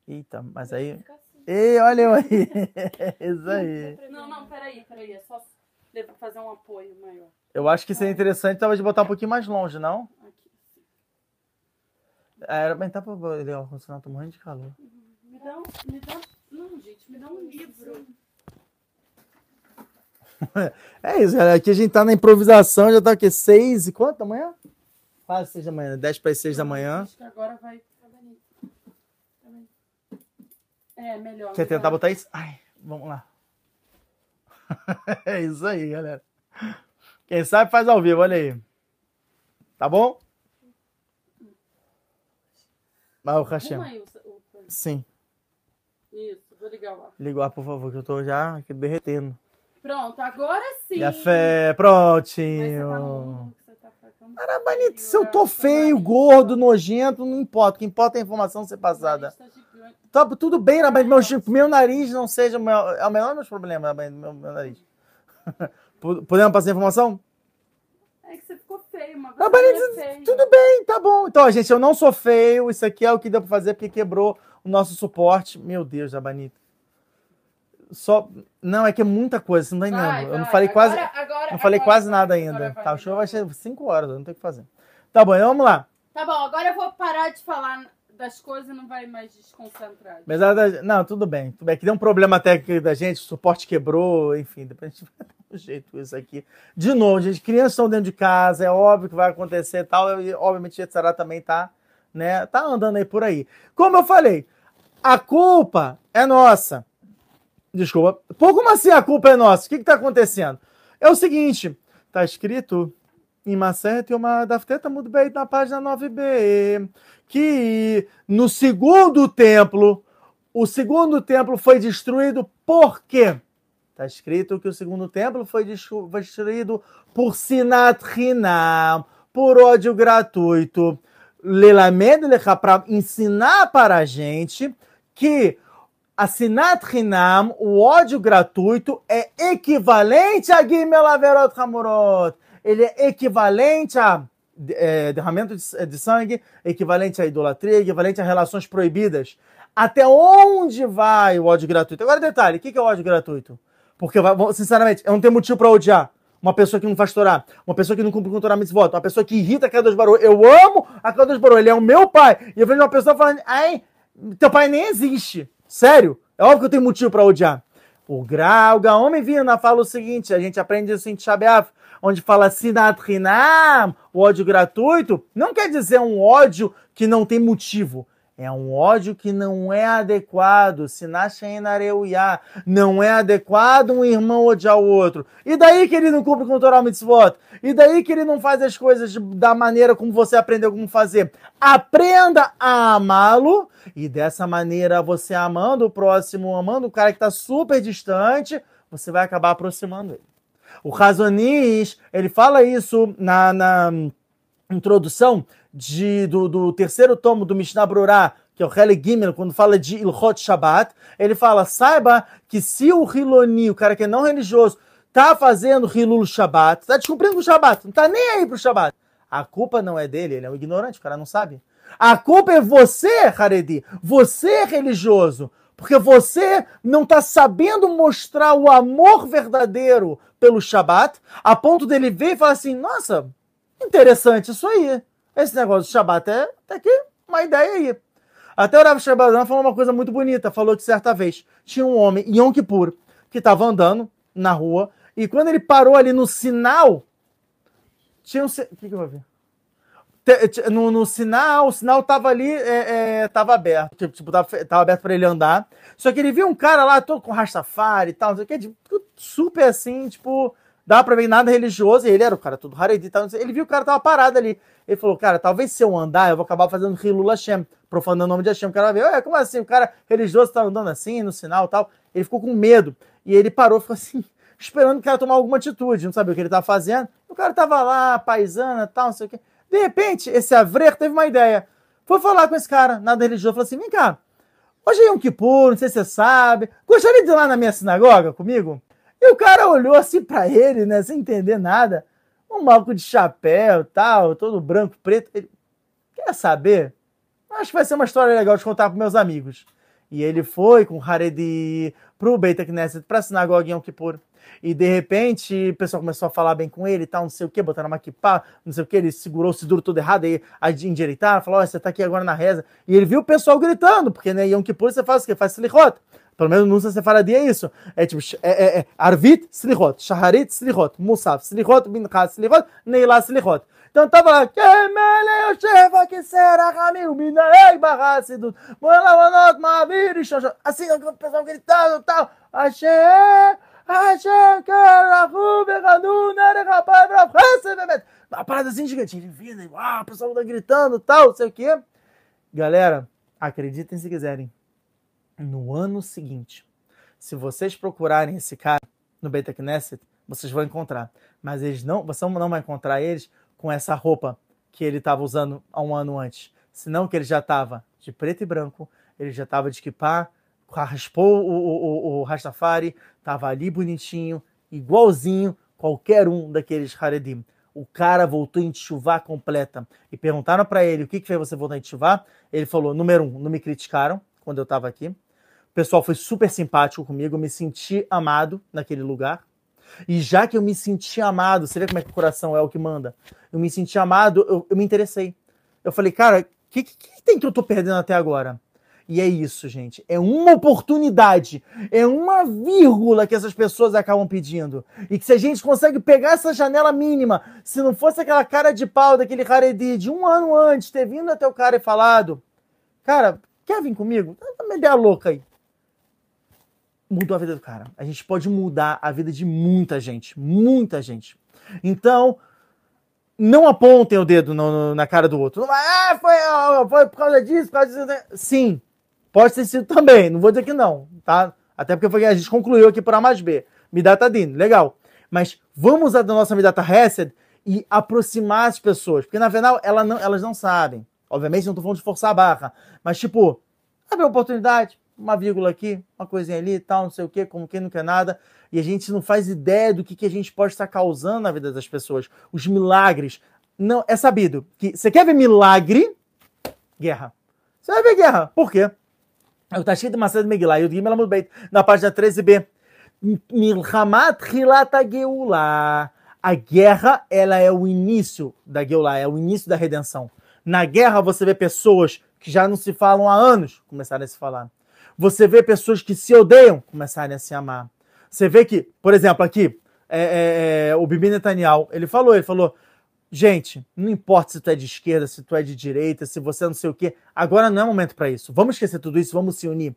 Eita, mas aí. Assim. Ei, olha eu aí. Isso aí. Não, não, peraí, peraí. É só fazer um apoio maior. Eu acho que seria interessante talvez botar um pouquinho mais longe, não? Aqui. É, bem, tá pra ele, ó, funcionar, tô morrendo de calor. Me dá um. Me dá. Não, gente, me dá um livro. é isso, galera. Aqui a gente tá na improvisação, já tá o quê? Seis e quanto da manhã? Quase seis da manhã, dez para as seis da manhã. Acho que agora vai. É, melhor. Quer tentar botar isso? Ai, vamos lá. é isso aí, galera. Quem sabe faz ao vivo, olha aí. Tá bom? Aí o, o- Sim. Isso, vou ligar lá. Liga lá, por favor, que eu tô já derretendo. Pronto, agora sim. A fé, Mas você tá prontinho. Ficando Arabanito, se eu tô feio, gordo, nojento, não importa. O que importa é a informação ser passada. tá tudo bem, Arabanito, meu, meu nariz não seja o meu, é o menor dos meus problemas, Arabanito, meu, meu nariz. Pod- Podemos passar a informação? É que você ficou feio, mas você mas não é feio. Tudo bem, tá bom. Então, gente, eu não sou feio. Isso aqui é o que deu pra fazer porque quebrou o nosso suporte. Meu Deus, Rabanito. Só. Não, é que é muita coisa, você não tá entendendo. Vai, eu não falei quase. Agora- agora- não falei agora quase nada agora ainda. Tá, o show vai. ser 5 horas, eu não tenho o que fazer. Tá bom, então vamos lá. Tá bom, agora eu vou parar de falar das coisas e não vai mais desconcentrar. Apesar da... Não, tudo bem. Tudo bem. Que deu um problema técnico da gente, o suporte quebrou, enfim, depois a gente vai dar um jeito isso aqui. De novo, gente, crianças estão dentro de casa, é óbvio que vai acontecer e tal, e obviamente a Yetzirah também tá, né, tá andando aí por aí. Como eu falei, a culpa é nossa. Desculpa. Pô, como assim a culpa é nossa? O que que tá acontecendo? É o seguinte, tá escrito em Maseret e uma Dafteta muito bem na página 9b, que no segundo templo, o segundo templo foi destruído por quê? Está escrito que o segundo templo foi destru- foi destruído por Sinat Hinam, por ódio gratuito. Lelamed para ensinar para a gente que a Sinat Hinam, o ódio gratuito, é equivalente a Gimel Averot Hamurot. Ele é equivalente a é, derramamento de, de sangue, equivalente à idolatria, equivalente a relações proibidas. Até onde vai o ódio gratuito? Agora, detalhe: o que é o ódio gratuito? Porque, sinceramente, eu não tenho motivo para odiar uma pessoa que não faz Torá, uma pessoa que não cumpre com Torá Mitzvot, uma pessoa que irrita a Kadosh Baruch. Eu amo a Kadosh Baruch, ele é o meu pai. E eu vejo uma pessoa falando, ai, teu pai nem existe. Sério? É óbvio que eu tenho motivo para odiar. O Grau, o Gaon Vina fala o seguinte, a gente aprende isso em Shabeaf, onde fala Sinat Hinam, o ódio gratuito, não quer dizer um ódio que não tem motivo. É um ódio que não é adequado. Sinashenareuya. Não é adequado um irmão odiar o outro. E daí que ele não cumpre com o Torah Mitzvot? E daí que ele não faz as coisas da maneira como você aprendeu como fazer? Aprenda a amá-lo. E dessa maneira, você amando o próximo, amando o cara que está super distante, você vai acabar aproximando ele. O Razonish, ele fala isso na, na introdução de, do, do terceiro tomo do Mishnah Brurah, que é o Hele Gimel, quando fala de Ilhot Shabbat, ele fala, saiba que se o Hiloni, o cara que é não religioso, tá fazendo Hilul Shabbat, tá descumprindo o Shabbat, não tá nem aí pro Shabbat, a culpa não é dele, ele é um ignorante, o cara não sabe. A culpa é você, Haredi, você religioso, porque você não está sabendo mostrar o amor verdadeiro pelo Shabat, a ponto dele ver e falar assim: nossa, interessante isso aí. Esse negócio do Shabat é até que uma ideia aí. Até o Rav Shabadan falou uma coisa muito bonita. Falou que certa vez tinha um homem em Yom Kippur que estava andando na rua e quando ele parou ali no sinal, tinha um. O que, que eu vou ver? No, no sinal, o sinal tava ali, é, é, tava aberto. Tipo, tipo, tava, tava aberto para ele andar. Só que ele viu um cara lá todo com rastafari e tal, não sei o que, tipo, super assim, tipo, dava pra ver nada religioso. E ele era o cara todo haredi Ele viu o cara tava parado ali. Ele falou, cara, talvez se eu andar, eu vou acabar fazendo Hilul Hashem, profanando o nome de Hashem. O cara ver, ué, como assim? O cara religioso tá andando assim, no sinal tal. Ele ficou com medo. E ele parou, ficou assim, esperando o cara tomar alguma atitude. Não sabia o que ele tava fazendo. O cara tava lá, paisana tal, não sei o que. De repente, esse Avrer teve uma ideia. Foi falar com esse cara, nada religioso, falou assim: vem cá, hoje é Yom Kippur, não sei se você sabe, gostaria de ir lá na minha sinagoga comigo? E o cara olhou assim pra ele, né, sem entender nada, um malco de chapéu tal, todo branco, preto. Ele, quer saber? Acho que vai ser uma história legal de contar pros meus amigos. E ele foi com o Haredi pro Beit Knesset, pra sinagoga em Yom Kippur. E de repente o pessoal começou a falar bem com ele e tal, não sei o que, botaram uma kippah, não sei o que, ele segurou o seguro todo errado, aí endireitaram, falou, ó, você tá aqui agora na reza. E ele viu o pessoal gritando, porque né, Yom Kippur você faz o quê? Faz slichot. Pelo menos no Sefaradia é isso. É tipo, é, é, é Arvit, slichot, Shaharit, slichot, Musaf, slichot, Minchas, slichot, Neilá, slichot. Então tava lá, Kemele Yosheva, que será Ramil, Minaei, Barracidut, Moelamanot, Mavir. Assim, o pessoal gritando tal, Hashem, Hashem, Karahu, Beganu, Nerechapai, Brafrese, Bemet. uma parada assim gigante. Ele vira, uau, o pessoal tá gritando tal, sei o quê. Galera, acreditem se quiserem. No ano seguinte, se vocês procurarem esse cara no Beta Knesset, vocês vão encontrar. Mas eles não, você não vai encontrar eles com essa roupa que ele estava usando há um ano antes. Senão que ele já estava de preto e branco, ele já estava de kippah, raspou o, o, o, o Rastafari, estava ali bonitinho, igualzinho qualquer um daqueles Haredim. O cara voltou em chuva completa. E perguntaram para ele o que, que fez você voltar em chuva. Ele falou: número um, não me criticaram quando eu estava aqui. O pessoal foi super simpático comigo, eu me senti amado naquele lugar. E já que eu me senti amado, você vê como é que o coração é o que manda. Eu me senti amado, eu, eu me interessei. Eu falei, cara, o que, que, que tem que eu tô perdendo até agora? E é isso, gente. É uma oportunidade, é uma vírgula que essas pessoas acabam pedindo. E que se a gente consegue pegar essa janela mínima, se não fosse aquela cara de pau daquele Haredi de um ano antes, ter vindo até o cara e falado: Cara, quer vir comigo? Dá uma ideia louca aí. Mudou a vida do cara. A gente pode mudar a vida de muita gente. Muita gente. Então, não apontem o dedo no, no, na cara do outro. Ah, foi, foi por causa disso, por causa disso. Né? Sim, Pode ter sido também, não vou dizer que não, tá? Até porque foi, a gente concluiu aqui por A mais B. Midata Din, legal. Mas vamos usar da nossa Midata Hesed e aproximar as pessoas. Porque na verdade ela não, elas não sabem. Obviamente não tô falando de forçar a barra. Mas tipo, abre uma oportunidade, uma vírgula aqui, uma coisinha ali tal, não sei o que, como quem não quer nada. E a gente não faz ideia do que, que a gente pode estar causando na vida das pessoas. Os milagres. Não, é sabido que você quer ver milagre? Guerra. Você vai ver guerra. Por quê? Está escrito em Macedo Megillah, Yud Gimel Amud Beit, na página 13b. Milhamat Hilat Geula. A guerra, ela é o início da Geulah, é o início da redenção. Na guerra, você vê pessoas que já não se falam há anos começarem a se falar. Você vê pessoas que se odeiam começarem a se amar. Você vê que, por exemplo, aqui, é, é, é, o Bibi Netanyahu, ele falou, ele falou, Gente, não importa se tu é de esquerda, se tu é de direita, se você é não sei o quê. Agora não é momento para isso. Vamos esquecer tudo isso, vamos se unir.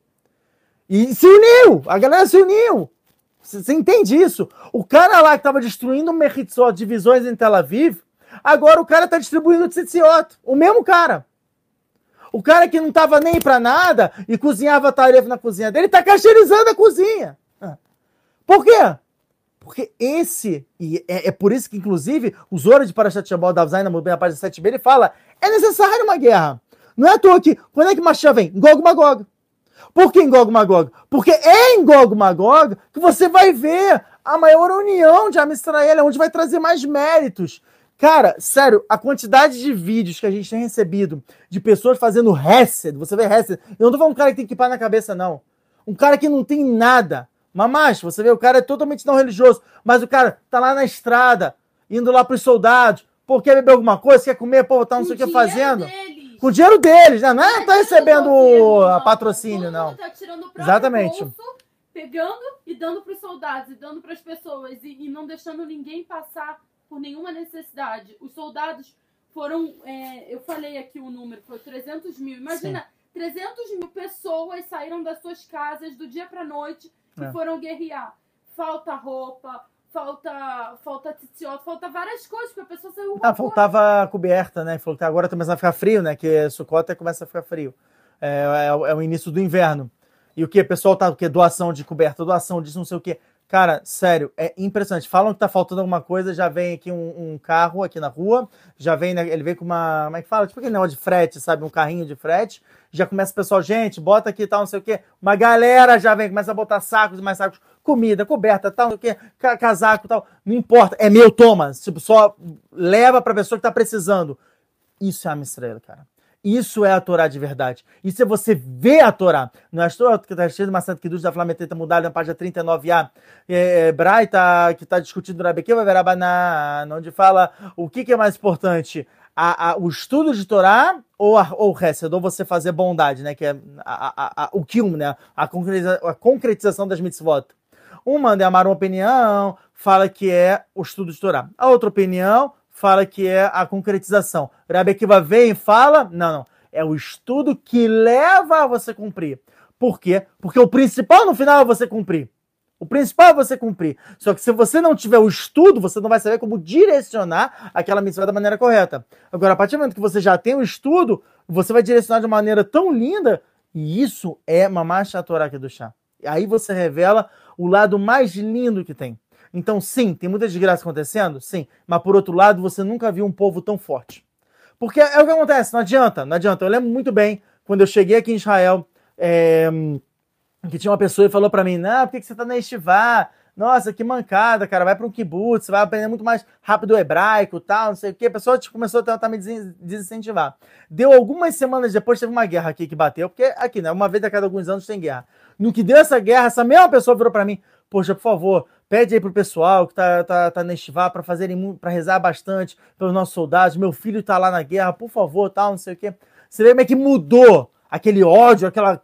E se uniu! A galera se uniu! Você entende isso? O cara lá que estava destruindo o Mechitzot, divisões em Tel Aviv, agora o cara está distribuindo Tzitziot. O mesmo cara. O cara que não estava nem para nada e cozinhava tarefa na cozinha dele, está cacheirizando a cozinha. Por quê? Porque esse, e é, é, por isso que, inclusive, o Zora de Parashat Shabbat da Avzaina, na página 7b, ele fala: é necessário uma guerra. Não é à toa que, quando é que Mashiach vem? Gog Magog. Por que em Gog Magog? Porque é em Gog Magog que você vai ver a maior união de Amisrael, onde vai trazer mais méritos. Cara, sério, a quantidade de vídeos que a gente tem recebido de pessoas fazendo Hesed, você vê Hesed, eu não tô falando um cara que tem que pá na cabeça, não. Um cara que não tem nada, Mamás, você vê, o cara é totalmente não religioso, mas o cara tá lá na estrada, indo lá pros soldados, pô, quer beber alguma coisa, quer comer, pô, tá não sei o que fazendo. Deles. Com o dinheiro deles, né? Não é, tá recebendo governo, a patrocínio, não. Tá tirando o Exatamente. Bolso, pegando e dando pros soldados, e dando pras pessoas, e, e não deixando ninguém passar por nenhuma necessidade. Os soldados foram, é, eu falei aqui o número, foi 300 mil. Imagina, Sim. 300 mil pessoas saíram das suas casas do dia pra noite que é. foram guerrear. Falta roupa, falta falta titiota, falta várias coisas, porque a pessoa saiu. Ah, faltava coberta, né? Falou que agora começa a ficar frio, né? Que sucota começa a ficar frio. É, é, é, o início do inverno. E o que? O pessoal tá o quê? Doação de coberta, doação disso, não sei o quê. Cara, sério, é impressionante. Falam que tá faltando alguma coisa, já vem aqui um, um carro aqui na rua, já vem, né, ele vem com uma, como é que fala? Tipo aquele negócio de frete, sabe? Um carrinho de frete. Já começa o pessoal, gente, bota aqui tal, não sei o quê. Uma galera já vem, começa a botar sacos e mais sacos, comida, coberta, tal, não sei o quê, casaco tal. Não importa, é meu, toma. Tipo, só leva pra pessoa que tá precisando. Isso é a Mistrela, cara. Isso é a Torá de verdade. Isso é você ver a Torá. Não é a Torá que está cheio de Maçã Kiddush da Flameteta mudada na página 39a. É, é, Braita, que está discutindo na Bequeva Verabanan, onde fala o que, que é mais importante. A, a, o estudo de Torá ou, a, ou o Hesed, ou você fazer bondade, né? Que é a, o Kilm, né? A, concretiza, a concretização das mitzvot. Uma, amar uma opinião, fala que é o estudo de Torá. A outra opinião fala que é a concretização. Rabi Akiva vem e fala, não, não, é o estudo que leva a você cumprir. Por quê? Porque o principal no final é você cumprir. O principal é você cumprir. Só que se você não tiver o estudo, você não vai saber como direcionar aquela mitzvah da maneira correta. Agora, a partir do momento que você já tem o estudo, você vai direcionar de maneira tão linda, e isso é Mamash Torá do chá. Aí você revela o lado mais lindo que tem. Então, sim, tem muita desgraça acontecendo? Sim. Mas por outro lado, você nunca viu um povo tão forte. Porque é o que acontece, não adianta, não adianta. Eu lembro muito bem quando eu cheguei aqui em Israel, é, que tinha uma pessoa e falou para mim: Não, por que, você tá na Estivá? Nossa, que mancada, cara. Vai para um kibbutz, você vai aprender muito mais rápido o hebraico tal, não sei o quê. A pessoa tipo, começou a tentar me desincentivar. Deu algumas semanas depois, teve uma guerra aqui que bateu, porque aqui, né? Uma vez a cada alguns anos tem guerra. No que deu essa guerra, essa mesma pessoa virou para mim: Poxa, por favor, pede aí pro pessoal que tá, tá, tá na Estivá para fazerem, para rezar bastante pelos nossos soldados. Meu filho tá lá na guerra, por favor, tal, não sei o quê. Você vê como é que mudou aquele ódio, aquela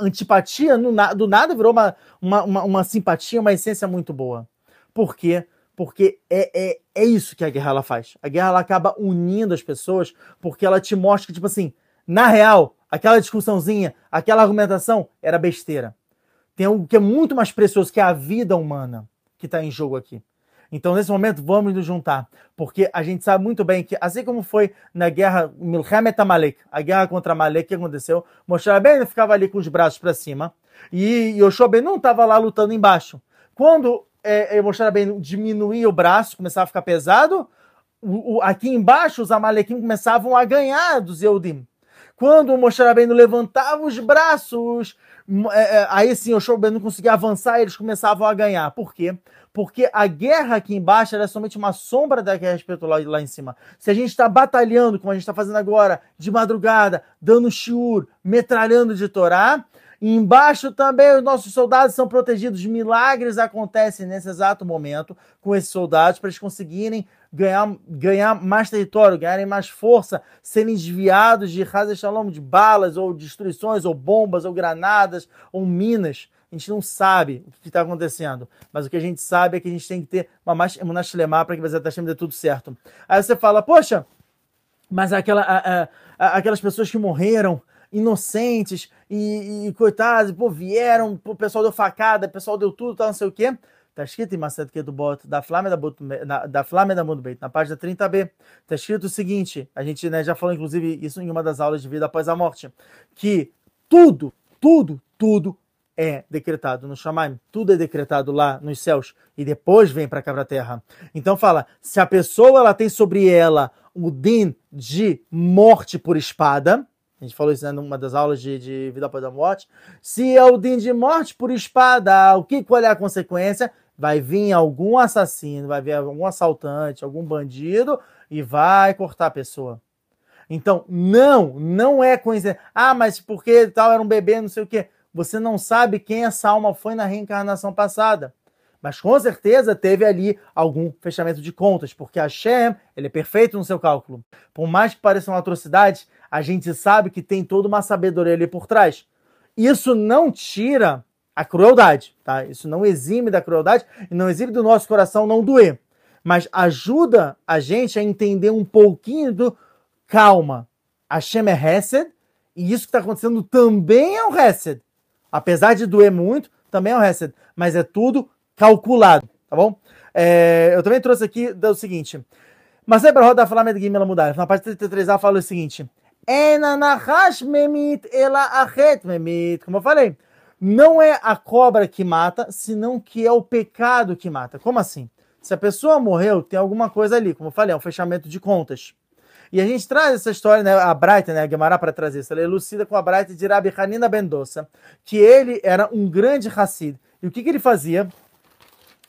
antipatia, do nada virou uma, uma, uma, uma simpatia, uma essência muito boa. Por quê? Porque é, é, é isso que a guerra ela faz. A guerra ela acaba unindo as pessoas porque ela te mostra que, tipo assim, na real, aquela discussãozinha, aquela argumentação era besteira. Tem algo que é muito mais precioso que a vida humana que está em jogo aqui. Então, nesse momento, vamos nos juntar, porque a gente sabe muito bem que, assim como foi na guerra Milchemet Amalek, a guerra contra Amalek, que aconteceu, Moshe Rabbeinu ficava ali com os braços para cima, e Yoshua não estava lá lutando embaixo. Quando é, é, Moshe Rabbeinu diminuía o braço, começava a ficar pesado, o, o, aqui embaixo os Amalequim começavam a ganhar dos Eudim. Quando o Moshe Rabbeinu levantava os braços, é, é, aí sim o Moshe Rabbeinu conseguia avançar, eles começavam a ganhar. Por quê? porque a guerra aqui embaixo é somente uma sombra da guerra espiritual lá em cima. Se a gente está batalhando, como a gente está fazendo agora, de madrugada, dando shiur, metralhando de Torá, e embaixo também os nossos soldados são protegidos. Milagres acontecem nesse exato momento com esses soldados para eles conseguirem ganhar, ganhar mais território, ganharem mais força, serem desviados de Hazel Shalom, de balas, ou destruições, ou bombas, ou granadas, ou minas. A gente não sabe o que está acontecendo, mas o que a gente sabe é que a gente tem que ter uma mais emunashlemar para que você Hashem dê tudo certo. Aí você fala, poxa, mas aquela, a, a, aquelas pessoas que morreram inocentes e, e coitados, pô, vieram, o pessoal deu facada, o pessoal deu tudo, tal, não sei o quê. Está escrito em Macete que do Boto, da Flame da, Mundo Beit, na página 30b. Está escrito o seguinte: a gente né, já falou, inclusive, isso em uma das aulas de vida após a morte, que tudo, tudo, tudo é decretado no Shamaim, tudo é decretado lá nos céus e depois vem para cá para a terra. Então fala, se a pessoa ela tem sobre ela o din de morte por espada, a gente falou isso né, numa das aulas de, de vida após a morte, se é o din de morte por espada, o que qual é a consequência? Vai vir algum assassino, vai vir algum assaltante, algum bandido e vai cortar a pessoa. Então, não, não é coincidência. Ah, mas porque tal era um bebê, não sei o quê você não sabe quem essa alma foi na reencarnação passada. Mas com certeza teve ali algum fechamento de contas, porque a Shem, ele é perfeito no seu cálculo. Por mais que pareça uma atrocidade, a gente sabe que tem toda uma sabedoria ali por trás. Isso não tira a crueldade, tá? Isso não exime da crueldade e não exime do nosso coração não doer. Mas ajuda a gente a entender um pouquinho do calma. A Shem é Hesed e isso que está acontecendo também é um Hesed. Apesar de doer muito, também é um reset, mas é tudo calculado, tá bom? É, eu também trouxe aqui o seguinte. Mas é para rodar falar Medgim ela mudar. Na parte 33a fala o seguinte: memit ela memit. Como eu falei, não é a cobra que mata, senão que é o pecado que mata. Como assim? Se a pessoa morreu, tem alguma coisa ali, como eu falei, é um fechamento de contas. E a gente traz essa história, né, a Braita, né, a Gemara para trazer isso, ela elucida com a Braita de Rabi Hanina Bendosa, que ele era um grande Hassid. E o que, que ele fazia?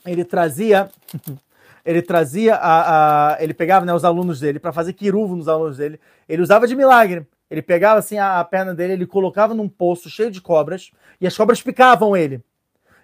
Ele trazia ele trazia a, a, ele pegava né, os alunos dele para fazer quiruvo nos alunos dele. Ele usava de milagre. Ele pegava assim a, perna dele, ele colocava num poço cheio de cobras e as cobras picavam ele.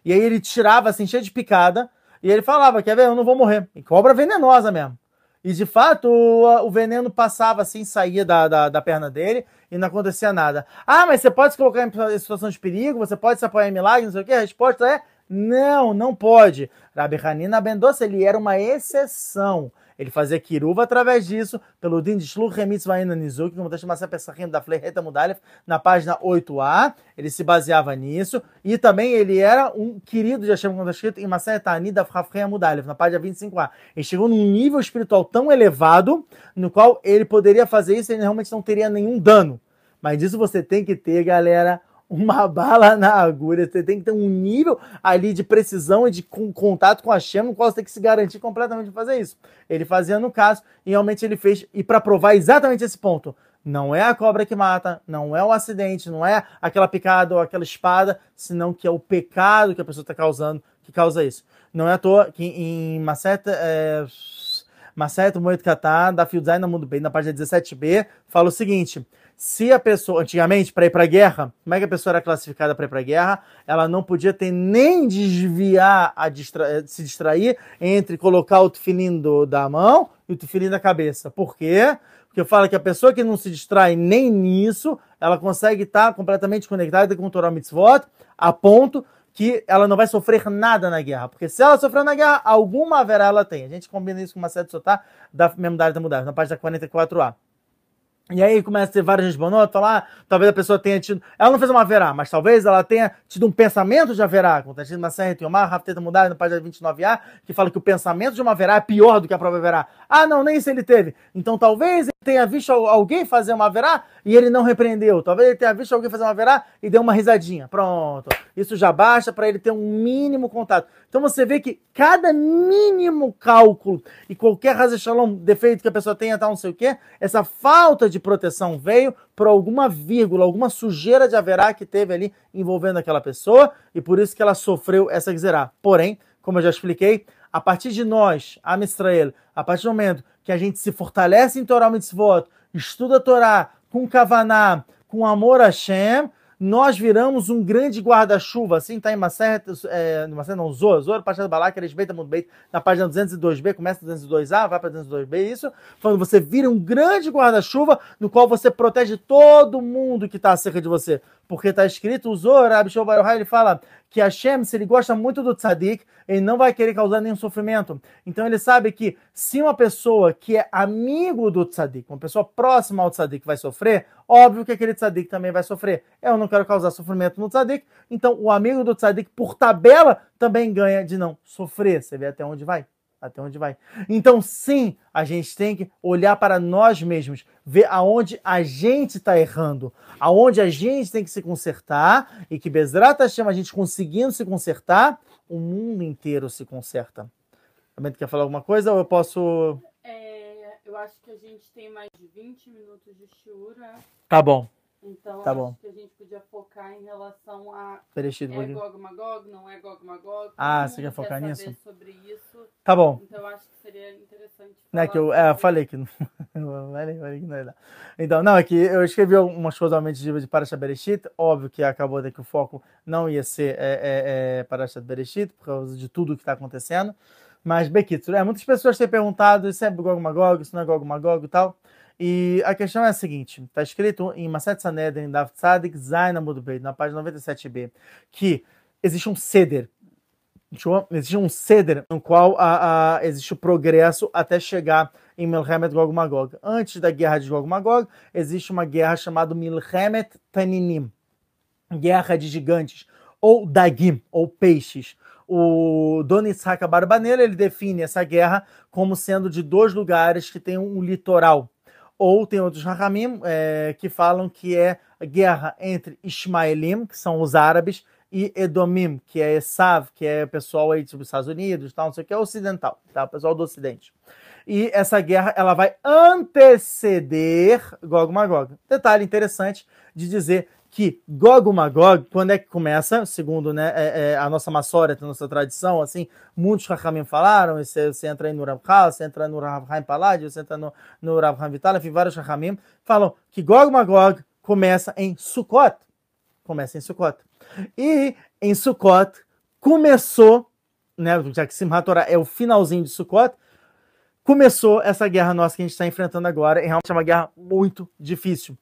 E aí ele tirava assim cheio de picada e ele falava: "Quer ver? Eu não vou morrer". E cobra venenosa mesmo. E de fato o, o veneno passava assim, saía da, da, da, perna dele e não acontecia nada. Ah, mas você pode se colocar em situação de perigo, você pode se apoiar em milagre, não sei o que. A resposta é não, não pode. Rabi Hanina Bendoça, ele era uma exceção. Ele fazia kiruva através disso, pelo din de shluch mitzvah nizuki, como está chamado Pesachim da Fleireta Mudalef, na página 8a, ele se baseava nisso, e também ele era um querido de Hashem, como está escrito em Maseret Ani da Fafreia Mudalef, na página 25a. Ele chegou num nível espiritual tão elevado, no qual ele poderia fazer isso e ele realmente não teria nenhum dano. Mas disso você tem que ter, galera, uma bala na agulha, você tem que ter um nível ali de precisão e de contato com a chama, no qual você tem que se garantir completamente de fazer isso. Ele fazia no caso, e realmente ele fez, e para provar exatamente esse ponto, não é a cobra que mata, não é o acidente, não é aquela picada ou aquela espada, senão que é o pecado que a pessoa está causando que causa isso. Não é à toa que em Maceta, é, Maceta Moed Katá, da Field Design Mundo Bem, na página 17b, fala o seguinte: se a pessoa, antigamente, para ir para a guerra, como é que a pessoa era classificada para ir para a guerra? Ela não podia ter nem desviar, a distra se distrair entre colocar o tefilim da mão e o tefilim da cabeça. Por quê? Porque fala que a pessoa que não se distrai nem nisso, ela consegue estar completamente conectada com o Torah Mitzvot, a ponto que ela não vai sofrer nada na guerra. Porque se ela sofrer na guerra, alguma haverá ela tem. A gente combina isso com uma série de sotá da mesma da mudar, na página 44a. E aí começa a ter várias responotas, falar, ah, talvez a pessoa tenha tido. Ela não fez uma verá, mas talvez ela tenha tido um pensamento de haverá. Como está escrito na Serra Tiomar, Rafteta Mudar, na página 29a, que fala que o pensamento de uma verá é pior do que a própria verá. Ah, não, nem isso ele teve. Então talvez tenha visto alguém fazer uma verá e ele não repreendeu. Talvez ele tenha visto alguém fazer uma verá e deu uma risadinha. Pronto. Isso já basta para ele ter um mínimo contato. Então você vê que cada mínimo cálculo e qualquer razão defeito que a pessoa tenha, tal, não sei o quê, essa falta de proteção veio por alguma vírgula, alguma sujeira de haverá que teve ali envolvendo aquela pessoa e por isso que ela sofreu essa gzerá. Porém, como eu já expliquei, a partir de nós, a Israel, a partir do momento que a gente se fortalece em Torah Mitzvot, estuda a Torá com Kavaná, com amor a Hashem, nós viramos um grande guarda-chuva, assim está em Maser, é, Maser não, Zor, Zor, Pachá do Balak, Eresbeita bem, na página 202b, começa 202a, vai para 202b, isso, quando você vira um grande guarda-chuva, no qual você protege todo mundo que está acerca de você, porque está escrito, o Zor, Abishol Baruhai, ele fala que Hashem, se ele gosta muito do tzadik, ele não vai querer causar nenhum sofrimento. Então ele sabe que se uma pessoa que é amigo do tzadik, uma pessoa próxima ao tzadik vai sofrer, óbvio que aquele tzadik também vai sofrer. Eu não quero causar sofrimento no tzadik, então o amigo do tzadik, por tabela, também ganha de não sofrer. Você vê até onde vai? Até onde vai. Então, sim, a gente tem que olhar para nós mesmos, ver aonde a gente está errando, aonde a gente tem que se consertar e que Bezerra chama a gente conseguindo se consertar, o mundo inteiro se conserta. Também quer falar alguma coisa ou eu posso. É, eu acho que a gente tem mais de 20 minutos de chura. Tá bom. Então, tá acho bom. que a gente podia focar em relação a Bereshit, é Gog Magog, não é Gog Magog. Ah, você quer focar nisso? sobre isso. Tá bom. Então, acho que seria interessante Não é que eu, é, eu falei que não. falei, falei que não ia dar. Então, não, é que eu escrevi algumas coisas realmente de de Parashat Bereshit. Óbvio que acabou daqui o foco não ia ser é, é, é, Parashat Bereshit, por causa de tudo que está acontecendo. Mas, Bekitsu, é, muitas pessoas têm perguntado isso é Gog Magog, isso não é Gog Magog e tal. E a questão é a seguinte: está escrito em Maset Sanedrin, Dav Tzadik Zain Amud Beit, na página 97b, que existe um ceder. Existe um ceder no qual a, a, existe o progresso até chegar em Milhemet Gog Magog. Antes da guerra de Gog Magog, existe uma guerra chamada Milhemet Taninim guerra de gigantes, ou Dagim, ou peixes. O Don Itzhak Barbanel ele define essa guerra como sendo de dois lugares que tem um litoral. Ou tem outros Rahamim é, que falam que é a guerra entre Ismaelim, que são os árabes, e Edomim, que é Esav, que é o pessoal aí dos Estados Unidos, tal, não sei o que, é ocidental, tá? o pessoal do Ocidente. E essa guerra ela vai anteceder Gog Magog. Detalhe interessante de dizer que Gog Magog, quando é que começa, segundo né, é, é, a nossa maçória, a nossa tradição, assim, muitos Rahamim falaram, você, você entra aí no Rav você entra no Rav Haim você entra no, no Rav Vital, enfim, vários Rahamim falam que Gog Magog começa em Sukkot, começa em Sukkot. E em Sukkot começou, né, já que Simchat Torah é o finalzinho de Sukkot, começou essa guerra nossa que a gente está enfrentando agora, e realmente é uma guerra muito difícil.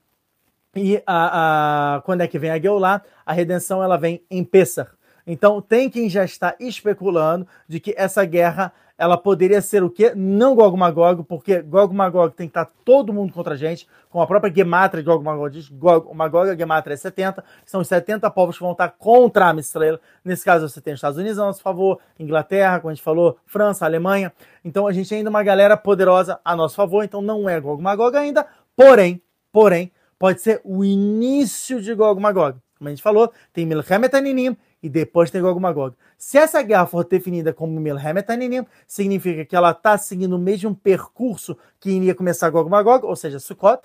E a, a, quando é que vem a Geulah? A redenção ela vem em Pessah. Então, tem quem já está especulando de que essa guerra ela poderia ser o quê? Não Gog Magog, porque Gog Magog tem que estar todo mundo contra a gente, com a própria Gematria de Gog Magog diz, Gog Magog, a Gematria é 70, são os 70 povos que vão estar contra a Israel. Nesse caso, você tem os Estados Unidos a nosso favor, Inglaterra, como a gente falou, França, Alemanha. Então, a gente ainda é uma galera poderosa a nosso favor, então não é Gog Magog ainda, porém, porém, pode ser o início de Gog Magog. Como a gente falou, tem Milchemet Aninim e depois tem Gog Magog. Se essa guerra for definida como Milhemet Aninim, significa que ela está seguindo o mesmo percurso que iria começar Gog Magog, ou seja, Sukkot.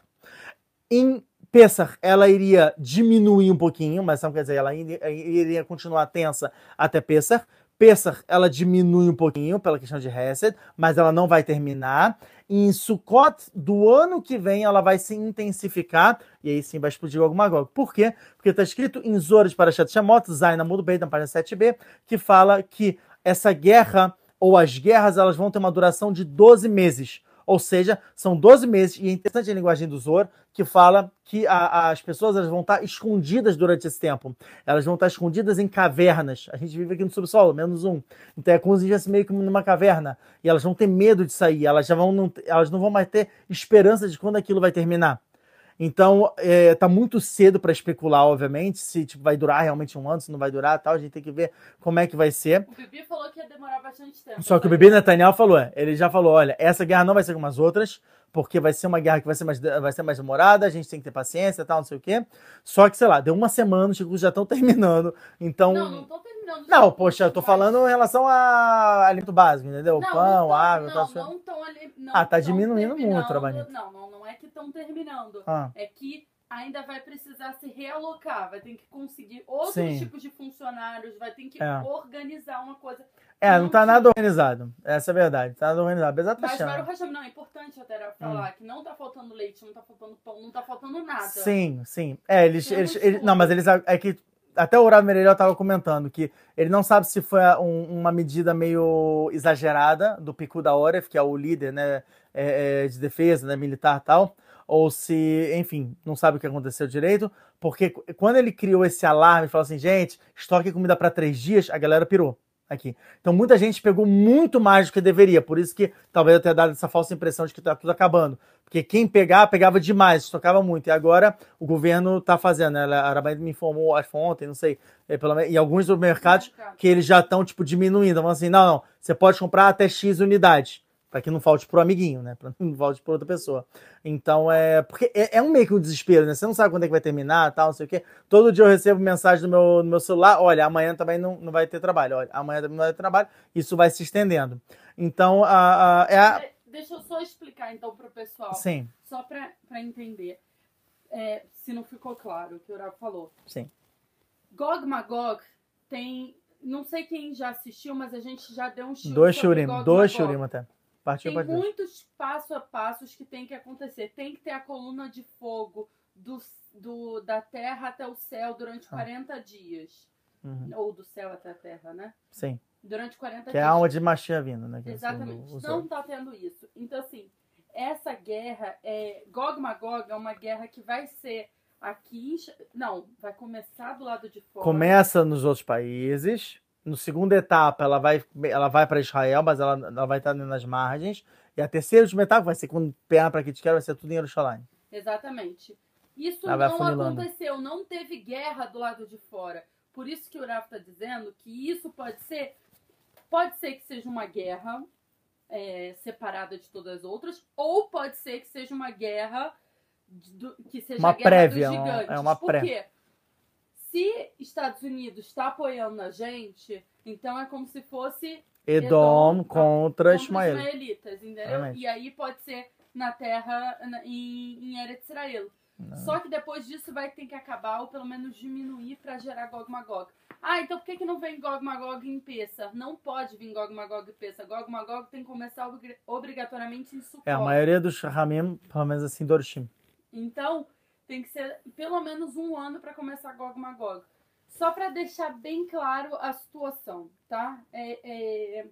Em Pesach, ela iria diminuir um pouquinho, mas não quer dizer, ela iria continuar tensa até Pesach. Pesach, ela diminui um pouquinho pela questão de Hesed, mas ela não vai terminar. Em Sukkot do ano que vem, ela vai se intensificar e aí sim vai explodir Gog Magog. Por quê? Porque está escrito em Zoras para Shat Shemot, Zaina Mudo Beit, na página 7b, que fala que essa guerra ou as guerras elas vão ter uma duração de 12 meses. Ou seja, são 12 meses, e é interessante a linguagem do Zor, que fala que a, as pessoas elas vão estar escondidas durante esse tempo. Elas vão estar escondidas em cavernas. A gente vive aqui no subsolo, menos um. Então é como se estivesse meio que numa caverna. E elas vão ter medo de sair. Elas, já vão não, elas não vão mais ter esperança de quando aquilo vai terminar. Então, é, tá muito cedo para especular, obviamente, se tipo, vai durar realmente um ano, se não vai durar tal. A gente tem que ver como é que vai ser. O Bibi falou que ia demorar bastante tempo. Só que o Bibi Netanyahu falou, é, ele já falou, olha, essa guerra não vai ser como as outras, porque vai ser uma guerra que vai ser mais, vai ser mais demorada, a gente tem que ter paciência tal, não sei o quê. Só que, sei lá, deu uma semana, os recursos já estão terminando, então... Não, não estão terminando. Não, poxa, eu tô falando em relação a alimento básico, entendeu? Não, Pão, não água... Não, tal, não estão ali. não Ah, tá diminuindo muito, terminando. Trabanito. Não, não, não é que estão terminando. Ah. É que ainda vai precisar se realocar, vai ter que conseguir outros Sim. tipos de funcionários, vai ter que É. organizar uma coisa. É, não tá nada organizado. Essa é a verdade. Tá nada organizado. Apesar de tá Mas achando. o Hashem, não, é importante até falar Hum. que não tá faltando leite, não tá faltando pão, não tá faltando nada. Sim, sim. É, eles. Eles, eles- não, mas eles. É que. Até o Horácio Meirelles estava comentando que ele não sabe se foi um- uma medida meio exagerada do Picu da Oref, que é o líder né, é, é, de defesa né, militar e tal, ou se, enfim, não sabe o que aconteceu direito, porque qu- quando ele criou esse alarme e falou assim, gente, estoque comida para três dias, a galera pirou aqui. Então muita gente pegou muito mais do que deveria, por isso que talvez eu tenha dado essa falsa impressão de que tá tudo acabando. Porque quem pegar, pegava demais, estocava muito. E agora o governo está fazendo, né? A Arabaí me informou, acho que foi ontem, não sei, é, pelo menos, em alguns supermercados Mercado. que eles já estão, tipo, diminuindo. Falando assim, não, não, você pode comprar até X unidades. Para que não falte pro amiguinho, né? Para não falte para outra pessoa. Então é. Porque é, é um meio que um desespero, né? Você não sabe quando é que vai terminar, tal, não sei o quê. Todo dia eu recebo mensagem no meu, no meu celular: olha, amanhã também não, não vai ter trabalho. Olha, amanhã também não vai ter trabalho. Isso vai se estendendo. Então, a, a, é a. De- Deixa eu só explicar então pro pessoal, Sim, só pra, pra entender, é, se não ficou claro o que o Urav falou. sim. Gog Magog tem. Não sei quem já assistiu, mas a gente já deu um Dois shurim, Gog dois shurim até. Partiu Tem muitos passo a passos que tem que acontecer. Tem que ter a coluna de fogo do, do, da terra até o céu durante Ah. 40 dias. Uhum, Ou do céu até a terra, né? Sim. Durante 40 Que é dias. a alma de Machia vindo, né? que é Exatamente. Não Zohar. tá tendo isso. Então, assim, essa guerra, é, Gog Magog é uma guerra que vai ser aqui. Não, vai começar do lado de fora. Começa nos outros países. No segunda etapa, ela vai, ela vai para Israel, mas ela, ela vai estar nas margens. E a terceira e etapa vai ser quando perna para quer, vai ser tudo em Jerusalém. Exatamente. Isso Ela não aconteceu, não teve guerra do lado de fora. Por isso que o Rafa está dizendo que isso pode ser, pode ser que seja uma guerra é, separada de todas as outras, ou pode ser que seja uma guerra do- que seja Uma guerra prévia, dos uma- gigantes. é uma Por pré. quê? Se Estados Unidos está apoiando a gente, então é como se fosse Edom, Edom contra contra Ismael. ismaelitas, entendeu? Exatamente. E aí pode ser na terra, na- em, em Eretz Israel. Só que depois disso vai ter que acabar ou pelo menos diminuir para gerar Gog Magog. Ah, então por que, que não vem Gog Magog em Peça? Não pode vir Gog Magog em Peça. Gog Magog tem que começar obri- obrigatoriamente em Sukkot. É, a maioria dos Ramim, pelo menos assim, Dorshim. Então, tem que ser pelo menos um ano para começar Gog Magog. Só para deixar bem claro a situação, tá? É, é,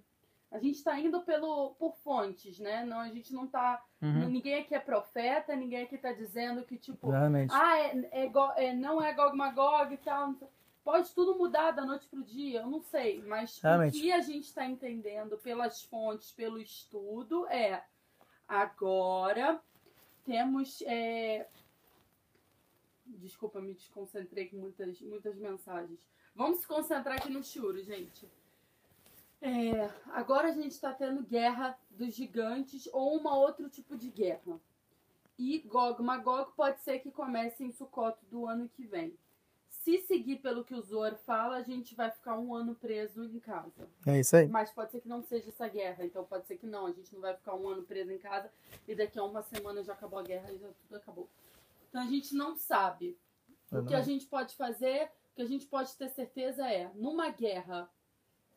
a gente está indo pelo, por fontes, né? Não, a gente não tá. Uhum. Ninguém aqui é profeta, ninguém aqui tá dizendo que, tipo, Exatamente. ah, é, é, é, não é Gog Magog e tal. Pode tudo mudar da noite pro dia, eu não sei. Mas o que a gente está entendendo pelas fontes, pelo estudo, é agora temos. é, Desculpa, me desconcentrei com muitas, muitas mensagens. Vamos se concentrar aqui no Shuro, gente. É, agora a gente está tendo guerra dos gigantes ou uma outro tipo de guerra. E Gog Magog pode ser que comece em Sukkot do ano que vem. Se seguir pelo que o Zor fala, a gente vai ficar um ano preso em casa. É isso aí. Mas pode ser que não seja essa guerra, então pode ser que não. A gente não vai ficar um ano preso em casa e daqui a uma semana já acabou a guerra e já tudo acabou. Então a gente não sabe. O que a gente pode fazer, o que a gente pode ter certeza é, numa guerra,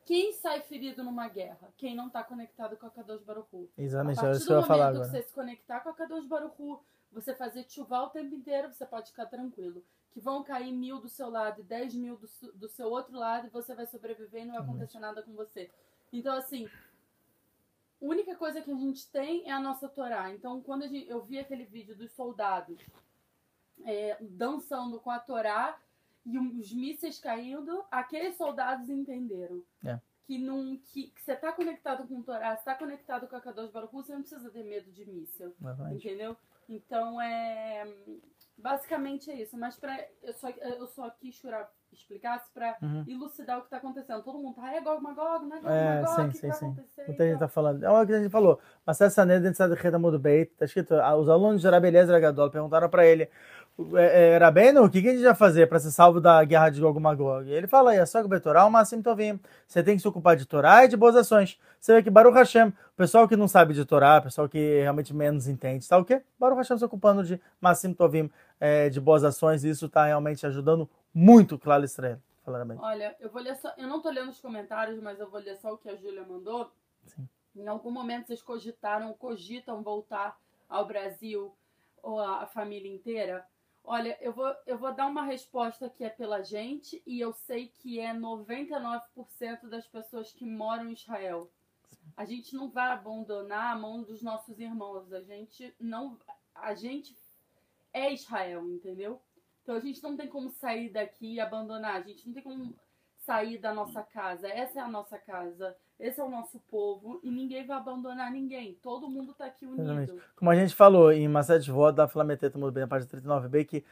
quem sai ferido numa guerra? Quem não está conectado com a Kadosh Baruch Hu. A Exatamente, é partir isso do que eu ia momento falar que agora. você se conectar com a Kadosh Baruch Hu, você fazer chuva o tempo inteiro, você pode ficar tranquilo. Que vão cair mil do seu lado e dez mil do, do seu outro lado e você vai sobreviver e não vai acontecer nada com você. Então, assim, a única coisa que a gente tem é a nossa Torá. Então, quando a gente- eu vi aquele vídeo dos soldados é, dançando com a Torá e os mísseis caindo, aqueles soldados entenderam. É. Que, não, que, que você tá conectado com o Torá, você tá conectado com a Kadosh Baruch você não precisa ter medo de míssil. Exatamente. Entendeu? Então é. Basicamente é isso. Mas pra, eu, só, eu só quis chorar, explicasse pra Uhum. elucidar o que tá acontecendo. Todo mundo tá, é Gog Magog, não é Gog É, Magog, sim, o que, sim, vai sim. acontecer? Muita gente Então, tá falando. É o que a gente falou. Mas essa dentro da Reda Mudo Beit, tá escrito, ah, os alunos de Rabeleza Gadol perguntaram pra ele, é, é, Rabeno, o que, que a gente vai fazer pra ser salvo da guerra de Gog Magog? Ele fala, é só que o Torá, o máximo Tovim. Você tem que se ocupar de Torá e de boas ações. Você vê que Baruch Hashem, o pessoal que não sabe de Torá, o pessoal que realmente menos entende, tá o quê? Baruch Hashem se ocupando de Massim Tovim, é, de boas ações, e isso tá realmente ajudando muito Claro Israel. Olha, eu vou ler só. Eu não tô lendo os comentários, mas eu vou ler só o que a Júlia mandou. Sim. Em algum momento vocês cogitaram, cogitam voltar ao Brasil ou a família inteira? Olha, eu vou, eu vou dar uma resposta que é pela gente e eu sei que é 99% das pessoas que moram em Israel. A gente não vai abandonar a mão dos nossos irmãos. A gente não. A gente é Israel, entendeu? Então a gente não tem como sair daqui e abandonar. A gente não tem como sair da nossa casa. Essa é a nossa casa. Esse é o nosso povo. E ninguém vai abandonar ninguém. Todo mundo tá aqui unido. Exatamente. Como a gente falou em Masset Vod da Flameteta muito bem, na página 39b, que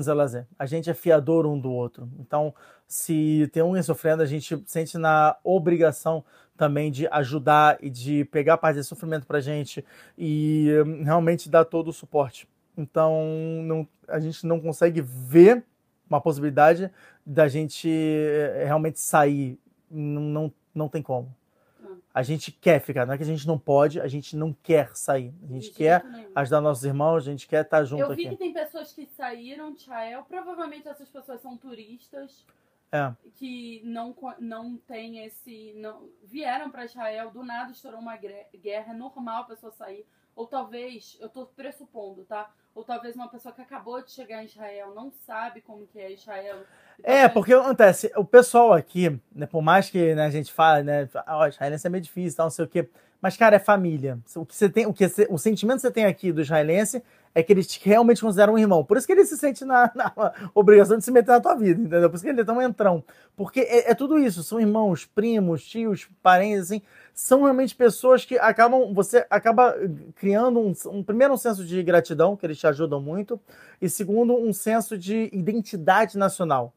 Zelazé. A gente é fiador um do outro. Então, se tem um sofrendo, a gente sente na obrigação também de ajudar e de pegar parte desse sofrimento pra gente e hum, realmente dar todo o suporte. Então, não, a gente não consegue ver uma possibilidade da gente eh, realmente sair. Não, não, não tem como. Hum. A gente quer ficar, não é que a gente não pode, a gente não quer sair. A gente De quer ajudar nossos irmãos, a gente quer estar junto Eu vi aqui. que tem pessoas que saíram de Israel. Provavelmente essas pessoas são turistas É, que não, não tem esse. Não, vieram para Israel, do nada estourou uma guerra. É normal a pessoa sair. Ou talvez, eu tô pressupondo, tá? Ou talvez uma pessoa que acabou de chegar em Israel não sabe como que é Israel. Então, É, porque acontece, o pessoal aqui, né, por mais que né, a gente fale, né, ó, israelense é meio difícil, tal, não sei o quê, mas, cara, é família. O que você tem, o que você- o sentimento que você tem aqui do israelense é que eles te realmente consideram um irmão. Por isso que ele se sente na, na obrigação de se meter na tua vida, entendeu? Por isso que ele é tão entrão. Porque é, é tudo isso, são irmãos, primos, tios, parentes, assim, são realmente pessoas que acabam, você acaba criando um, um primeiro um senso de gratidão, que eles te ajudam muito, e segundo um senso de identidade nacional.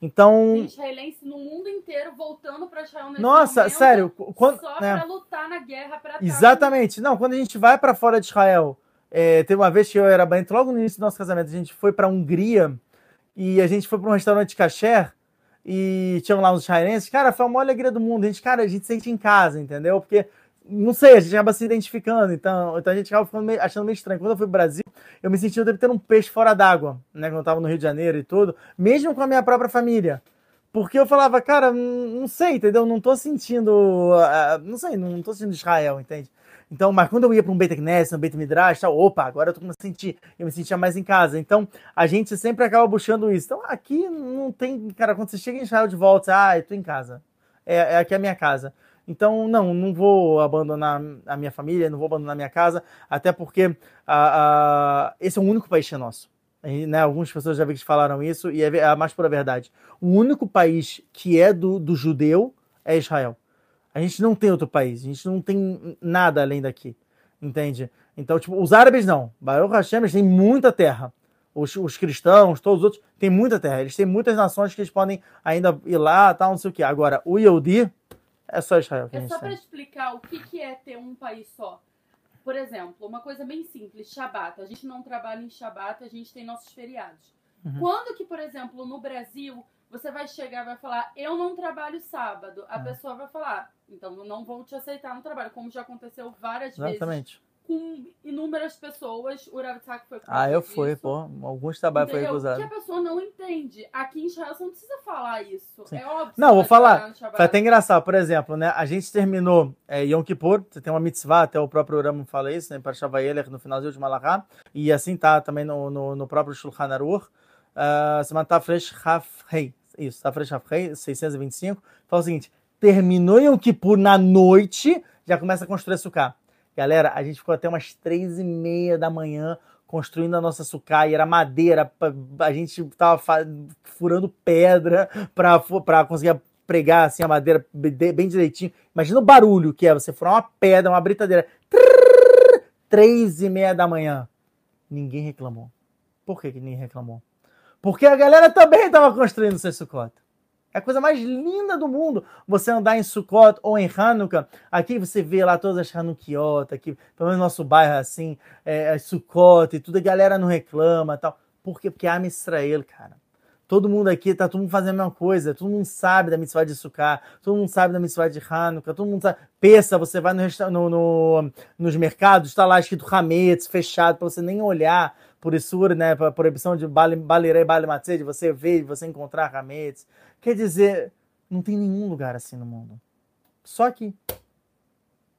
Então, israelense no mundo inteiro voltando para Israel nesse nossa, momento, sério, quando, só né, pra lutar na guerra trás. exatamente. Não, quando a gente vai para fora de Israel, é, teve uma vez que eu era bem, logo no início do nosso casamento, a gente foi para Hungria e a gente foi para um restaurante kasher e tinham lá uns israelenses. Cara, foi a maior alegria do mundo. A gente, cara, a gente se sente em casa, entendeu? Porque não sei, a gente acaba se identificando, então, então a gente acaba meio- achando meio estranho. Quando eu fui pro Brasil, eu me senti ter um peixe fora d'água, né? Quando eu tava no Rio de Janeiro e tudo, mesmo com a minha própria família. Porque eu falava, cara, não sei, entendeu? Não tô sentindo. ah, não sei, não tô sentindo Israel, entende? Então, mas quando eu ia para um Beit Knesset, um Beit Midrash, tal, opa, agora eu tô a sentir, eu me sentia mais em casa. Então, a gente sempre acaba buscando isso. Então, aqui não tem, cara, quando você chega em Israel de volta, ah, eu tô em casa. É, é aqui a minha casa. Então, não, não vou abandonar a minha família, não vou abandonar a minha casa, até porque ah, ah, esse é o único país que é nosso. né, algumas pessoas já vi que falaram isso, e é a mais pura verdade. O único país que é do, do judeu é Israel. A gente não tem outro país, a gente não tem nada além daqui, entende? Então, tipo, os árabes não. Baruch Hashem, eles têm muita terra. Os, os, cristãos, todos os outros, têm muita terra. Eles têm muitas nações que eles podem ainda ir lá, tal, não sei o quê. Agora, o Yehudi é só Israel. é só para explicar o que, que é ter um país só. Por exemplo, uma coisa bem simples, Shabat. A gente não trabalha em Shabat, a gente tem nossos feriados. Uhum. Quando que, por exemplo, no Brasil, você vai chegar e vai falar, eu não trabalho sábado. A uhum. pessoa vai falar, então eu não vou te aceitar no trabalho, como já aconteceu várias Exatamente. vezes com inúmeras pessoas. O Rav foi Ah, eu fui, pô. Alguns trabalhos foi recusado. que a pessoa não entende. Aqui em Israel você não precisa falar isso. Sim. É óbvio. Não, vou falar. Foi até engraçado. Por exemplo, né? A gente terminou é, Yom Kippur. Você tem uma mitzvah, até o próprio Ramo fala isso, né? Para Shavayeler, no finalzinho de Malachá. E assim tá também no, no, no próprio Shulchan Aruch. Uh, semana Tafresh Hafrei. Isso, Tafresh Hafrei, 625. Fala o seguinte. Terminou Yom Kippur na noite, já começa a construir Sukkah. Galera, a gente ficou até umas três e meia da manhã construindo a nossa sucai, era madeira, a gente tava furando pedra para conseguir pregar assim a madeira bem direitinho. Imagina o barulho que é você furar uma pedra, uma britadeira. Três e meia da manhã. Ninguém reclamou. Por que, que ninguém reclamou? Porque a galera também estava construindo seu sucota. É a coisa mais linda do mundo. Você andar em Sukkot ou em Hanukkah. Aqui você vê lá todas as Hanukiot, aqui, pelo menos no nosso bairro é assim, é, é Sukkot e tudo, a galera não reclama tal. Por quê? Porque é Israel, cara. Todo mundo aqui, tá todo mundo fazendo a mesma coisa. Todo mundo sabe da mitzvah de Sukkah, todo mundo sabe da mitzvah de Hanukkah, todo mundo sabe. Pensa, você vai no, no, no nos mercados, está lá escrito Hametz, fechado, para você nem olhar por Isur, né, para proibição de Balirei Matzeh, de você ver, de você encontrar Hametz. Quer dizer, não tem nenhum lugar assim no mundo. Só aqui.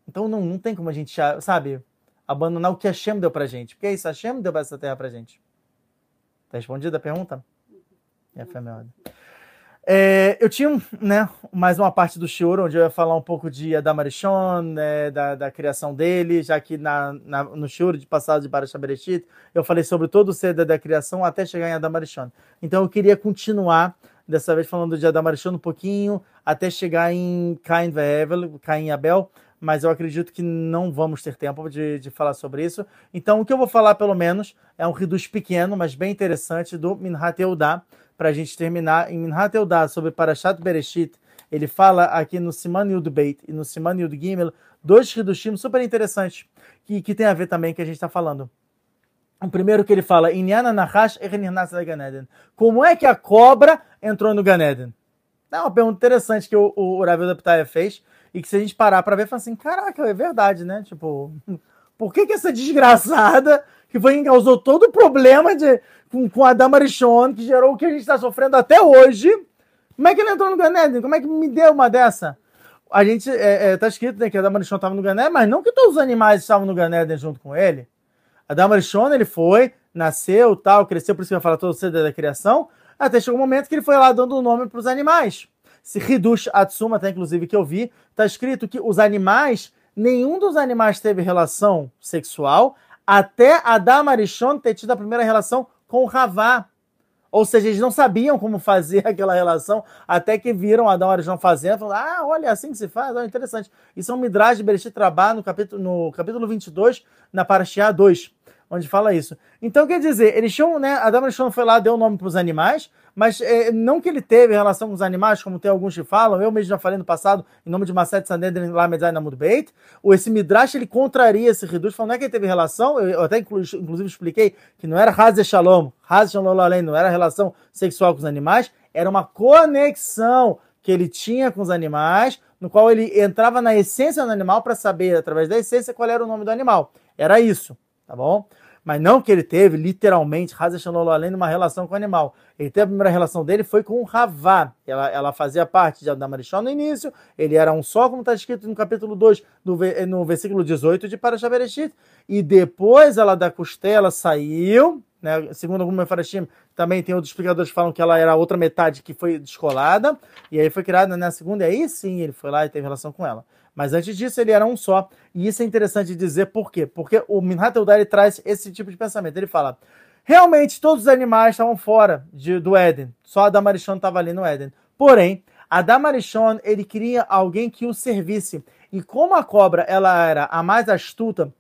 Então não, não tem como a gente, sabe, abandonar o que Hashem deu pra gente. Porque é isso, Hashem deu essa terra pra gente. Tá respondida a pergunta? É, foi a é, eu tinha né, mais uma parte do Shiur, onde eu ia falar um pouco de Adam Arishon, né, da, da criação dele, já que na, na, no Shiur de passado de Barasha Bereshit, eu falei sobre todo o ser da criação até chegar em Adam Arishon. Então eu queria continuar dessa vez falando de Adamarchon um pouquinho, até chegar em Cain Ve'evel, Cain Abel, mas eu acredito que não vamos ter tempo de, de falar sobre isso. Então, o que eu vou falar, pelo menos, é um reduz pequeno, mas bem interessante, do Minhat Eudá, para a gente terminar. Em Minhat Eudá, sobre Parashat Bereshit, ele fala aqui no Siman Yud Beit e no Siman Yud Gimel, dois redushim super interessantes, que, que tem a ver também que a gente está falando. O primeiro que ele fala, Como é que a cobra entrou no Ganeden? É uma pergunta interessante que o, o Ravel da fez e que se a gente parar para ver, fala assim, caraca, é verdade, né? Tipo, por que que essa desgraçada que foi causou todo o problema de, com, com a Damarichon, que gerou o que a gente está sofrendo até hoje, como é que ele entrou no Ganeden? Como é que me deu uma dessa? A gente, é, é, tá escrito né, que a Damarichon estava no Ganeden, mas não que todos os animais estavam no Ganeden junto com ele. Adam Arishon, ele foi, nasceu, tal, cresceu, por isso que eu falo todo cedo da criação, até chegou um momento que ele foi lá dando o nome para os animais. Se Hidush Atsuma, até inclusive que eu vi, está escrito que os animais, nenhum dos animais teve relação sexual até Adam Arishon ter tido a primeira relação com Havá. Ou seja, eles não sabiam como fazer aquela relação, até que viram Adão Arishon fazendo, falaram, ah, olha, é assim que se faz, olha, interessante. Isso é um Midrash de Bereshit Trabá no capítulo, no capítulo 22, na Parashiá 2 onde fala isso. Então, quer dizer, eles tinham, né? Adam Arishon foi lá, deu o nome para os animais, mas é, não que ele teve relação com os animais, como tem alguns que falam, eu mesmo já falei no passado, em nome de Maset Sanedrin lá Medzai Namud Beit, ou esse Midrash, ele contraria esse Reduz, falando não é que ele teve relação, eu até inclu, inclusive expliquei que não era Haz Shalom, Haz Shalom além, não era relação sexual com os animais, era uma conexão que ele tinha com os animais, no qual ele entrava na essência do animal para saber, através da essência, qual era o nome do animal. Era isso tá bom? Mas não que ele teve, literalmente, além de uma relação com o animal. Ele teve a primeira relação dele foi com o Ravá. Ela, ela fazia parte de Adamarishon no início, ele era um só, como está escrito no capítulo 2, no, no versículo 18 de Parashabereshit. E depois ela da costela saiu, né? Segundo alguns Mefarashim, também tem outros explicadores que falam que ela era a outra metade que foi descolada, e aí foi criada na segunda, e aí sim ele foi lá e teve relação com ela. Mas antes disso ele era um só. E isso é interessante dizer por quê? Porque o Minhat Eudar traz esse tipo de pensamento. Ele fala: Realmente, todos os animais estavam fora de, do Éden. Só a Damarishon estava ali no Éden. Porém, a Damarishon, ele queria alguém que o servisse. E como a cobra ela era a mais astuta,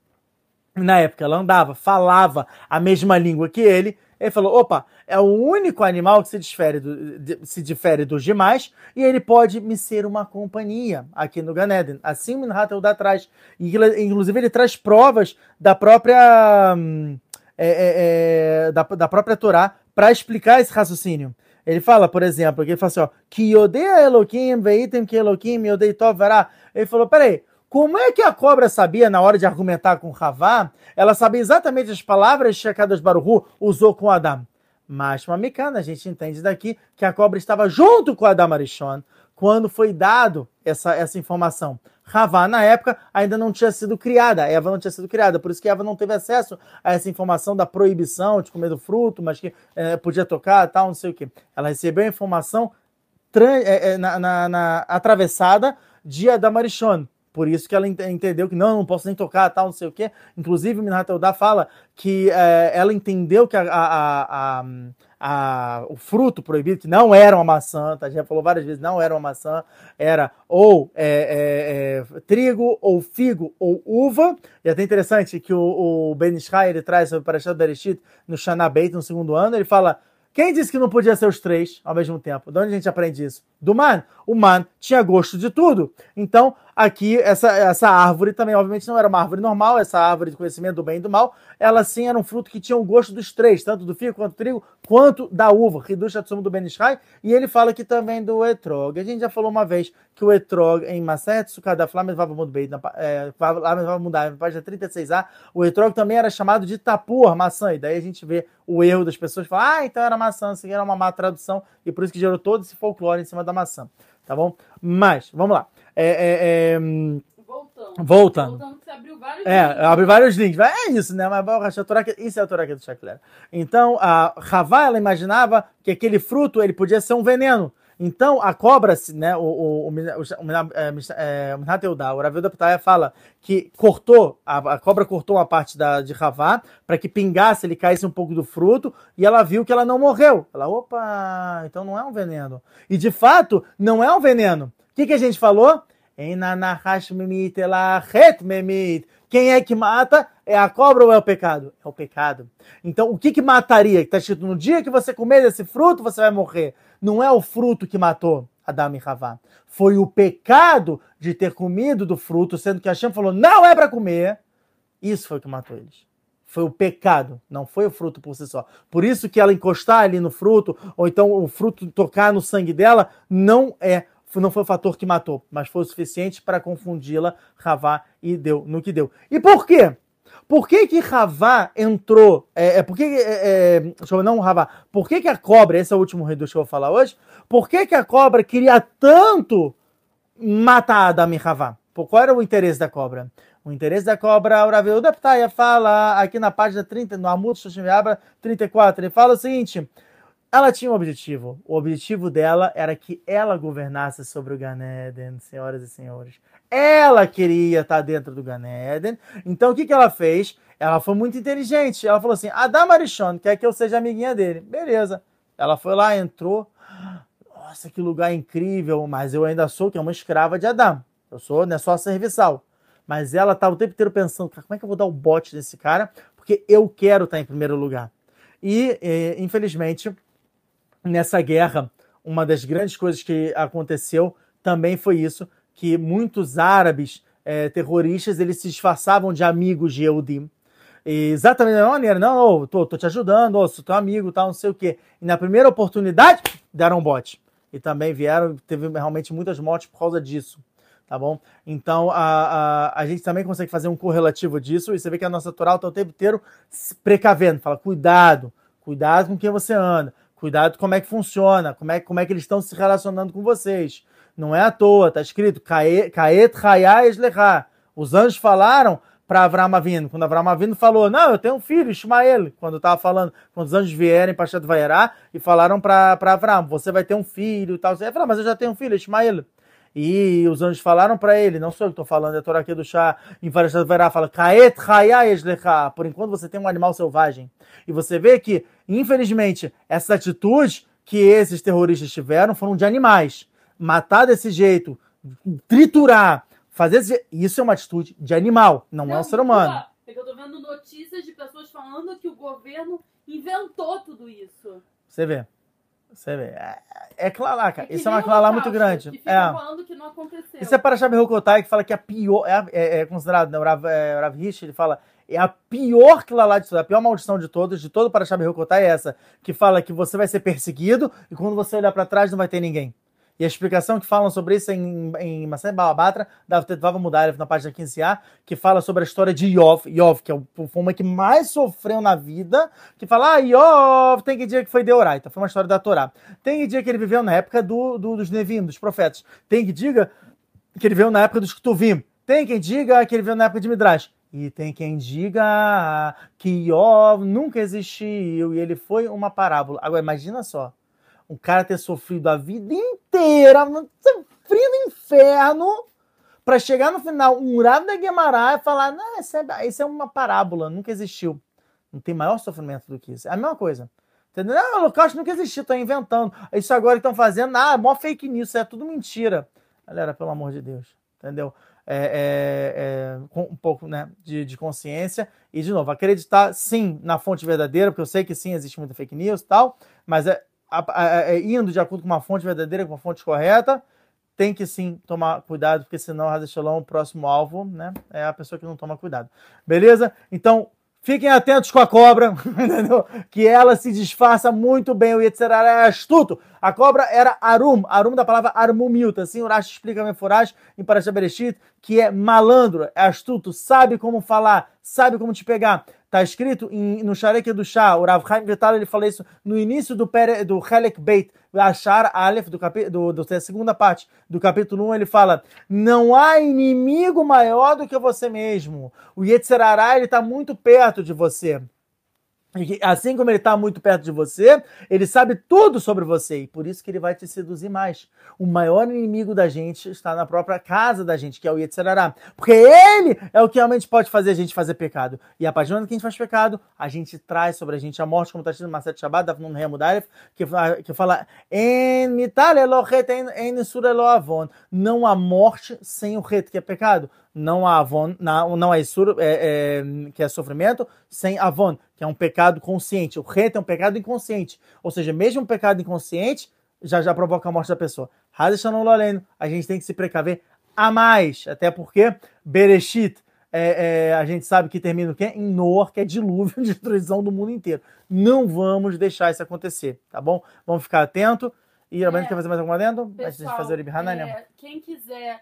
na época ela andava, falava a mesma língua que ele, ele falou: opa, é o único animal que se difere, do, de, se difere dos demais e ele pode me ser uma companhia aqui no Ganeden. Assim o Minhatel dá atrás. Inclusive ele traz provas da própria. Hum, é, é, é, da, da própria Torá para explicar esse raciocínio. Ele fala, por exemplo, que ele fala assim, ó, que odeia Elohim, veitem que Elohim, odei Tov verá. Ele falou, peraí, como é que a cobra sabia, na hora de argumentar com Ravá, ela sabia exatamente as palavras que Kadosh Baruhu usou com Adam? Mas, Mamikana, a gente entende daqui que a cobra estava junto com Adam Arishon quando foi dado essa, essa informação. Ravá, na época, ainda não tinha sido criada, Eva não tinha sido criada, por isso que Eva não teve acesso a essa informação da proibição de comer do fruto, mas que é, podia tocar, tal, não sei o que. Ela recebeu a informação é, é, na, na, na, atravessada de Adamarichon, por isso que ela entendeu que não, não posso nem tocar, tal, não sei o quê. Inclusive, Minhat Eudá fala que é, ela entendeu que a, a, a, a, o fruto proibido, que não era uma maçã, tá? já falou várias vezes, não era uma maçã, era ou é, é, trigo, ou figo, ou uva. E é até interessante que o, o Ben Ishai, ele traz sobre o Parashat Bereshit no Shana Beit, no segundo ano, ele fala quem disse que não podia ser os três ao mesmo tempo? De onde a gente aprende isso? Do man. O man tinha gosto de tudo. Então, aqui, essa, essa árvore também, obviamente, não era uma árvore normal, essa árvore de conhecimento do bem e do mal, ela sim era um fruto que tinha o gosto dos três, tanto do figo quanto do trigo, quanto da uva. Hidush Atsum do Benishai. E ele fala aqui também do etrog. A gente já falou uma vez que o etrog, em Maset Sukada Flamed Vavamud Beit, na é, página 36a, o etrog também era chamado de tapur, maçã. E daí a gente vê o erro das pessoas falar, ah, então era maçã, isso era uma má tradução, e por isso que gerou todo esse folclore em cima da maçã. Tá bom? Mas, vamos lá. É, é, é... Voltando. Voltando. Voltando você abriu vários é, links. abre vários links. É isso, né? Mas isso é a Torá do Chacler. Então, a Ravá, ela imaginava que aquele fruto ele podia ser um veneno. Então, a cobra, né, o, o, o, o, é, o Ravel da Pitaia fala que cortou, a, a, cobra cortou uma parte da, de Ravá para que pingasse, ele caísse um pouco do fruto, e ela viu que ela não morreu. Ela, opa, então não é um veneno. E de fato, não é um veneno. O que, que a gente falou? Quem é que mata? É a cobra ou é o pecado? É o pecado. Então, o que, que mataria? Está escrito: no dia que você comer desse fruto, você vai morrer não é o fruto que matou Adão e Havá. Foi o pecado de ter comido do fruto, sendo que Hashem falou, não é para comer. Isso foi o que matou eles. Foi o pecado, não foi o fruto por si só. Por isso que ela encostar ali no fruto, ou então o fruto tocar no sangue dela, não é não foi o fator que matou, mas foi o suficiente para confundi-la, Ravá, e deu no que deu. E por quê? Por que que Ravá entrou? É, é, por que, é, é, não Ravá. Por que que a cobra, esse é o último reduto que eu vou falar hoje, por que que a cobra queria tanto matar Adam e Ravá? Qual era o interesse da cobra? O interesse da cobra, o Ravel da Ptaia fala aqui na página 30, no Amut Shoshimiabra 34, ele fala o seguinte, ela tinha um objetivo. O objetivo dela era que ela governasse sobre o Ganeden, senhoras e senhores. Ela queria estar dentro do Ganeden. Então o que, que ela fez? Ela foi muito inteligente. Ela falou assim: Adam Arishon quer que eu seja amiguinha dele. Beleza. Ela foi lá, entrou. Nossa, que lugar incrível. Mas eu ainda sou que é uma escrava de Adam. Eu sou, não é só serviçal. Mas ela estava o tempo inteiro pensando: como é que eu vou dar o bote nesse cara? Porque eu quero estar em primeiro lugar. E, e infelizmente, nessa guerra, uma das grandes coisas que aconteceu também foi isso, que muitos árabes é, terroristas eles se disfarçavam de amigos de Eudim. exatamente da mesma maneira, não, oh, tô, tô te ajudando, oh, sou teu amigo, tal, não sei o quê. E na primeira oportunidade, deram um bote. E também vieram, teve realmente muitas mortes por causa disso tá bom? Então a, a, a gente também consegue fazer um correlativo disso e você vê que a nossa Torá está o tempo inteiro precavendo, fala cuidado, cuidado com quem você anda, Cuidado como é que funciona, como é, como é que eles estão se relacionando com vocês. Não é à toa, está escrito Kaet Hayá. Os anjos falaram para Avram Avinu. Quando Avram Avinu falou, não, eu tenho um filho, Ismael. Quando estava falando, quando os anjos vierem para Shat e falaram para Avram, você vai ter um filho e tal. Ele falou, mas eu já tenho um filho, Ismael. E os anjos falaram para ele, não sou eu que estou falando, é a Torá aqui do chá, em Parashat Verá, fala, Kaet por enquanto você tem um animal selvagem. E você vê que, infelizmente, essas atitudes que esses terroristas tiveram foram de animais. Matar desse jeito, triturar, fazer esse... isso é uma atitude de animal, não, não é um ser humano. É que eu tô vendo notícias de pessoas falando que o governo inventou tudo isso. Você vê. Você vê. É, é clalaca. É isso é uma clalá muito grande. Que é. falando que não aconteceu. Isso é para Shabehukotai, que fala que a pior. É, é, é considerado, né? O Rav, é, Rav Hish, ele fala. É a pior clalá de todas, a pior maldição de todos, de todo para Shabehukotai é essa. Que fala que você vai ser perseguido e quando você olhar para trás não vai ter ninguém. E a explicação que falam sobre isso em, em Masé Balabatra, da Tetvava Mudar, na página 15a, que fala sobre a história de Yov, Yov, que é o homem que mais sofreu na vida, que fala, ah, Yov, tem que dia que foi Deoraita, foi uma história da Torá. Tem que dia que ele viveu na época do, do, dos Nevim, dos profetas. Tem que diga que ele viveu na época dos Ktuvim. Tem quem diga que ele viveu na época de Midrash. E tem quem diga que Yov nunca existiu e ele foi uma parábola. Agora, imagina só um cara ter sofrido a vida inteira, sofrendo inferno, para chegar no final, um Rav da Guemará e falar: não, isso é, isso é uma parábola, nunca existiu. Não tem maior sofrimento do que isso. É a mesma coisa. Entendeu? Não, o Holocausto nunca existiu, estão inventando. Isso agora estão fazendo, ah, mó fake news, é tudo mentira. Galera, pelo amor de Deus. Entendeu? É, é, é, um pouco né, de, de, consciência e, de novo, acreditar sim na fonte verdadeira, porque eu sei que sim, existe muita fake news e tal, mas é, a, a, a, indo de acordo com uma fonte verdadeira, com uma fonte correta, tem que sim tomar cuidado, porque senão Shalom, o próximo alvo, né, é a pessoa que não toma cuidado. Beleza? Então, fiquem atentos com a cobra, entendeu? Que ela se disfarça muito bem, o Yetzirah é astuto. A cobra era Arum, Arum da palavra Armumilta, assim o Rashi explica a Meforaj em Parashat Bereshit, que é malandro, é astuto, sabe como falar, sabe como te pegar. Está escrito em, no Sharek do Shah, o Rav Chaim Vital, ele fala isso no início do, pere, do Helek Beit, Ashar Aleph, do, capi, do, do, da segunda parte do capítulo 1, ele fala: Não há inimigo maior do que você mesmo. O Yetzirará, ele está muito perto de você assim como ele está muito perto de você, ele sabe tudo sobre você e por isso que ele vai te seduzir mais. O maior inimigo da gente está na própria casa da gente, que é o Yetzirará. Porque ele é o que realmente pode fazer a gente fazer pecado. E a partir do momento que a gente faz pecado, a gente traz sobre a gente a morte, como está escrito no Maset Shabbat, da Fnun Remudaref, que fala não há morte sem o reto, que é pecado não há avon, não, não há isur, é, é, que é sofrimento, sem avon, que é um pecado consciente. O reto é um pecado inconsciente. Ou seja, mesmo um pecado inconsciente já já provoca a morte da pessoa. A gente tem que se precaver a mais, até porque Bereshit, é, é, a gente sabe que termina o quê? Em Noor, que é dilúvio, destruição do mundo inteiro. Não vamos deixar isso acontecer, tá bom? Vamos ficar atento. E a é, quer fazer mais alguma adendo? Antes de fazer o Ibihana, é, Quem quiser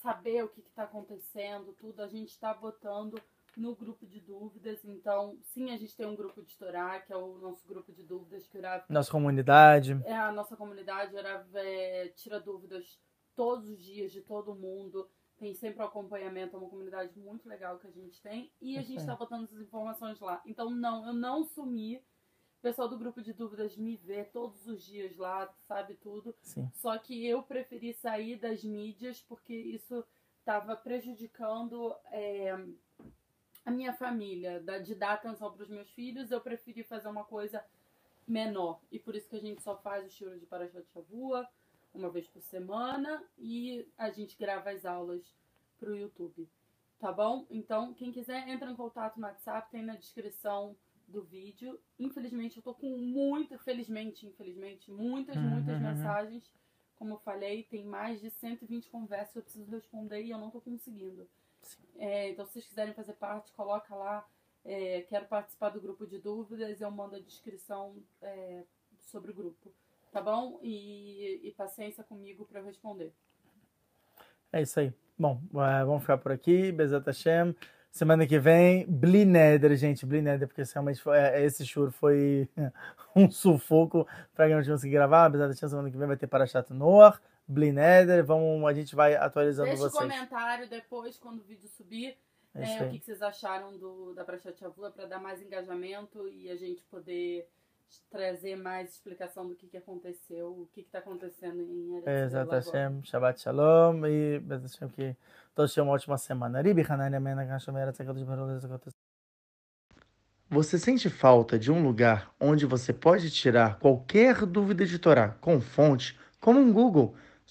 saber o que está acontecendo, tudo, a gente está botando no grupo de dúvidas. Então, sim, a gente tem um grupo de Torá, que é o nosso grupo de dúvidas que Urav, Nossa comunidade. É, a nossa comunidade. Urav é, tira dúvidas todos os dias de todo mundo. Tem sempre o acompanhamento, é uma comunidade muito legal que a gente tem. E a gente está botando essas informações lá. Então, não, eu não sumi o pessoal do grupo de dúvidas me vê todos os dias lá, sabe tudo. Sim. Só que eu preferi sair das mídias porque isso estava prejudicando é, a minha família, da, de dar atenção para os meus filhos. Eu preferi fazer uma coisa menor. E por isso que a gente só faz o estilo de Parashat Shavua uma vez por semana e a gente grava as aulas para o YouTube. Tá bom? Então, quem quiser, entra em contato no WhatsApp, tem na descrição do vídeo. Infelizmente, eu tô com muito, felizmente, infelizmente, muitas, uhum, muitas uhum. mensagens. Como eu falei, tem mais de 120 conversas que eu preciso responder e eu não tô conseguindo. É, então, se vocês quiserem fazer parte, coloca lá. É, quero participar do grupo de dúvidas, eu mando a descrição é, sobre o grupo. Tá bom? E, e paciência comigo para responder. É isso aí. Bom, é, vamos ficar por aqui. Bezat Hashem. Semana que vem, Blineder, gente, Blineder, porque realmente foi, é, esse choro foi um sufoco para que não conseguir gravar, apesar da semana que vem vai ter Parashat Noah, Blineder, vamos, a gente vai atualizando Deixa vocês. Deixa comentário depois, quando o vídeo subir, é é, o que, que, vocês acharam do, da Parashat Shavua para dar mais engajamento e a gente poder trazer mais explicação do que, que aconteceu, o que está acontecendo em Eretz Exato. Hashem, Shabbat Shalom e Hashem que todos tenham uma ótima semana. Você sente falta de um lugar onde você pode tirar qualquer dúvida de Torá com fonte, como um Google?